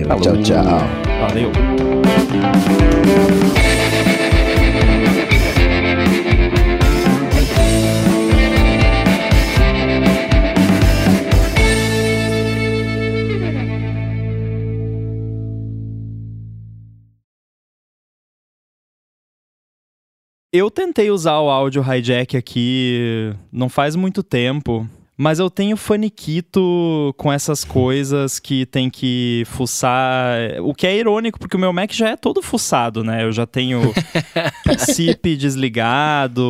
Valeu. Tchau, tchau. Valeu! Eu tentei usar o áudio hijack aqui não faz muito tempo, mas eu tenho faniquito com essas coisas que tem que fuçar. O que é irônico, porque o meu Mac já é todo fuçado, né? Eu já tenho <laughs> SIP desligado.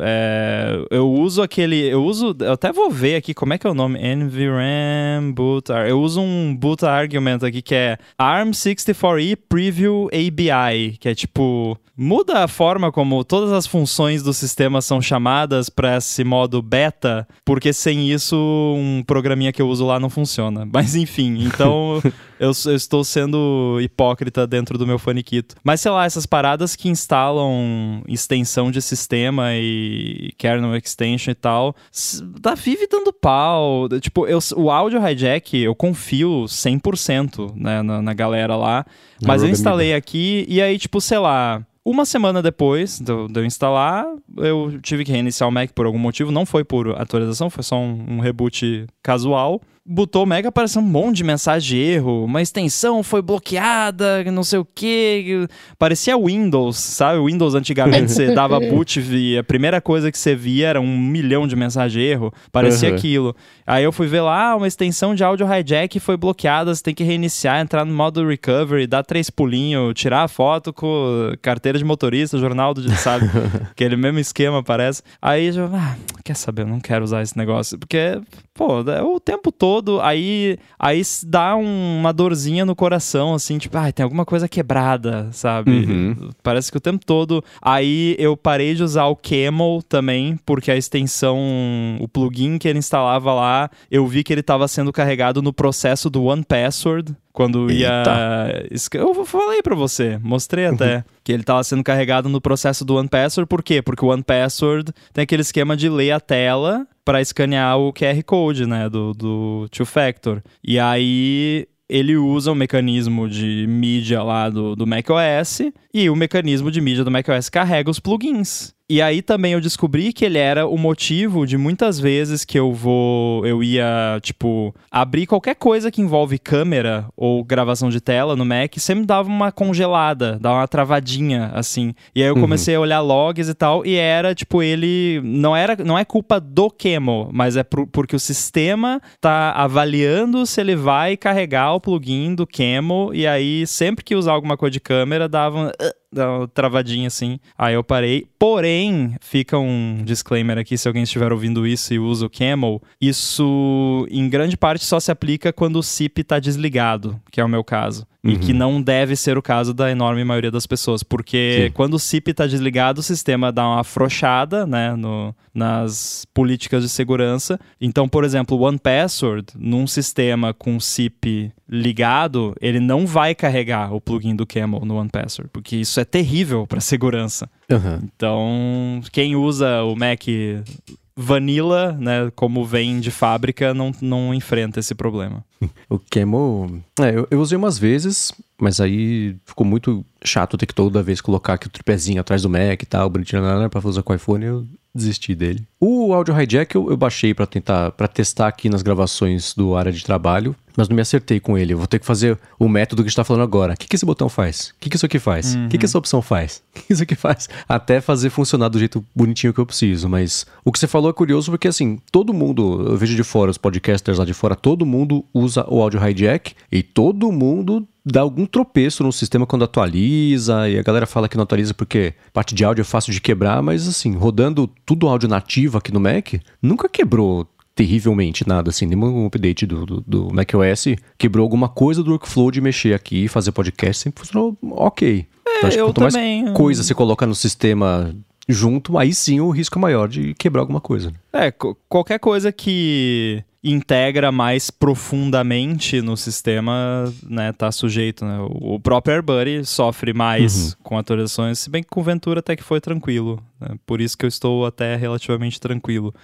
é, eu uso aquele. Eu uso. Eu até vou ver aqui como é que é o nome. NVRAM boot. Eu uso um boot argument aqui que é ARM64E Preview ABI, que é tipo. Muda a forma como todas as funções do sistema são chamadas para esse modo beta, porque sem isso um programinha que eu uso lá não funciona. <laughs> Mas enfim, então <laughs> eu, eu estou sendo hipócrita dentro do meu faniquito. Mas sei lá, essas paradas que instalam extensão de sistema e kernel extension e tal, tá vive dando pau. Tipo, eu, o áudio hijack eu confio 100% né, na, na galera lá. Mas eu instalei aqui e aí, tipo, sei lá. Uma semana depois de eu, instalar, eu tive que reiniciar o Mac por algum motivo. Não foi por atualização, foi só um, um reboot casual. Botou Mac, apareceu um monte de mensagem de erro. Uma extensão foi bloqueada, não sei o que. Parecia Windows, sabe? O Windows antigamente você dava <laughs> boot e a primeira coisa que você via era um milhão de mensagens de erro. Parecia Uhum. aquilo. Aí eu fui ver lá, uma extensão de áudio hijack foi bloqueada, você tem que reiniciar, entrar no modo recovery, dar três pulinhos, tirar a foto com carteira de motorista, jornal do, sabe? <laughs> Aquele mesmo esquema, parece. Aí eu, ah, quer saber, eu não quero usar esse negócio, porque, pô, é o tempo todo, aí, aí s- dá um- uma dorzinha no coração, assim, tipo, ah, tem alguma coisa quebrada, sabe? Uhum. Parece que o tempo todo. Aí eu parei de usar o Camel também, porque a extensão, o plugin que ele instalava lá, eu vi que ele estava sendo carregado no processo do One Password. Quando ia. esca- Eu falei pra você, mostrei até. Que ele tava sendo carregado no processo do One Password. Por quê? Porque o One Password tem aquele esquema de ler a tela para escanear o QR Code, né? Do, do Two Factor. E aí ele usa o mecanismo de mídia lá do, do macOS e o mecanismo de mídia do macOS carrega os plugins. E aí também eu descobri que ele era o motivo de muitas vezes que eu vou. Eu ia, tipo, abrir qualquer coisa que envolve câmera ou gravação de tela no Mac, sempre dava uma congelada, dava uma travadinha, assim. E aí eu comecei a olhar logs e tal, e era, tipo, ele. Não, era, não é culpa do Camel, mas é pro- porque o sistema tá avaliando se ele vai carregar o plugin do Camel, e aí sempre que usar alguma coisa de câmera, dava. um, dá uma travadinha assim. Aí eu parei. Porém, fica um disclaimer aqui se alguém estiver ouvindo isso e usa o Camel. Isso, em grande parte, só se aplica quando o SIP está desligado, que é o meu caso. E que não deve ser o caso da enorme maioria das pessoas, porque Sim. quando o SIP está desligado, o sistema dá uma afrouxada né, no, nas políticas de segurança. Então, por exemplo, o OnePassword, num sistema com SIP ligado, ele não vai carregar o plugin do Camel no OnePassword, porque isso é terrível para segurança. Aham. Então, quem usa o Mac Vanilla, né, como vem de fábrica, não, não enfrenta esse problema. O Camel. É, eu, eu usei umas vezes, mas aí ficou muito chato ter que toda vez colocar aqui o tripézinho atrás do Mac e tal, bonitinho, pra usar com o iPhone. Eu desisti dele. O Audio Hijack eu, eu baixei para tentar, para testar aqui nas gravações do área de trabalho, mas não me acertei com ele. Eu vou ter que fazer o método que está falando agora. O que, que esse botão faz? O que, que isso aqui faz? O que, que essa opção faz? <laughs> O que isso aqui faz? Até fazer funcionar do jeito bonitinho que eu preciso. Mas o que você falou é curioso porque, assim, todo mundo, eu vejo de fora, os podcasters lá de fora, todo mundo usa o Audio Hijack e todo mundo dá algum tropeço no sistema quando atualiza, e a galera fala que não atualiza porque parte de áudio é fácil de quebrar, mas assim, rodando tudo áudio nativo aqui no Mac, nunca quebrou terrivelmente nada, assim, nenhum update do, do, do macOS quebrou alguma coisa do workflow de mexer aqui e fazer podcast, sempre funcionou ok. É, acho que quanto mais também. coisa você coloca no sistema junto, aí sim o risco é maior de quebrar alguma coisa. É, co- qualquer coisa que integra mais profundamente no sistema, né, tá sujeito, né? O próprio AirBuddy sofre mais com atualizações, se bem que com Ventura até que foi tranquilo, né? Por isso que eu estou até relativamente tranquilo.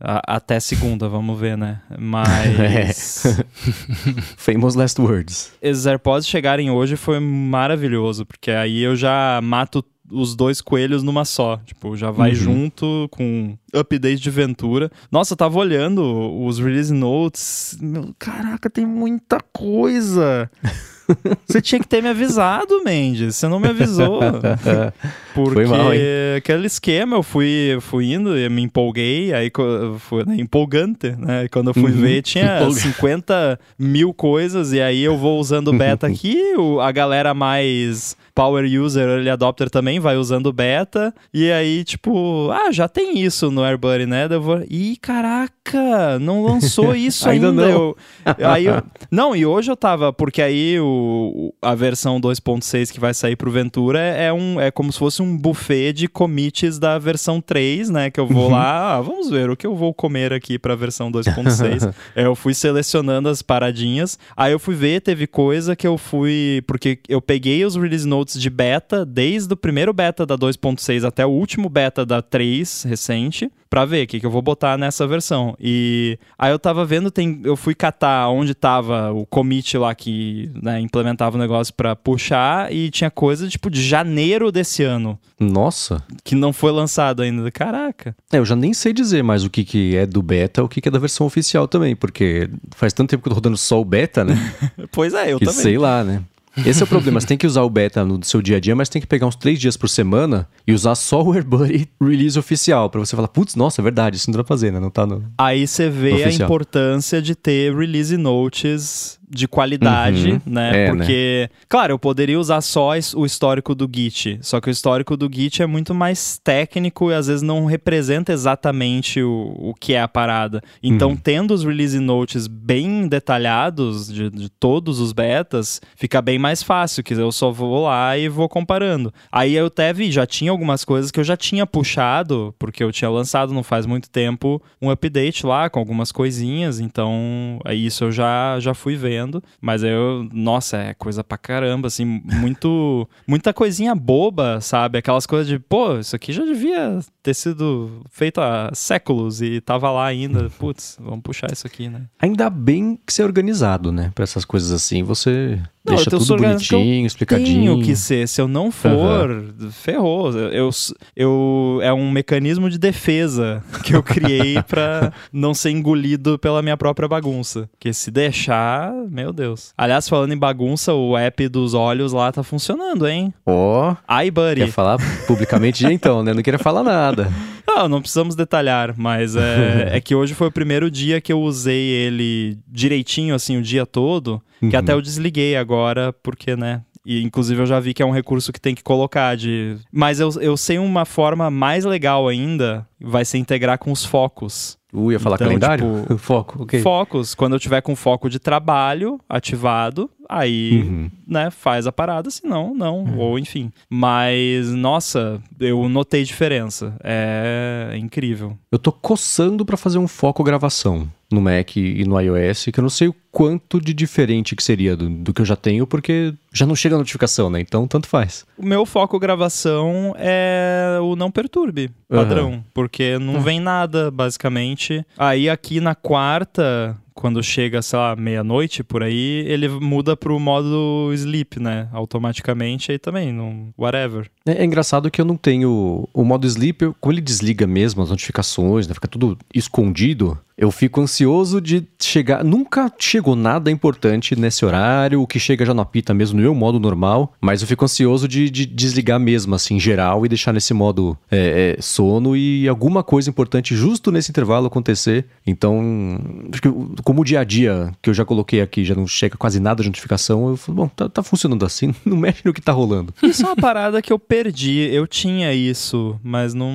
A- até segunda, vamos ver, né? Mas <laughs> Famous last words. esses AirPods chegarem hoje foi maravilhoso, porque aí eu já mato os dois coelhos numa só. Tipo, já vai Uhum. junto com update de Ventura. Nossa, eu tava olhando os release notes. Meu, caraca, tem muita coisa. <laughs> Você tinha que ter me avisado, Mendes. Você não me avisou. <laughs> Porque mal, aquele esquema, eu fui, fui indo e me empolguei, aí foi né, empolgante, né? E quando eu fui Uhum. ver, tinha Empolga- <laughs> 50 mil coisas, e aí eu vou usando o beta aqui, o- a galera mais power user, early adopter também vai usando beta, e aí, tipo, ah, já tem isso no AirBuddy, né? Eu vou, Ih, caraca, não lançou <laughs> isso ainda. Ainda não. Eu- aí eu- não, e hoje eu tava, porque aí o, a versão 2.6 que vai sair pro Ventura é, é um, é como se fosse um buffet de commits da versão 3, né? Que eu vou lá, ah, vamos ver o que eu vou comer aqui pra versão 2.6. <laughs> É, eu fui selecionando as paradinhas, aí eu fui ver, teve coisa que eu fui, porque eu peguei os release notes de beta, desde o primeiro beta da 2.6 até o último beta da 3 recente, pra ver o que, que eu vou botar nessa versão. E aí eu tava vendo, tem, eu fui catar onde tava o commit lá que né, implementava o negócio pra puxar e tinha coisa tipo de janeiro desse ano, Nossa. que não foi lançado ainda. Caraca. É, eu já nem sei dizer mais o que, que é do beta o que, que é da versão oficial também, porque faz tanto tempo que eu tô rodando só o beta, né? <laughs> Pois é, eu que também. sei lá, né? Esse é o problema, você tem que usar o beta no seu dia a dia, mas tem que pegar uns três dias por semana e usar só o AirBuddy release oficial, pra você falar, putz, nossa, é verdade, isso não dá pra fazer, né? Não tá no... Aí você vê a importância de ter release notes de qualidade, Uhum. né? É, Porque, claro, eu poderia usar só o histórico do Git, só que o histórico do Git é muito mais técnico e às vezes não representa exatamente o, o que é a parada. Então, Uhum. tendo os release notes bem detalhados de, de todos os betas, fica bem mais fácil, que eu só vou lá e vou comparando. Aí eu até vi, já tinha algumas coisas que eu já tinha puxado, porque eu tinha lançado não faz muito tempo um update lá com algumas coisinhas, então aí isso eu já, já fui vendo, mas aí eu, nossa, é coisa pra caramba, assim, muito, <laughs> muita coisinha boba, sabe? Aquelas coisas de, pô, isso aqui já devia ter sido feito há séculos e tava lá ainda, putz, vamos puxar isso aqui, né? Ainda bem que você é organizado, né? Pra essas coisas assim, você Não, deixa eu tudo eu bonitinho, explicadinho. Tenho que ser. Se eu não for, ferrou. Eu, eu, é um mecanismo de defesa <laughs> que eu criei <laughs> pra não ser engolido pela minha própria bagunça. Porque se deixar, meu Deus. Aliás, falando em bagunça, o app dos olhos lá tá funcionando, hein? Ó, iBuddy. quer falar publicamente <laughs> então, né? Não queria falar nada. Não, não precisamos detalhar, mas é, <laughs> é que hoje foi o primeiro dia que eu usei ele direitinho, assim, o dia todo, que Uhum. até eu desliguei agora, porque, né? E, inclusive, eu já vi que é um recurso que tem que colocar de... Mas eu, eu sei uma forma mais legal ainda, vai ser integrar com os focos. Uh, ia falar Então, calendário? tipo, <laughs> Foco, ok. Focos, quando eu tiver com foco de trabalho ativado, aí, Uhum. né, faz a parada, senão, não, ou enfim. Mas, nossa, eu notei diferença. É incrível. Eu tô coçando pra fazer um foco gravação no Mac e no iOS, que eu não sei o quanto de diferente que seria do, do que eu já tenho, porque já não chega a notificação, né? Então, tanto faz. O meu foco gravação é o não perturbe padrão, porque não vem nada, basicamente. Aí aqui na quarta, quando chega, sei lá, meia-noite por aí, ele muda pro modo sleep, né? Automaticamente aí também, não, whatever. É, é engraçado que eu não tenho o modo sleep, eu, como ele desliga mesmo as notificações, né, fica tudo escondido, eu fico ansioso de chegar. Nunca chegou nada importante nesse horário, o que chega já não apita mesmo no meu modo normal, mas eu fico ansioso de, de desligar mesmo, assim, geral, e deixar nesse modo é, é, sono e alguma coisa importante justo nesse intervalo acontecer. Então, como o dia a dia que eu já coloquei aqui já não chega quase nada de notificação, eu falo, bom, tá, tá funcionando assim, <laughs> não mexe no que tá rolando. Isso é uma parada que eu perdi. Eu tinha isso, mas não.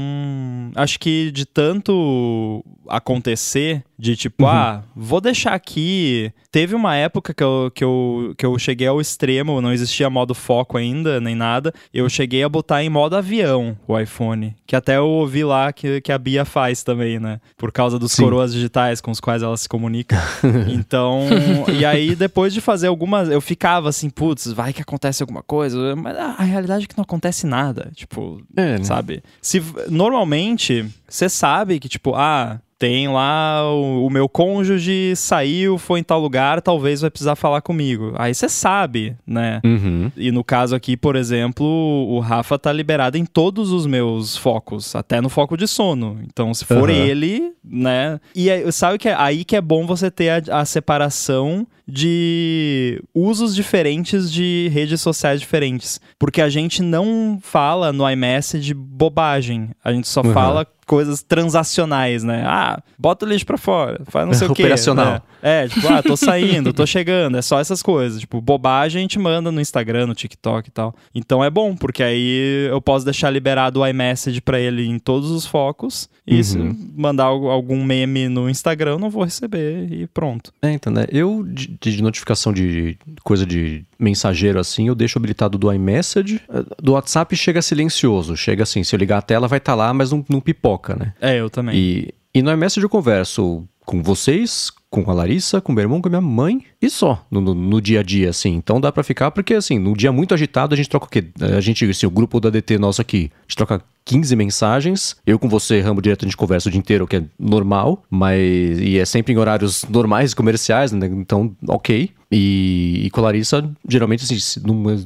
Acho que de tanto acontecer de tipo, uhum. ah, vou deixar aqui. Teve uma época que eu, que, eu, que eu cheguei ao extremo, não existia modo foco ainda, nem nada. Eu cheguei a botar em modo avião o iPhone. Que até eu ouvi lá que, que a Bia faz também, né? Por causa dos Sim. coroas digitais com os quais ela se comunica. <laughs> então, e aí depois de fazer algumas. Eu ficava assim, putz, vai que acontece alguma coisa. Mas a realidade é que não acontece nada. Tipo, é, né? sabe? Se, normalmente, você sabe que, tipo, ah tem lá o, o, meu cônjuge saiu, foi em tal lugar, talvez vai precisar falar comigo. Aí você sabe, né? Uhum. E no caso aqui, por exemplo, o Rafa tá liberado em todos os meus focos, até no foco de sono. Então, se for uhum. ele, né? E aí, sabe que é aí que é bom você ter a, a separação de usos diferentes de redes sociais diferentes. Porque a gente não fala no iMessage bobagem. A gente só uhum. fala coisas transacionais, né? Ah, bota o lixo pra fora, faz não sei o quê. Operacional. Né? É, tipo, ah, tô saindo, tô chegando, é só essas coisas. Tipo, bobagem a gente manda no Instagram, no TikTok e tal. Então é bom, porque aí eu posso deixar liberado o iMessage pra ele em todos os focos. E uhum. se mandar algum meme no Instagram, eu não vou receber e pronto. É, então, né? Eu, de, de notificação de coisa de mensageiro assim, eu deixo habilitado do iMessage. Do WhatsApp chega silencioso. Chega assim, se eu ligar a tela vai estar tá lá, mas não, não pipoca, né? É, eu também. E, e no iMessage eu converso com vocês, com a Larissa, com o meu irmão, com a minha mãe e só no, no, no dia a dia, assim. Então dá para ficar, porque assim, no dia muito agitado a gente troca o quê? A gente, assim, o grupo da DT nosso aqui, a gente troca 15 mensagens. Eu com você, Rambo Direto, a gente conversa o dia inteiro, o que é normal, mas. E é sempre em horários normais, comerciais, né? Então, ok. E, e com a Larissa, geralmente, assim,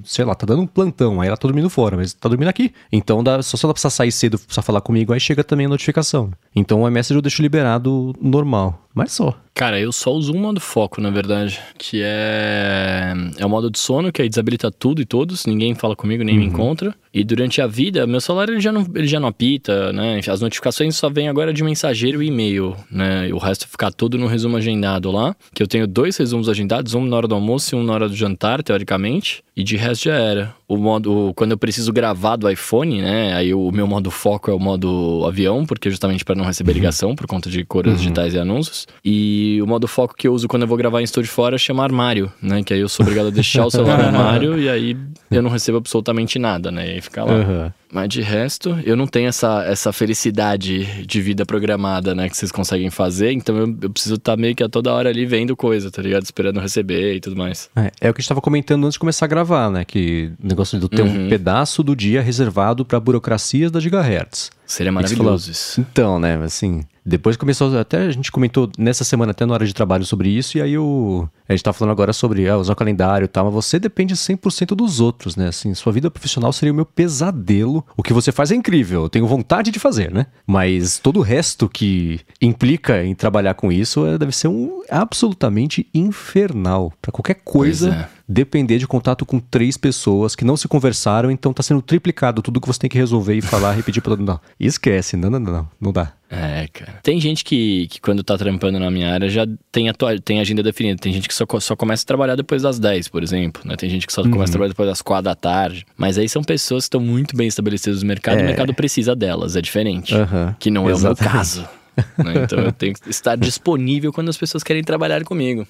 sei lá, tá dando um plantão, aí ela tá dormindo fora, mas tá dormindo aqui. Então, dá, só se ela precisar sair cedo, precisar falar comigo, aí chega também a notificação. Então, o iMessage eu deixo liberado normal, mas só. Cara, eu só uso um modo foco, na verdade, que é é o modo de sono, que aí desabilita tudo e todos, ninguém fala comigo, nem uhum. me encontra. E durante a vida, meu celular ele já não, ele já não apita, né? As notificações só vêm agora de mensageiro e e-mail, né? O resto fica tudo no resumo agendado lá, que eu tenho dois resumos agendados, um na hora do almoço e um na hora do jantar, teoricamente, e de resto já era. O modo, quando eu preciso gravar do iPhone, né? Aí o meu modo foco é o modo avião, porque justamente para não receber uhum. ligação por conta de cores uhum. digitais e anúncios. E o modo foco que eu uso quando eu vou gravar em estúdio fora chama armário, né? Que aí eu sou obrigado a deixar o <laughs> celular no armário e aí eu não recebo absolutamente nada, né? E aí fica lá. Uhum. Mas de resto, eu não tenho essa, essa felicidade de vida programada, né? Que vocês conseguem fazer. Então eu, eu preciso estar tá meio que a toda hora ali vendo coisa, tá ligado? Esperando receber e tudo mais. É, é o que a gente tava comentando antes de começar a gravar, né? Que o negócio de ter uhum. um pedaço do dia reservado para burocracias da Gigahertz. Seria maravilhoso isso. Então, né? Assim, depois começou, até a gente comentou nessa semana, até na hora de trabalho, sobre isso, e aí o, a gente tá falando agora sobre ah, usar o calendário e tal, mas você depende 100% dos outros, né? Assim, sua vida profissional seria o meu pesadelo. O que você faz é incrível, eu tenho vontade de fazer, né? Mas todo o resto que implica em trabalhar com isso é, deve ser um absolutamente infernal. para qualquer coisa é. Depender de contato com três pessoas que não se conversaram, então tá sendo triplicado tudo que você tem que resolver e falar, <laughs> repetir pra todo mundo. Não, esquece, não, não, não, não, não dá. É, cara. Tem gente que, que quando tá trampando na minha área já tem, atua, tem agenda definida. Tem gente que só, só começa a trabalhar depois das 10, por exemplo. Né? Tem gente que só uhum. começa a trabalhar depois das 4 da tarde. Mas aí são pessoas que estão muito bem estabelecidas no mercado é. e o mercado precisa delas. É diferente. Uhum. Que não Exatamente. é o meu caso. Né? Então eu tenho que estar <laughs> disponível quando as pessoas querem trabalhar comigo.